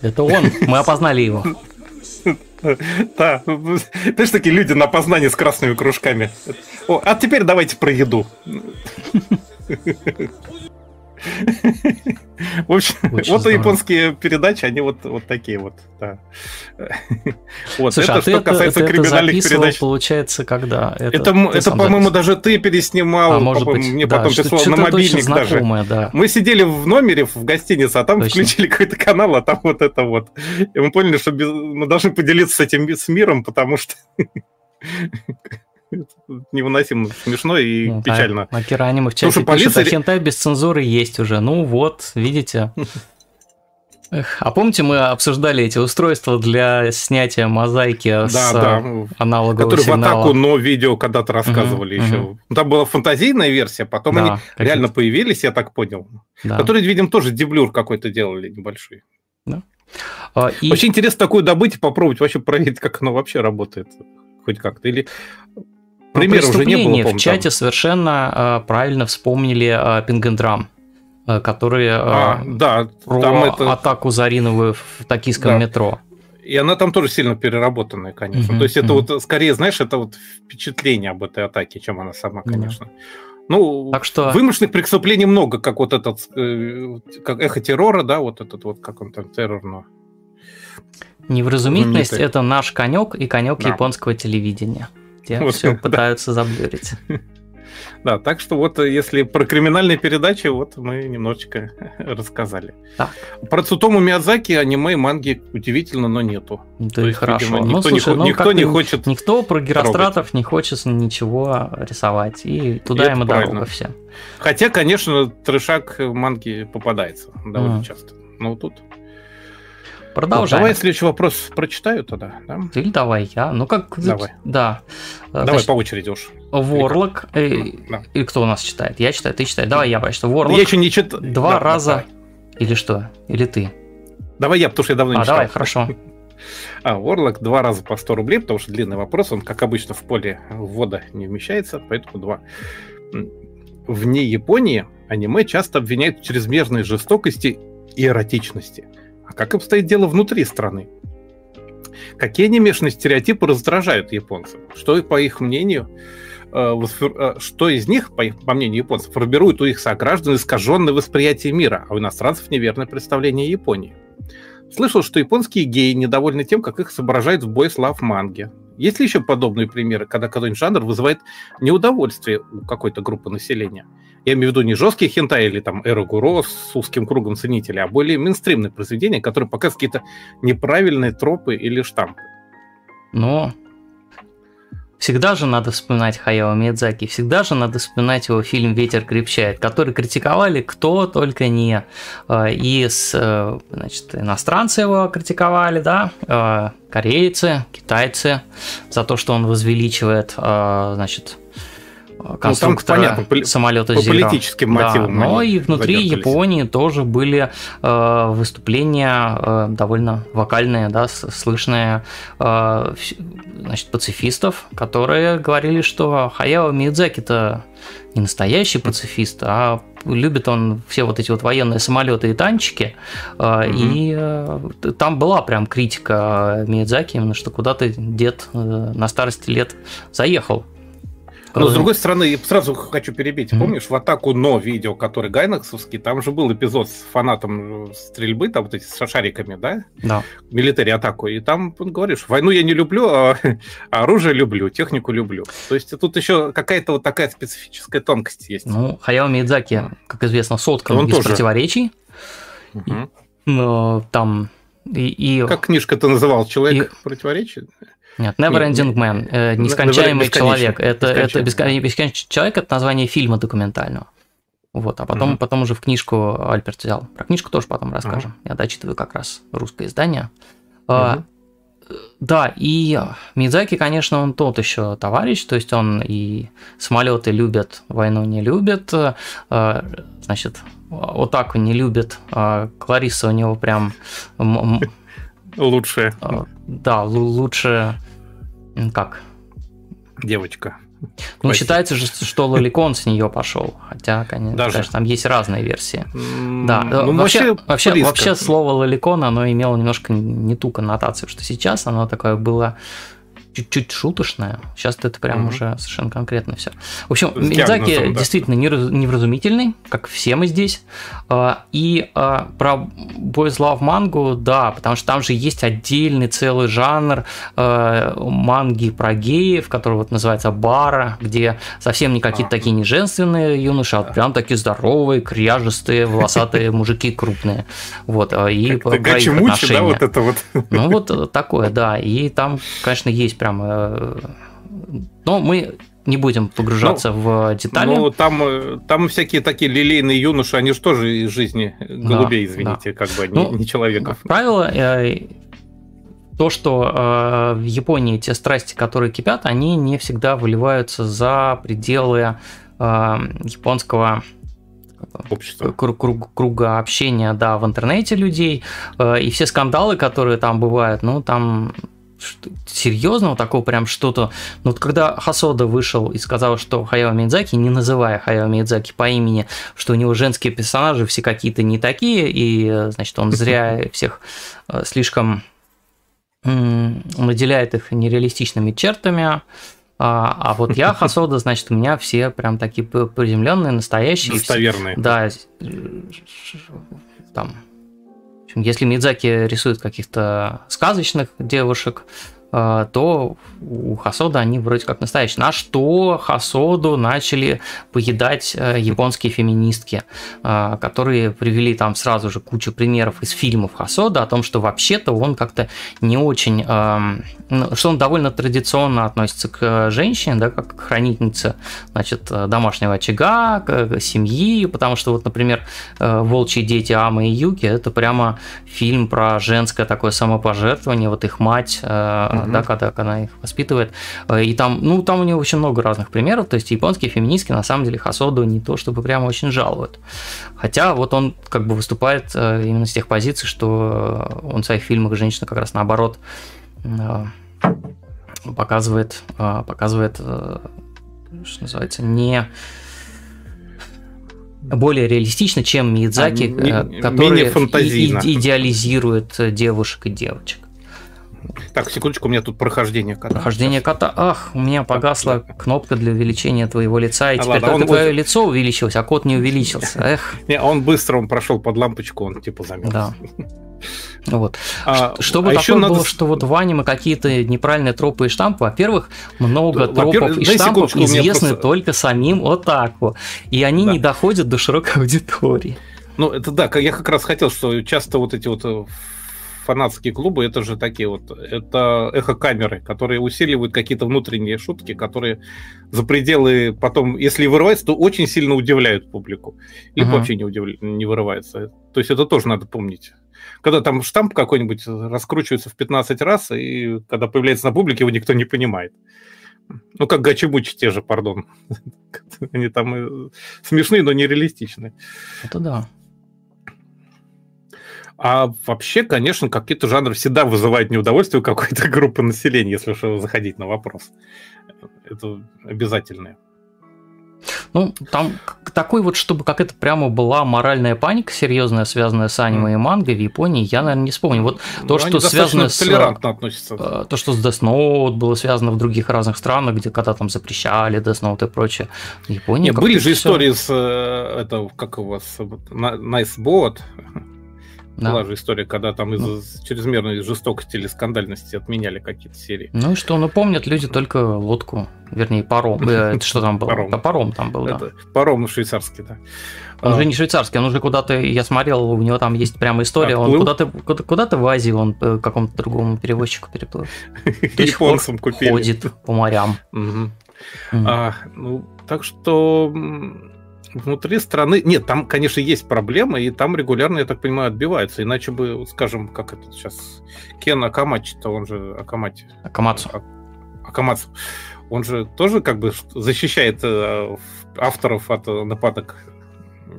Это он, мы опознали его. Да, знаешь, такие люди на опознание с красными кружками. О, а теперь давайте про еду. В общем, Очень вот здорово. японские передачи, они вот, вот такие вот. Да. Вот, Слушай, это а что касается это, криминальных это передач. получается, когда? Это, это, это по-моему, даже ты переснимал, а, может быть, мне да, потом прислал на мобильник даже. Да. Мы сидели в номере в гостинице, а там точно. включили какой-то канал, а там вот это вот. И мы поняли, что без... мы должны поделиться с этим с миром, потому что [laughs] невыносимо смешно и ну, печально. А, Акира Аниме в чате пишет, полиция... а хентай без цензуры есть уже. Ну вот, видите. [laughs] Эх, а помните, мы обсуждали эти устройства для снятия мозаики да, с да. аналогового Которые сигнала? в атаку, но видео когда-то рассказывали угу, еще. Угу. Там была фантазийная версия, потом да, они реально появились, я так понял. Да. Которые, видимо, тоже дублюр какой-то делали небольшой. Да. А, и... Очень интересно такую добыть и попробовать вообще проверить, как оно вообще работает. Хоть как-то. Или Пример уже не было, в чате там. совершенно э, правильно вспомнили э, Пингендрам, э, которые а, да, про там это... атаку Зариновую в токийском да. метро. И она там тоже сильно переработанная, конечно. Mm-hmm, То есть это mm-hmm. вот скорее, знаешь, это вот впечатление об этой атаке, чем она сама, конечно. Mm-hmm. Ну, так что... вымышленных преступлений много, как вот этот, э, как эхо террора, да, вот этот вот, как он там, террор, но... Невразумительность – это наш конек и конек да. японского телевидения те вот, все пытаются да. заблюрить. [laughs] Да, так что вот э, если про криминальные передачи, вот мы немножечко [laughs] рассказали. Так. Про Цутому Миядзаки аниме и манги удивительно, но нету. Да То и есть, хорошо. Видимо, никто, ну, слушай, не, ну, никто не хочет Никто про гиростратов не хочет ничего рисовать. И туда и им и дорога все. Хотя, конечно, трешак манги попадается довольно mm. часто. Но тут Продолжаем. давай следующий вопрос прочитаю тогда. Да? Или давай я. Ну как... Давай. Да. Давай Значит, по очереди уж. Ворлок. И, и, да. и кто у нас читает? Я читаю, ты читаешь. Давай я прочитаю. Ворлок. Я еще не читал. Два да, раза. Давай. Или что? Или ты? Давай я, потому что я давно не а, читал. давай, хорошо. [laughs] А, Ворлок два раза по 100 рублей, потому что длинный вопрос, он, как обычно, в поле ввода не вмещается, поэтому два. Вне Японии аниме часто обвиняют в чрезмерной жестокости и эротичности – а как обстоит дело внутри страны? Какие анимешные стереотипы раздражают японцев? Что, по их мнению, э, э, что из них, по, мнению японцев, формирует у их сограждан искаженное восприятие мира, а у иностранцев неверное представление Японии? Слышал, что японские геи недовольны тем, как их изображают в бой слав манге. Есть ли еще подобные примеры, когда какой-нибудь жанр вызывает неудовольствие у какой-то группы населения? Я имею в виду не жесткие хентай или там Эрогуро с узким кругом ценителей, а более мейнстримные произведения, которые показывают какие-то неправильные тропы или штампы. Но всегда же надо вспоминать Хаяо Миядзаки, всегда же надо вспоминать его фильм «Ветер крепчает», который критиковали кто только не. Э, и с, э, значит, иностранцы его критиковали, да, э, корейцы, китайцы, за то, что он возвеличивает, значит, конструктора ну, понятно, самолета по Zero. политическим мотивам. Да, но и внутри Японии тоже были э, выступления э, довольно вокальные, да, слышные э, значит, пацифистов, которые говорили, что Хаяо Миядзаки-то не настоящий пацифист, а любит он все вот эти вот военные самолеты и танчики. Угу. И э, там была прям критика Миядзаки, именно что куда то дед э, на старости лет заехал но, с другой стороны, сразу хочу перебить. Mm-hmm. Помнишь, в атаку Но видео, который Гайнаксовский, там же был эпизод с фанатом стрельбы, там вот эти с шариками, да? Да. Милитари атаку. И там, говоришь, войну я не люблю, а, [laughs] а оружие люблю, технику люблю. То есть тут еще какая-то вот такая специфическая тонкость есть. Ну, Хаяо Миядзаки, как известно, соткан Он из тоже. противоречий. Угу. Но там и, и... Как книжка ты называл? Человек и... противоречий? Нет, Never Ending Man, э, нескончаемый человек. Это, это бесконечный человек, это название фильма документального. Вот, а потом, угу. потом уже в книжку Альберт взял. Про книжку тоже потом расскажем. Угу. Я дочитываю как раз русское издание. Угу. А, да, и Мидзаки, конечно, он тот еще товарищ, то есть он и самолеты любит, войну не любит, а, значит, вот так он не любит. А Клариса у него прям лучшая. Да, лучше как? Девочка. Ну, считается же, что Лоликон с нее пошел. Хотя, конечно, Даже? конечно, там есть разные версии. Mm, да, ну, вообще, вообще, вообще слово Лоликон, оно имело немножко не ту коннотацию, что сейчас оно такое было чуть-чуть шуточное. Сейчас это прям угу. уже совершенно конкретно все. В общем, Мидзаки да. действительно невразумительный, как все мы здесь. А, и а, про Boys Love мангу, да, потому что там же есть отдельный целый жанр а, манги про геев, который вот называется бара, где совсем не какие-то такие не женственные юноши, а прям такие здоровые, кряжестые, волосатые [laughs] мужики крупные. Вот, и про их отношения. да, вот это вот? Ну, вот такое, да. И там, конечно, есть прям... Э, но мы не будем погружаться ну, в детали. Ну, там, э, там всякие такие лилейные юноши, они же тоже из жизни голубей, да, извините, да. как бы, ну, не, не человеков. Правило, э, то, что в Японии те страсти, которые кипят, они не всегда выливаются за пределы японского общества. Круг, круг, круга общения, да, в интернете людей. И все скандалы, которые там бывают, ну, там серьезного такого прям что-то. Ну вот когда Хасода вышел и сказал, что Хаяо Мидзаки, не называя Хаяо Мидзаки по имени, что у него женские персонажи все какие-то не такие, и, значит, он зря [laughs] всех э, слишком наделяет их нереалистичными чертами, а, а вот я [laughs] Хасода, значит, у меня все прям такие приземленные, настоящие. Достоверные. Да, там если Мидзаки рисует каких-то сказочных девушек, то у Хасода они вроде как настоящие. На что Хасоду начали поедать э, японские феминистки, э, которые привели там сразу же кучу примеров из фильмов Хасода о том, что вообще-то он как-то не очень, эм, ну, что он довольно традиционно относится к женщине, да, как к хранительнице значит, домашнего очага, к семьи, потому что вот, например, «Волчьи дети Амы и Юки» – это прямо фильм про женское такое самопожертвование, вот их мать угу. да, когда она их воспитывает. Э, и там, ну, там у нее очень много разных примеров. То есть японские феминистки на самом деле Хасоду не то, чтобы прямо очень жалуют. Хотя вот он как бы выступает э, именно с тех позиций, что он в своих фильмах женщина как раз наоборот э, показывает, показывает, что называется, не более реалистично, чем Миядзаки, а, который идеализирует девушек и девочек. Так, секундочку, у меня тут прохождение кота. Прохождение Сейчас. кота. Ах, у меня погасла да. кнопка для увеличения твоего лица, и а теперь ладно, только твое будет... лицо увеличилось, а кот не увеличился. [laughs] Эх. Не, он быстро, он прошел под лампочку, он типа замерз. Да. Вот. А, Чтобы а такое надо... было, что вот в аниме какие-то неправильные тропы и штампы, во-первых, много тропов и штампов известны просто... только самим Отаку, и они да. не доходят до широкой аудитории. Ну, это да, я как раз хотел, что часто вот эти вот э, фанатские клубы это же такие вот, это эхо-камеры, которые усиливают какие-то внутренние шутки, которые за пределы потом, если вырываются, то очень сильно удивляют публику. Либо uh-huh. вообще не, удив... не вырывается. То есть это тоже надо помнить. Когда там штамп какой-нибудь раскручивается в 15 раз, и когда появляется на публике, его никто не понимает. Ну, как Гачи-Мучи те же, пардон. [laughs] Они там э, смешные, но нереалистичные. Это да. А вообще, конечно, какие-то жанры всегда вызывают неудовольствие у какой-то [laughs] группы населения, если уж заходить на вопрос. Это обязательное. Ну, там такой вот, чтобы как это прямо была моральная паника серьезная, связанная с аниме и манго в Японии, я, наверное, не вспомню. Вот то, ну, что связано с... относятся. Э, то, что с Death Note было связано в других разных странах, где когда там запрещали Death Note и прочее. В Японии Нет, были же истории с... Э, это, как у вас? Nice Bot. Да. Была же история, когда там из-за ну. чрезмерной жестокости или скандальности отменяли какие-то серии. Ну и что, ну помнят люди только лодку, вернее паром. Э, [laughs] это что там было? Паром. паром там был, да. Паром швейцарский, да. Он а. не швейцарский, он уже куда-то, я смотрел, у него там есть прямо история, он куда-то куда, куда-то в Азии, он э, какому-то другому перевозчику переплыл. [laughs] Японцам купили. Ходит по морям. А, ну, так что внутри страны... Нет, там, конечно, есть проблемы, и там регулярно, я так понимаю, отбиваются. Иначе бы, скажем, как это сейчас... Кен Акамачи-то, он же Акамати. Акамацу. А, Акамацу. Он же тоже как бы защищает э, авторов от нападок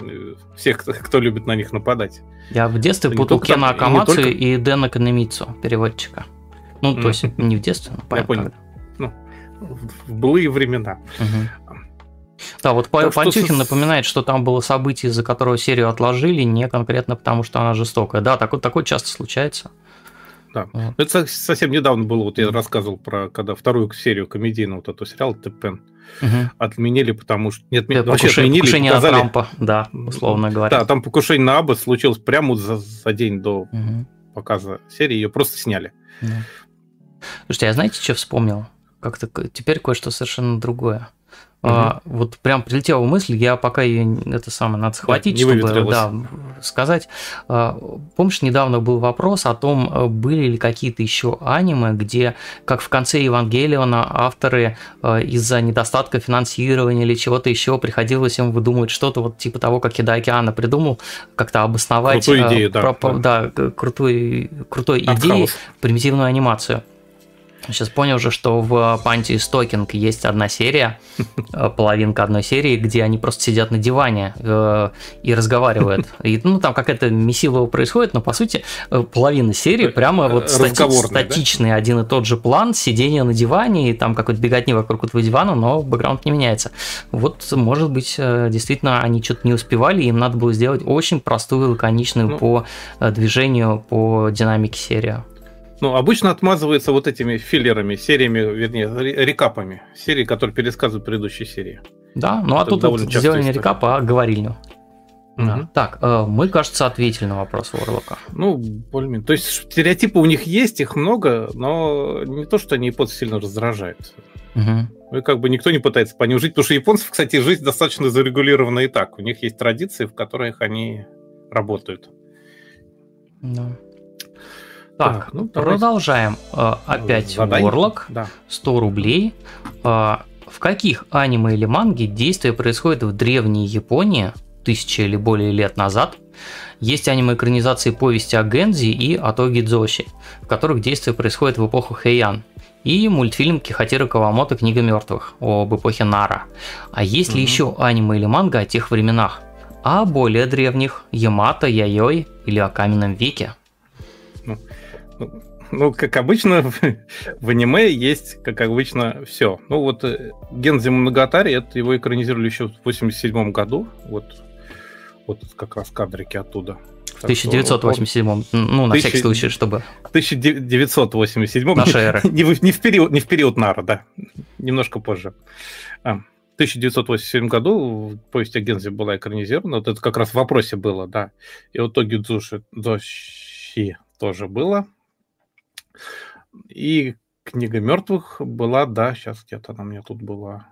э, всех, кто любит на них нападать. Я в детстве путал Кена Акамацу только... и Дэна Канемицу, переводчика. Ну, то есть не в детстве, но. Я понял. Ну, в былые времена. Угу. Да, вот так Пантюхин что... напоминает, что там было событие, из-за которого серию отложили, не конкретно потому, что она жестокая. Да, такое, такое часто случается. Да. Вот. Это совсем недавно было, вот я рассказывал про, когда вторую серию комедийного вот этого сериала «Тепен» угу. отменили, потому что... Нет, да, вообще покушение, отменили. Покушение показали... на Трампа, да, условно говоря. Да, там покушение на Аба случилось прямо за, за день до угу. показа серии, ее просто сняли. Да. Слушайте, я знаете, что вспомнил? Как-то теперь кое-что совершенно другое. Угу. А, вот прям прилетела мысль, я пока ее это самое надо схватить, да, чтобы да, сказать. А, помнишь, недавно был вопрос о том, э, были ли какие-то еще аниме, где, как в конце Евангелиона, авторы э, из-за недостатка финансирования или чего-то еще приходилось им выдумывать что-то вот типа того, как Еда океана придумал, как-то обосновать Крутую э, идею, да, про, да. да крутой, крутой идеей примитивную анимацию. Сейчас понял уже, что в Панти Стокинг есть одна серия, э, половинка одной серии, где они просто сидят на диване э, и разговаривают. И, ну, там какая-то месилова происходит, но, по сути, э, половина серии прямо вот стати- статичный да? один и тот же план, сидение на диване, и там какой-то беготни вокруг этого дивана, но бэкграунд не меняется. Вот, может быть, действительно, они что-то не успевали, им надо было сделать очень простую, лаконичную ну, по движению, по динамике серию. Ну, обычно отмазывается вот этими филлерами, сериями, вернее, рекапами. Серии, которые пересказывают предыдущие серии. Да, ну а Это тут вот сделали не рекап, а говорильню. Угу. Да. Так, э, мы, кажется, ответили на вопрос Орлока. Ну, более То есть стереотипы у них есть, их много, но не то, что они японцы сильно раздражают. Угу. И как бы никто не пытается по ним жить, потому что японцев, кстати, жизнь достаточно зарегулирована и так. У них есть традиции, в которых они работают. Да. Так, так ну, продолжаем. Давайте. Э, опять Задай. Warlock. Да. 100 рублей. Э, в каких аниме или манге действие происходит в древней Японии, тысячи или более лет назад? Есть аниме-экранизации повести о Гензи и Атоги Дзоши, в которых действие происходит в эпоху Хэйян. И мультфильм Кихатира Кавамото «Книга мертвых» об эпохе Нара. А есть угу. ли еще аниме или манга о тех временах? А более древних – Ямато, Яйой или о каменном веке? Ну, ну, как обычно, [laughs] в аниме есть, как обычно, все. Ну, вот э, Гензи Моногатари, это его экранизировали еще в 87 году. Вот, вот как раз кадрики оттуда. В 1987, что, ну, на 1000, всякий случай, чтобы... 1987. Наша [laughs] эра. не, в, не, в период, не в период Нара, да. Немножко позже. А, в 1987 году повесть о Гензе была экранизирована. Вот это как раз в вопросе было, да. И в итоге Дзуши, Дзоши тоже было. И книга мертвых была, да, сейчас где-то она у меня тут была.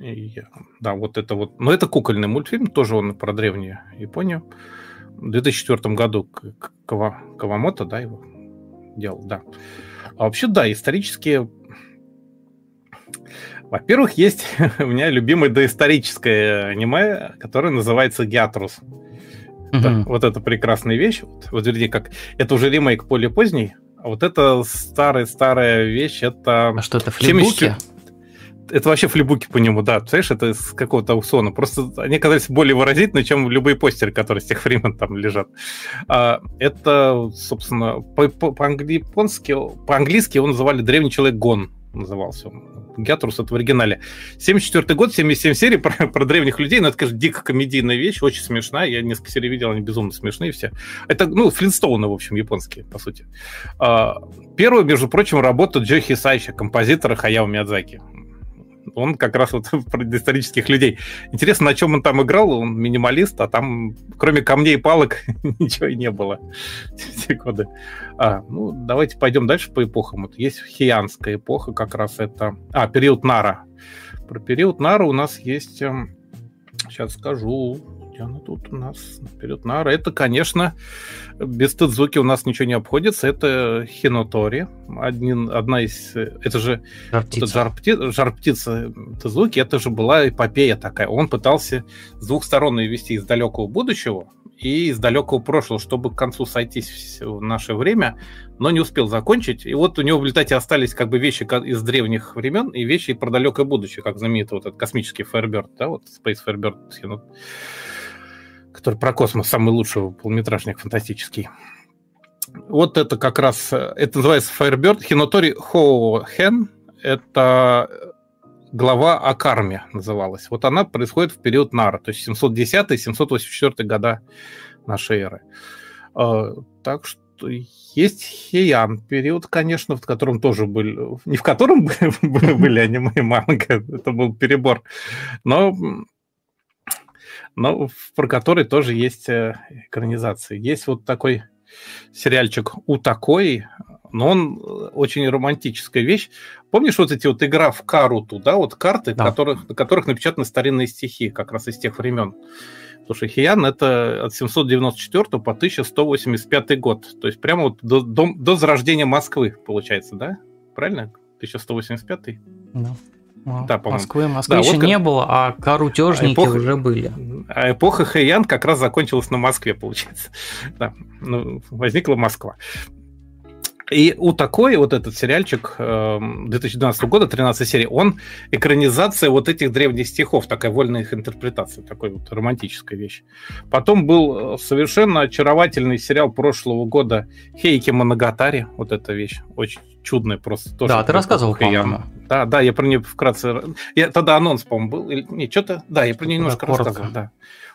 И, да, вот это вот. Но это кукольный мультфильм, тоже он про древнюю Японию. В 2004 году Кава, Кавамото, да, его делал, да. А вообще, да, исторические... Во-первых, есть [laughs] у меня любимое доисторическое аниме, которое называется «Геатрус». Угу. Вот это прекрасная вещь. Вот, вот вернее, как это уже ремейк более поздний, А вот это старая-старая вещь, это... А что это, флипбуки? Это вообще флибуки по нему, да. Представляешь, это из какого-то аукциона. Просто они оказались более выразительны, чем любые постеры, которые с тех времен там лежат. А, это, собственно, по-английски по -по его называли «Древний человек Гон» назывался он. Гятрус это в оригинале. 74 год, 77 серий про, про древних людей, но это, конечно, дико комедийная вещь, очень смешная. Я несколько серий видел, они безумно смешные все. Это, ну, Флинстоуны, в общем, японские, по сути. А, первый, между прочим, работа Джо Хисайча, композитора Хаяо Миядзаки. Он как раз вот [laughs] про исторических людей. Интересно, на чем он там играл? Он минималист, а там кроме камней и палок [laughs] ничего и не было [laughs] все годы. А, ну, давайте пойдем дальше по эпохам. Вот есть хианская эпоха, как раз это... А, период Нара. Про период Нара у нас есть... Сейчас эм, скажу где она тут у нас? Вперед Нара. Это, конечно, без Тедзуки у нас ничего не обходится. Это Хинотори. Один, одна из... Это же... Жар-птица. Тедзуки. Это же была эпопея такая. Он пытался с двух сторон ее вести из далекого будущего и из далекого прошлого, чтобы к концу сойтись в наше время, но не успел закончить. И вот у него в результате остались как бы вещи из древних времен и вещи про далекое будущее, как знаменитый вот этот космический Firebird, да, вот Space Firebird который про космос, самый лучший полуметражник фантастический. Вот это как раз, это называется Firebird. Хинотори Хоу Хен, это глава о карме называлась. Вот она происходит в период Нара, то есть 710-784 года нашей эры. А, так что есть Хеян период, конечно, в котором тоже были, не в котором [laughs] были аниме и манга, это был перебор, но но про который тоже есть э, экранизации. Есть вот такой сериальчик «У такой», но он э, очень романтическая вещь. Помнишь вот эти вот игра в Каруту, да, вот карты, да. которых, на которых напечатаны старинные стихи, как раз из тех времен. Слушай, Хиян это от 794 по 1185 год. То есть прямо вот до, до, до зарождения Москвы, получается, да? Правильно? 1185? Да. Да, по Москвы, Москвы да, еще вот не было, а карутежники эпоха, уже были. А эпоха Хэйян как раз закончилась на Москве, получается. Да, ну, возникла Москва. И у такой вот этот сериальчик 2012 эм, года, 13 серий, он экранизация вот этих древних стихов, такая вольная их интерпретация, такой вот романтическая вещь. Потом был э, совершенно очаровательный сериал прошлого года Хейки Моногатари, вот эта вещь, очень чудная просто. Тоже да, ты рассказывал, по-моему. Да, да, я про нее вкратце... Я, тогда анонс, по-моему, был. Или... Не, что-то... Да, я про нее немножко да, рассказывал, да.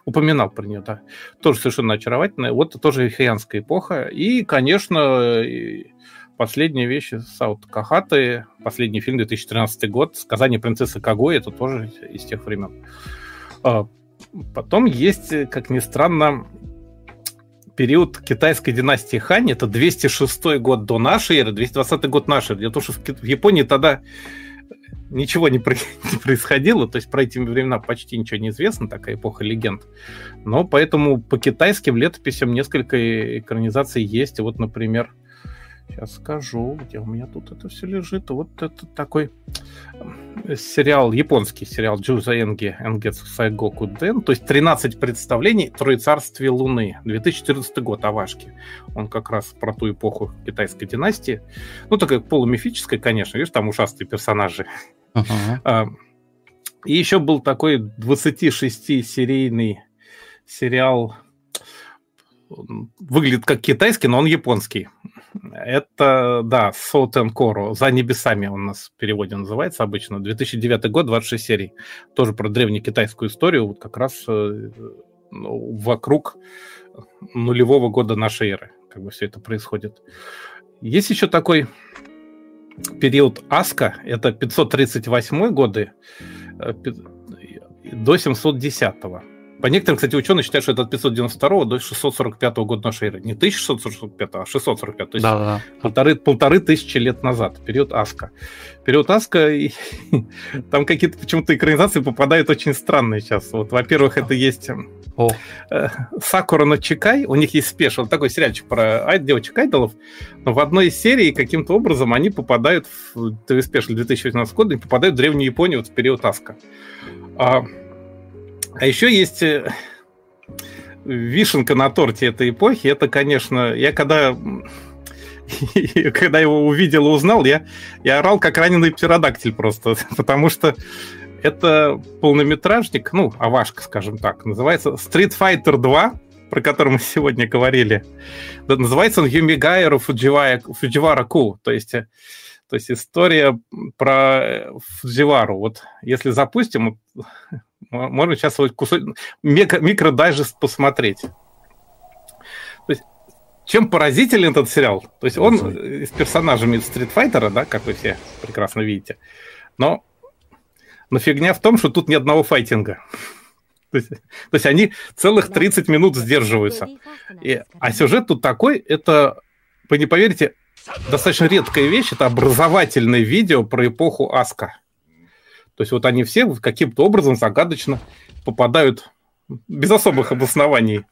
Упоминал про нее, да. Тоже совершенно очаровательная. Вот тоже хиянская эпоха. И, конечно, последние вещи Саут Кахаты, последний фильм 2013 год, «Сказание принцессы Кагой», это тоже из тех времен. А, потом есть, как ни странно, период китайской династии Хань, это 206 год до нашей эры, 220 год нашей эры. Дело в что в Японии тогда ничего [laughs] не, происходило, то есть про эти времена почти ничего не известно, такая эпоха легенд. Но поэтому по китайским летописям несколько экранизаций есть. Вот, например, Сейчас скажу, где у меня тут это все лежит. Вот это такой сериал, японский сериал Джузаенги Энгетс Сайгоку Ден, то есть 13 представлений Троецарствие Луны, 2014 год, Авашки. Он как раз про ту эпоху китайской династии. Ну, такая полумифическая, конечно, видишь, там ужасные персонажи. Uh-huh. И еще был такой 26-серийный сериал выглядит как китайский, но он японский. Это, да, Соутен Коро, «За небесами» он у нас в переводе называется обычно. 2009 год, 26 серий. Тоже про древнекитайскую историю, вот как раз э, ну, вокруг нулевого года нашей эры, как бы все это происходит. Есть еще такой период Аска, это 538 годы э, до 710 -го. По некоторым, кстати, ученые считают, что это от 592 до 645 года нашей эры. Не 1645, а 645. То есть да, да. Полторы, полторы тысячи лет назад. Период Аска. Период Аска, и, [laughs] там какие-то почему-то экранизации попадают очень странные сейчас. Вот, во-первых, это есть О. Э, Сакура на Чикай. У них есть special, такой сериальчик про ай, девочек айдолов. Но в одной из серий каким-то образом они попадают в ТВ special 2018 года и попадают в Древнюю Японию вот в период Аска. А, а еще есть э, вишенка на торте этой эпохи. Это, конечно, я когда [laughs] когда его увидел и узнал, я, я орал как раненый птеродактиль просто, [laughs] потому что это полнометражник, ну, авашка, скажем так, называется Street Fighter 2, про который мы сегодня говорили. Называется он Юмигайру Фудживара, Ку, то есть, то есть история про Фудживару. Вот если запустим, можно сейчас вот кусок, микро, микродайджест посмотреть. То есть, чем поразителен этот сериал? То есть он с персонажами Стритфайтера, да, как вы все прекрасно видите, но, но фигня в том, что тут ни одного файтинга. То есть, то есть они целых 30 минут сдерживаются. И, а сюжет тут такой, это, вы не поверите, достаточно редкая вещь, это образовательное видео про эпоху Аска. То есть вот они все каким-то образом загадочно попадают без особых обоснований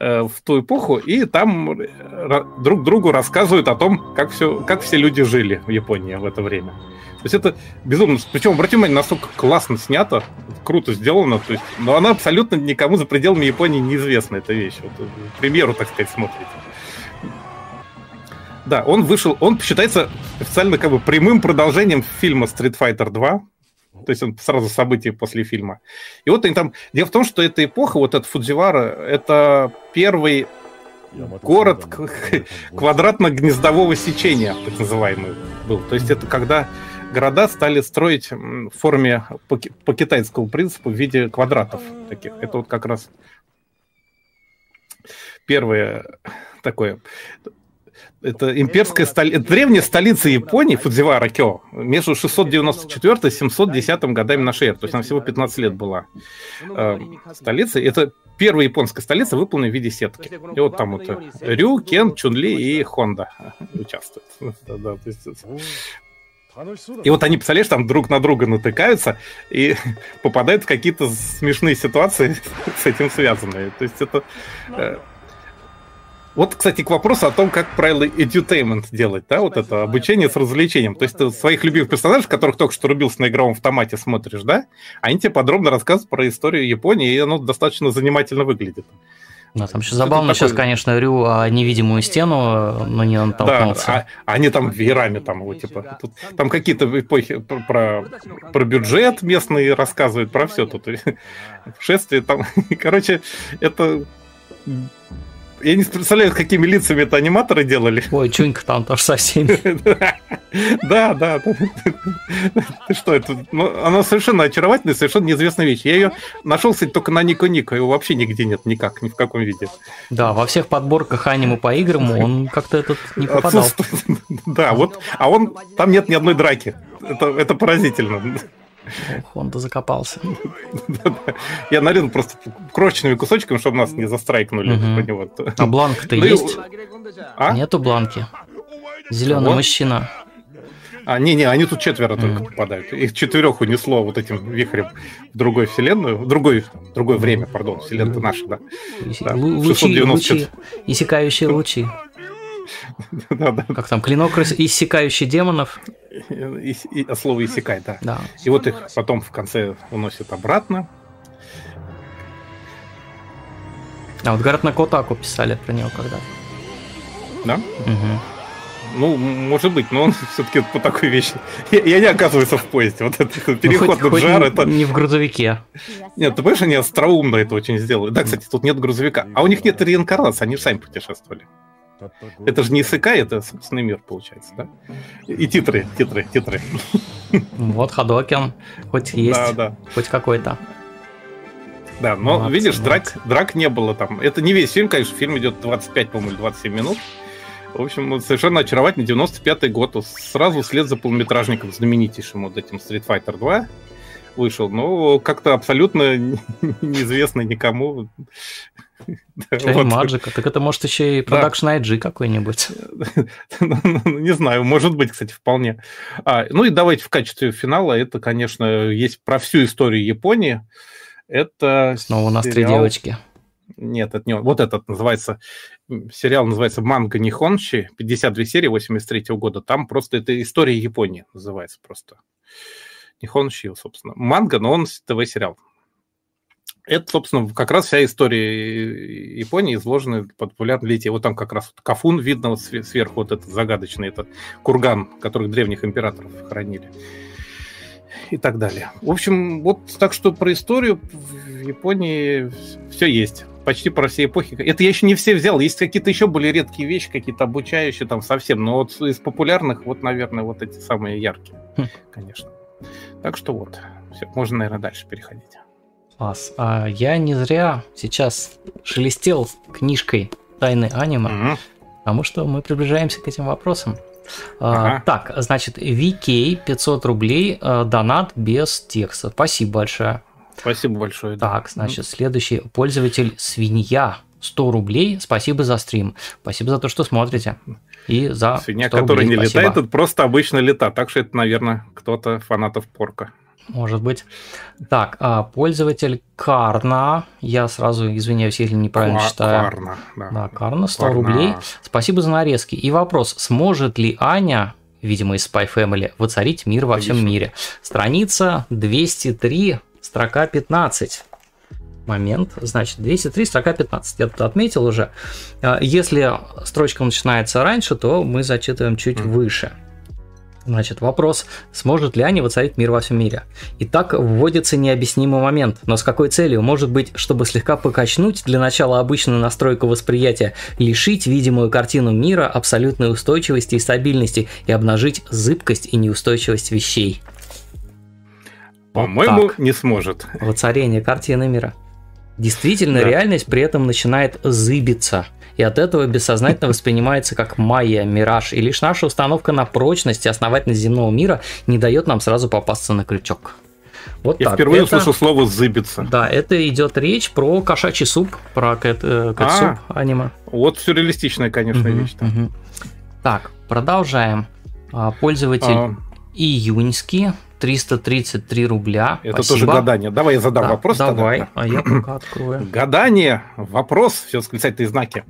э, в ту эпоху, и там э, друг другу рассказывают о том, как, все, как все люди жили в Японии в это время. То есть это безумно... Причем, обратите внимание, настолько классно снято, круто сделано, то есть, но она абсолютно никому за пределами Японии неизвестна, эта вещь. Вот, э, к примеру, так сказать, смотрите. Да, он вышел, он считается официально как бы прямым продолжением фильма Street Fighter 2, то есть он сразу события после фильма. И вот они там... Дело в том, что эта эпоха, вот этот Фудзивара, это первый город [laughs] квадратно-гнездового сечения, так называемый, был. То есть это когда города стали строить в форме по, по китайскому принципу в виде квадратов таких. Это вот как раз первое такое это имперская столица, древняя столица Японии, Фудзивара Кё, между 694 и 710 годами нашей эры. То есть она всего 15 лет была э, столицей. Это первая японская столица, выполненная в виде сетки. И вот там вот Рю, Кен, Чунли и Хонда участвуют. [laughs] И вот они, представляешь, там друг на друга натыкаются и [laughs] попадают в какие-то смешные ситуации [laughs] с этим связанные. То есть это... Вот, кстати, к вопросу о том, как правило edutainment делать, да, вот это обучение с развлечением. То есть ты своих любимых персонажей, которых только что рубился на игровом автомате, смотришь, да, они тебе подробно рассказывают про историю Японии, и оно достаточно занимательно выглядит. Да, там еще забавно сейчас, такое... конечно, Рю а невидимую стену, но не натолкнулся. Да, а, они там веерами там его, типа, тут, там какие-то эпохи про, про бюджет местные рассказывают, про все тут. [laughs] Шествие там, [laughs] короче, это я не представляю, какими лицами это аниматоры делали. Ой, Чунька там тоже со всеми. [laughs] Да, да. Что, это? Ну, она совершенно очаровательная, совершенно неизвестная вещь. Я ее нашел, кстати, только на Нико Нико. Его вообще нигде нет, никак, ни в каком виде. Да, во всех подборках аниме по играм он как-то этот не попадал. [laughs] Да, вот. А он, там нет ни одной драки. Это поразительно. Хонда закопался. Я нарезал просто крошечными кусочками, чтобы нас не застрайкнули. А бланк-то ну есть? А? Нету бланки. Зеленый мужчина. А, не-не, они тут четверо только попадают. Их четырех унесло вот этим вихрем в другой вселенную, в другой, другое время, пардон, вселенная наша, да. Лучи, лучи, иссякающие лучи. [laughs] Как там, клинок иссякающий демонов. И, и, а слово иссякай, да. да. И вот их потом в конце уносят обратно. А вот говорят, на Котаку писали про него когда-то. Да? Угу. Ну, может быть, но он [laughs] все-таки по такой вещи. Я, я не оказывается в поезде. Вот этот переход ну, на джар, это... Не в грузовике. Нет, ты понимаешь, они остроумно это очень сделали. Да, кстати, тут нет грузовика. А у них нет реинкарнации, они же сами путешествовали. Это же не СК, это собственный мир, получается, да? И титры, титры, титры. Вот Хадокен, хоть есть, да, да. хоть какой-то. Да, но 20, видишь, 20. драк, драк не было там. Это не весь фильм, конечно, фильм идет 25, по-моему, 27 минут. В общем, ну, совершенно очаровательный 95-й год. Сразу вслед за полуметражником знаменитейшим вот этим Street Fighter 2 вышел. Но как-то абсолютно [laughs] неизвестный никому. [laughs] Маджика, так это может еще и да. IG какой-нибудь. [laughs] Ну, ну, не знаю, может быть, кстати, вполне. А, ну и давайте в качестве финала, это, конечно, есть про всю историю Японии. Это Снова у нас три девочки. Нет, это не он. Вот этот называется, сериал называется «Манга Нихонши», 52 серии 83 -го года. Там просто это история Японии называется просто. Нихонши, собственно. Манга, но он ТВ-сериал. Это, собственно, как раз вся история Японии изложена под популярной литии. Вот там как раз Кафун видно вот сверху, вот этот загадочный этот курган, который древних императоров хранили. И так далее. В общем, вот так что про историю в Японии все есть. Почти про все эпохи. Это я еще не все взял. Есть какие-то еще более редкие вещи, какие-то обучающие там совсем. Но вот из популярных, вот, наверное, вот эти самые яркие, хм. конечно. Так что вот. Все, можно, наверное, дальше переходить. Класс. А я не зря сейчас шелестел книжкой «Тайны аниме», угу. потому что мы приближаемся к этим вопросам. А, ага. так, значит, VK 500 рублей, а, донат без текста. Спасибо большое. Спасибо большое. Да. Так, значит, следующий пользователь свинья 100 рублей. Спасибо за стрим. Спасибо за то, что смотрите. И за Свинья, которая не спасибо. летает, это просто обычно лета. Так что это, наверное, кто-то фанатов порка. Может быть. Так, а, пользователь Карна. Я сразу извиняюсь, если неправильно Кар- читаю. Карна, да. Да, Карна, 100 Карна. рублей. Спасибо за нарезки. И вопрос, сможет ли Аня, видимо, из Spy Family, воцарить мир во Конечно. всем мире? Страница 203, строка 15 момент. Значит, 203, строка 15. Я тут отметил уже. А, если строчка начинается раньше, то мы зачитываем чуть mm. выше. Значит, вопрос, сможет ли Аня воцарить мир во всем мире? И так вводится необъяснимый момент. Но с какой целью? Может быть, чтобы слегка покачнуть для начала обычную настройку восприятия, лишить видимую картину мира абсолютной устойчивости и стабильности и обнажить зыбкость и неустойчивость вещей. По-моему, вот не сможет. Воцарение картины мира. Действительно, да. реальность при этом начинает зыбиться – и от этого бессознательно [laughs] воспринимается как майя, мираж, и лишь наша установка на прочность и основательность земного мира не дает нам сразу попасться на крючок. Вот Я так. впервые это, услышал слово «зыбиться». Да, это идет речь про кошачий суп, про кэт, э, кэт-суп а, аниме. Вот сюрреалистичная, конечно, угу, вещь. Угу. Так, продолжаем. А, пользователь а... июньский 333 рубля. Это Спасибо. тоже гадание. Давай я задам да, вопрос. Давай, тогда. а я пока открою. Гадание, вопрос, все восклицательные знаки.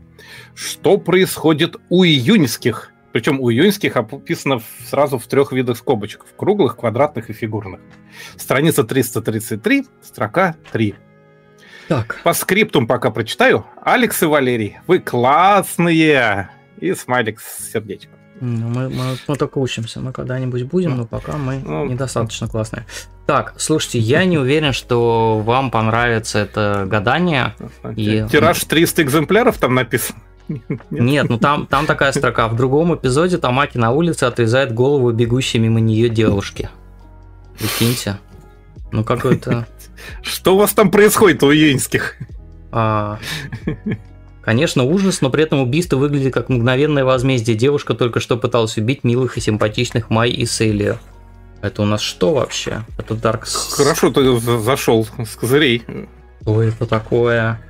Что происходит у июньских? Причем у июньских описано сразу в трех видах скобочек. В круглых, квадратных и фигурных. Страница 333, строка 3. Так. По скриптум пока прочитаю. Алекс и Валерий, вы классные! И смайлик с сердечком. Ну, мы, мы, мы только учимся, мы когда-нибудь будем, но пока мы ну, недостаточно классные. Так, слушайте, я не уверен, что вам понравится это гадание. И... Тираж 300 экземпляров там написан. Нет, ну там, там такая строка. В другом эпизоде Тамаки на улице отрезает голову бегущей мимо нее девушки. Прикиньте. Ну какой-то... Что у вас там происходит у июньских? А, Конечно, ужас, но при этом убийство выглядит как мгновенное возмездие. Девушка только что пыталась убить милых и симпатичных Май и Селию. Это у нас что вообще? Это Dark... Хорошо ты зашел с козырей. Что это такое?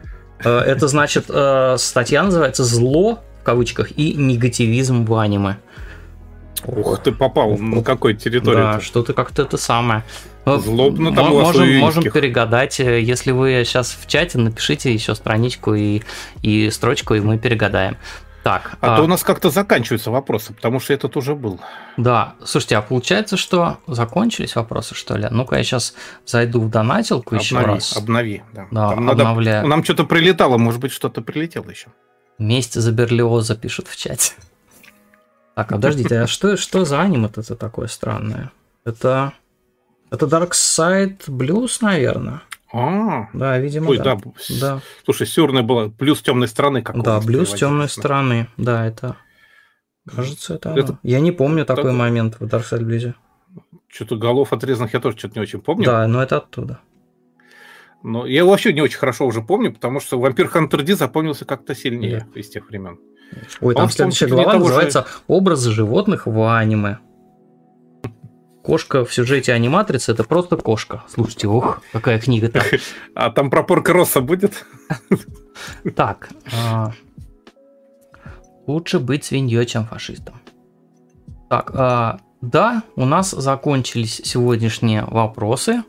Э, это значит, э, статья называется «Зло» в кавычках и негативизм в аниме. Ух ты попал на какой территории? Да, что-то как-то это самое. Ну, Злобно там можем, можем перегадать. Если вы сейчас в чате, напишите еще страничку и, и строчку, и мы перегадаем. Так, а, а то у нас как-то заканчиваются вопросы, потому что этот уже был. Да, слушайте, а получается, что закончились вопросы, что ли? Ну-ка, я сейчас зайду в донатилку обнови, еще раз. Обнови, да. да Там обновляю. Надо, нам что-то прилетало, может быть, что-то прилетело еще. Месть за Берлиоза пишут в чате. Так, а подождите, а что, что за аниме-то такое странное? Это, это Dark Side Blues, наверное. А, да, видимо, Ой, да. да. да. Слушай, сюрная была плюс темной стороны, как Да, плюс темной стороны. Да, это. Кажется, это, это... Я не помню такой это... момент в Dark Side Blues. Что-то голов отрезанных я тоже что-то не очень помню. Да, но это оттуда. Но я вообще не очень хорошо уже помню, потому что Вампир Хантер Ди запомнился как-то сильнее да. из тех времен. Ой, там следующая глава называется же... «Образы животных в аниме». Кошка в сюжете аниматрицы – это просто кошка. Слушайте, ох, какая книга-то. [laughs] А там про порка Росса будет? [laughs] Так. А, лучше быть свиньей, чем фашистом. Так, а, да, у нас закончились сегодняшние вопросы.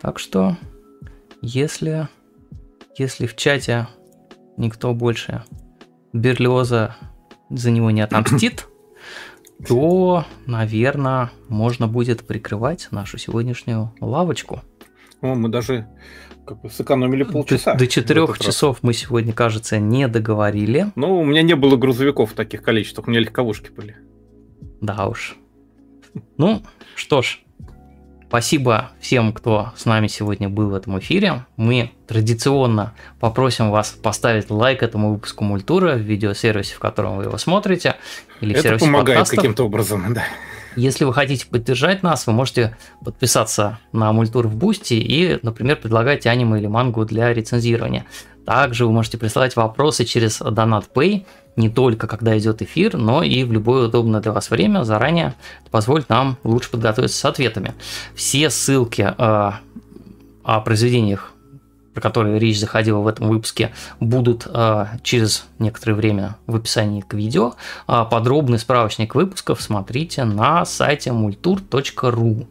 Так что, если, если в чате никто больше Берлиоза за него не [clears throat] отомстит, то, наверное, можно будет прикрывать нашу сегодняшнюю лавочку. О, мы даже как бы сэкономили полчаса. До, до четырех часов раз. мы сегодня, кажется, не договорили. Ну, у меня не было грузовиков в таких количествах, у меня легковушки были. Да уж. Ну, что ж, спасибо всем, кто с нами сегодня был в этом эфире. Мы традиционно попросим вас поставить лайк этому выпуску Мультура в видеосервисе, в котором вы его смотрите, или в Это сервисе помогает подкастов. каким-то образом, да. Если вы хотите поддержать нас, вы можете подписаться на мультур в Boosty и, например, предлагать аниме или мангу для рецензирования. Также вы можете присылать вопросы через DonatePay, не только когда идет эфир, но и в любое удобное для вас время заранее. Позволит нам лучше подготовиться с ответами. Все ссылки э, о произведениях про которые речь заходила в этом выпуске, будут э, через некоторое время в описании к видео. А подробный справочник выпусков смотрите на сайте multur.ru.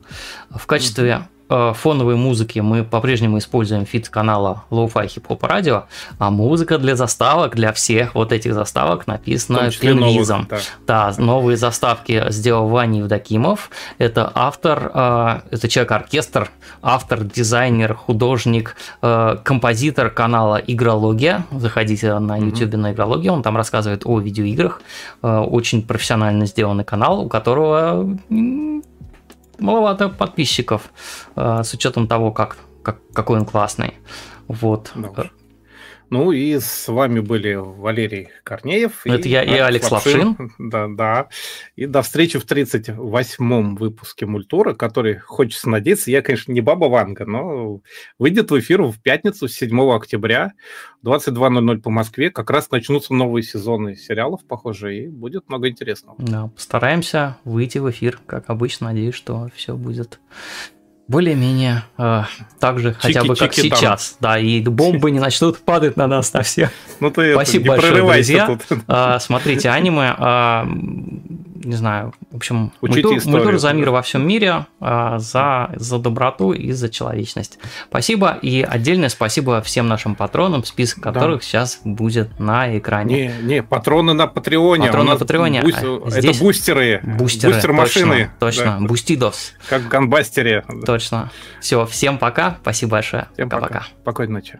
В качестве фоновой музыки мы по-прежнему используем фит канала Lo-Fi Hip Hop Radio, а музыка для заставок, для всех вот этих заставок написана Тенвизом. Да. да, новые заставки сделал Ваня Евдокимов. Это автор, э, это человек-оркестр, автор, дизайнер, художник, э, композитор канала Игрология. Заходите на YouTube mm-hmm. на Игрологию, он там рассказывает о видеоиграх. Очень профессионально сделанный канал, у которого маловато подписчиков э, с учетом того, как, как, какой он классный. Вот. Да ну и с вами были Валерий Корнеев. Это и я и Алекс Лапшин. Лапшин. [laughs] Да, да. И до встречи в 38-м выпуске Мультура, который, хочется надеяться, я, конечно, не Баба Ванга, но выйдет в эфир в пятницу, 7 октября, 22.00 по Москве. Как раз начнутся новые сезоны сериалов, похоже, и будет много интересного. Да, постараемся выйти в эфир, как обычно. Надеюсь, что все будет более-менее э, так же, хотя бы как сейчас. Да, и бомбы не начнут [laughs] падать на нас на всех. Ну, ты Спасибо это, большое, друзья. Тут. А, смотрите аниме. А, не знаю, в общем, Учите мы, мы за мир во всем мире, а, за, за доброту и за человечность. Спасибо, и отдельное спасибо всем нашим патронам, список которых да. сейчас будет на экране. Не, не, патроны на Патреоне. Патроны на Патреоне. Буст... Здесь... Это бустеры. Бустеры, Бустер машины. Точно, точно. Да. бустидос. Как в Ганбастере. Точно. Все, всем пока, спасибо большое. Всем пока. пока. Спокойной ночи.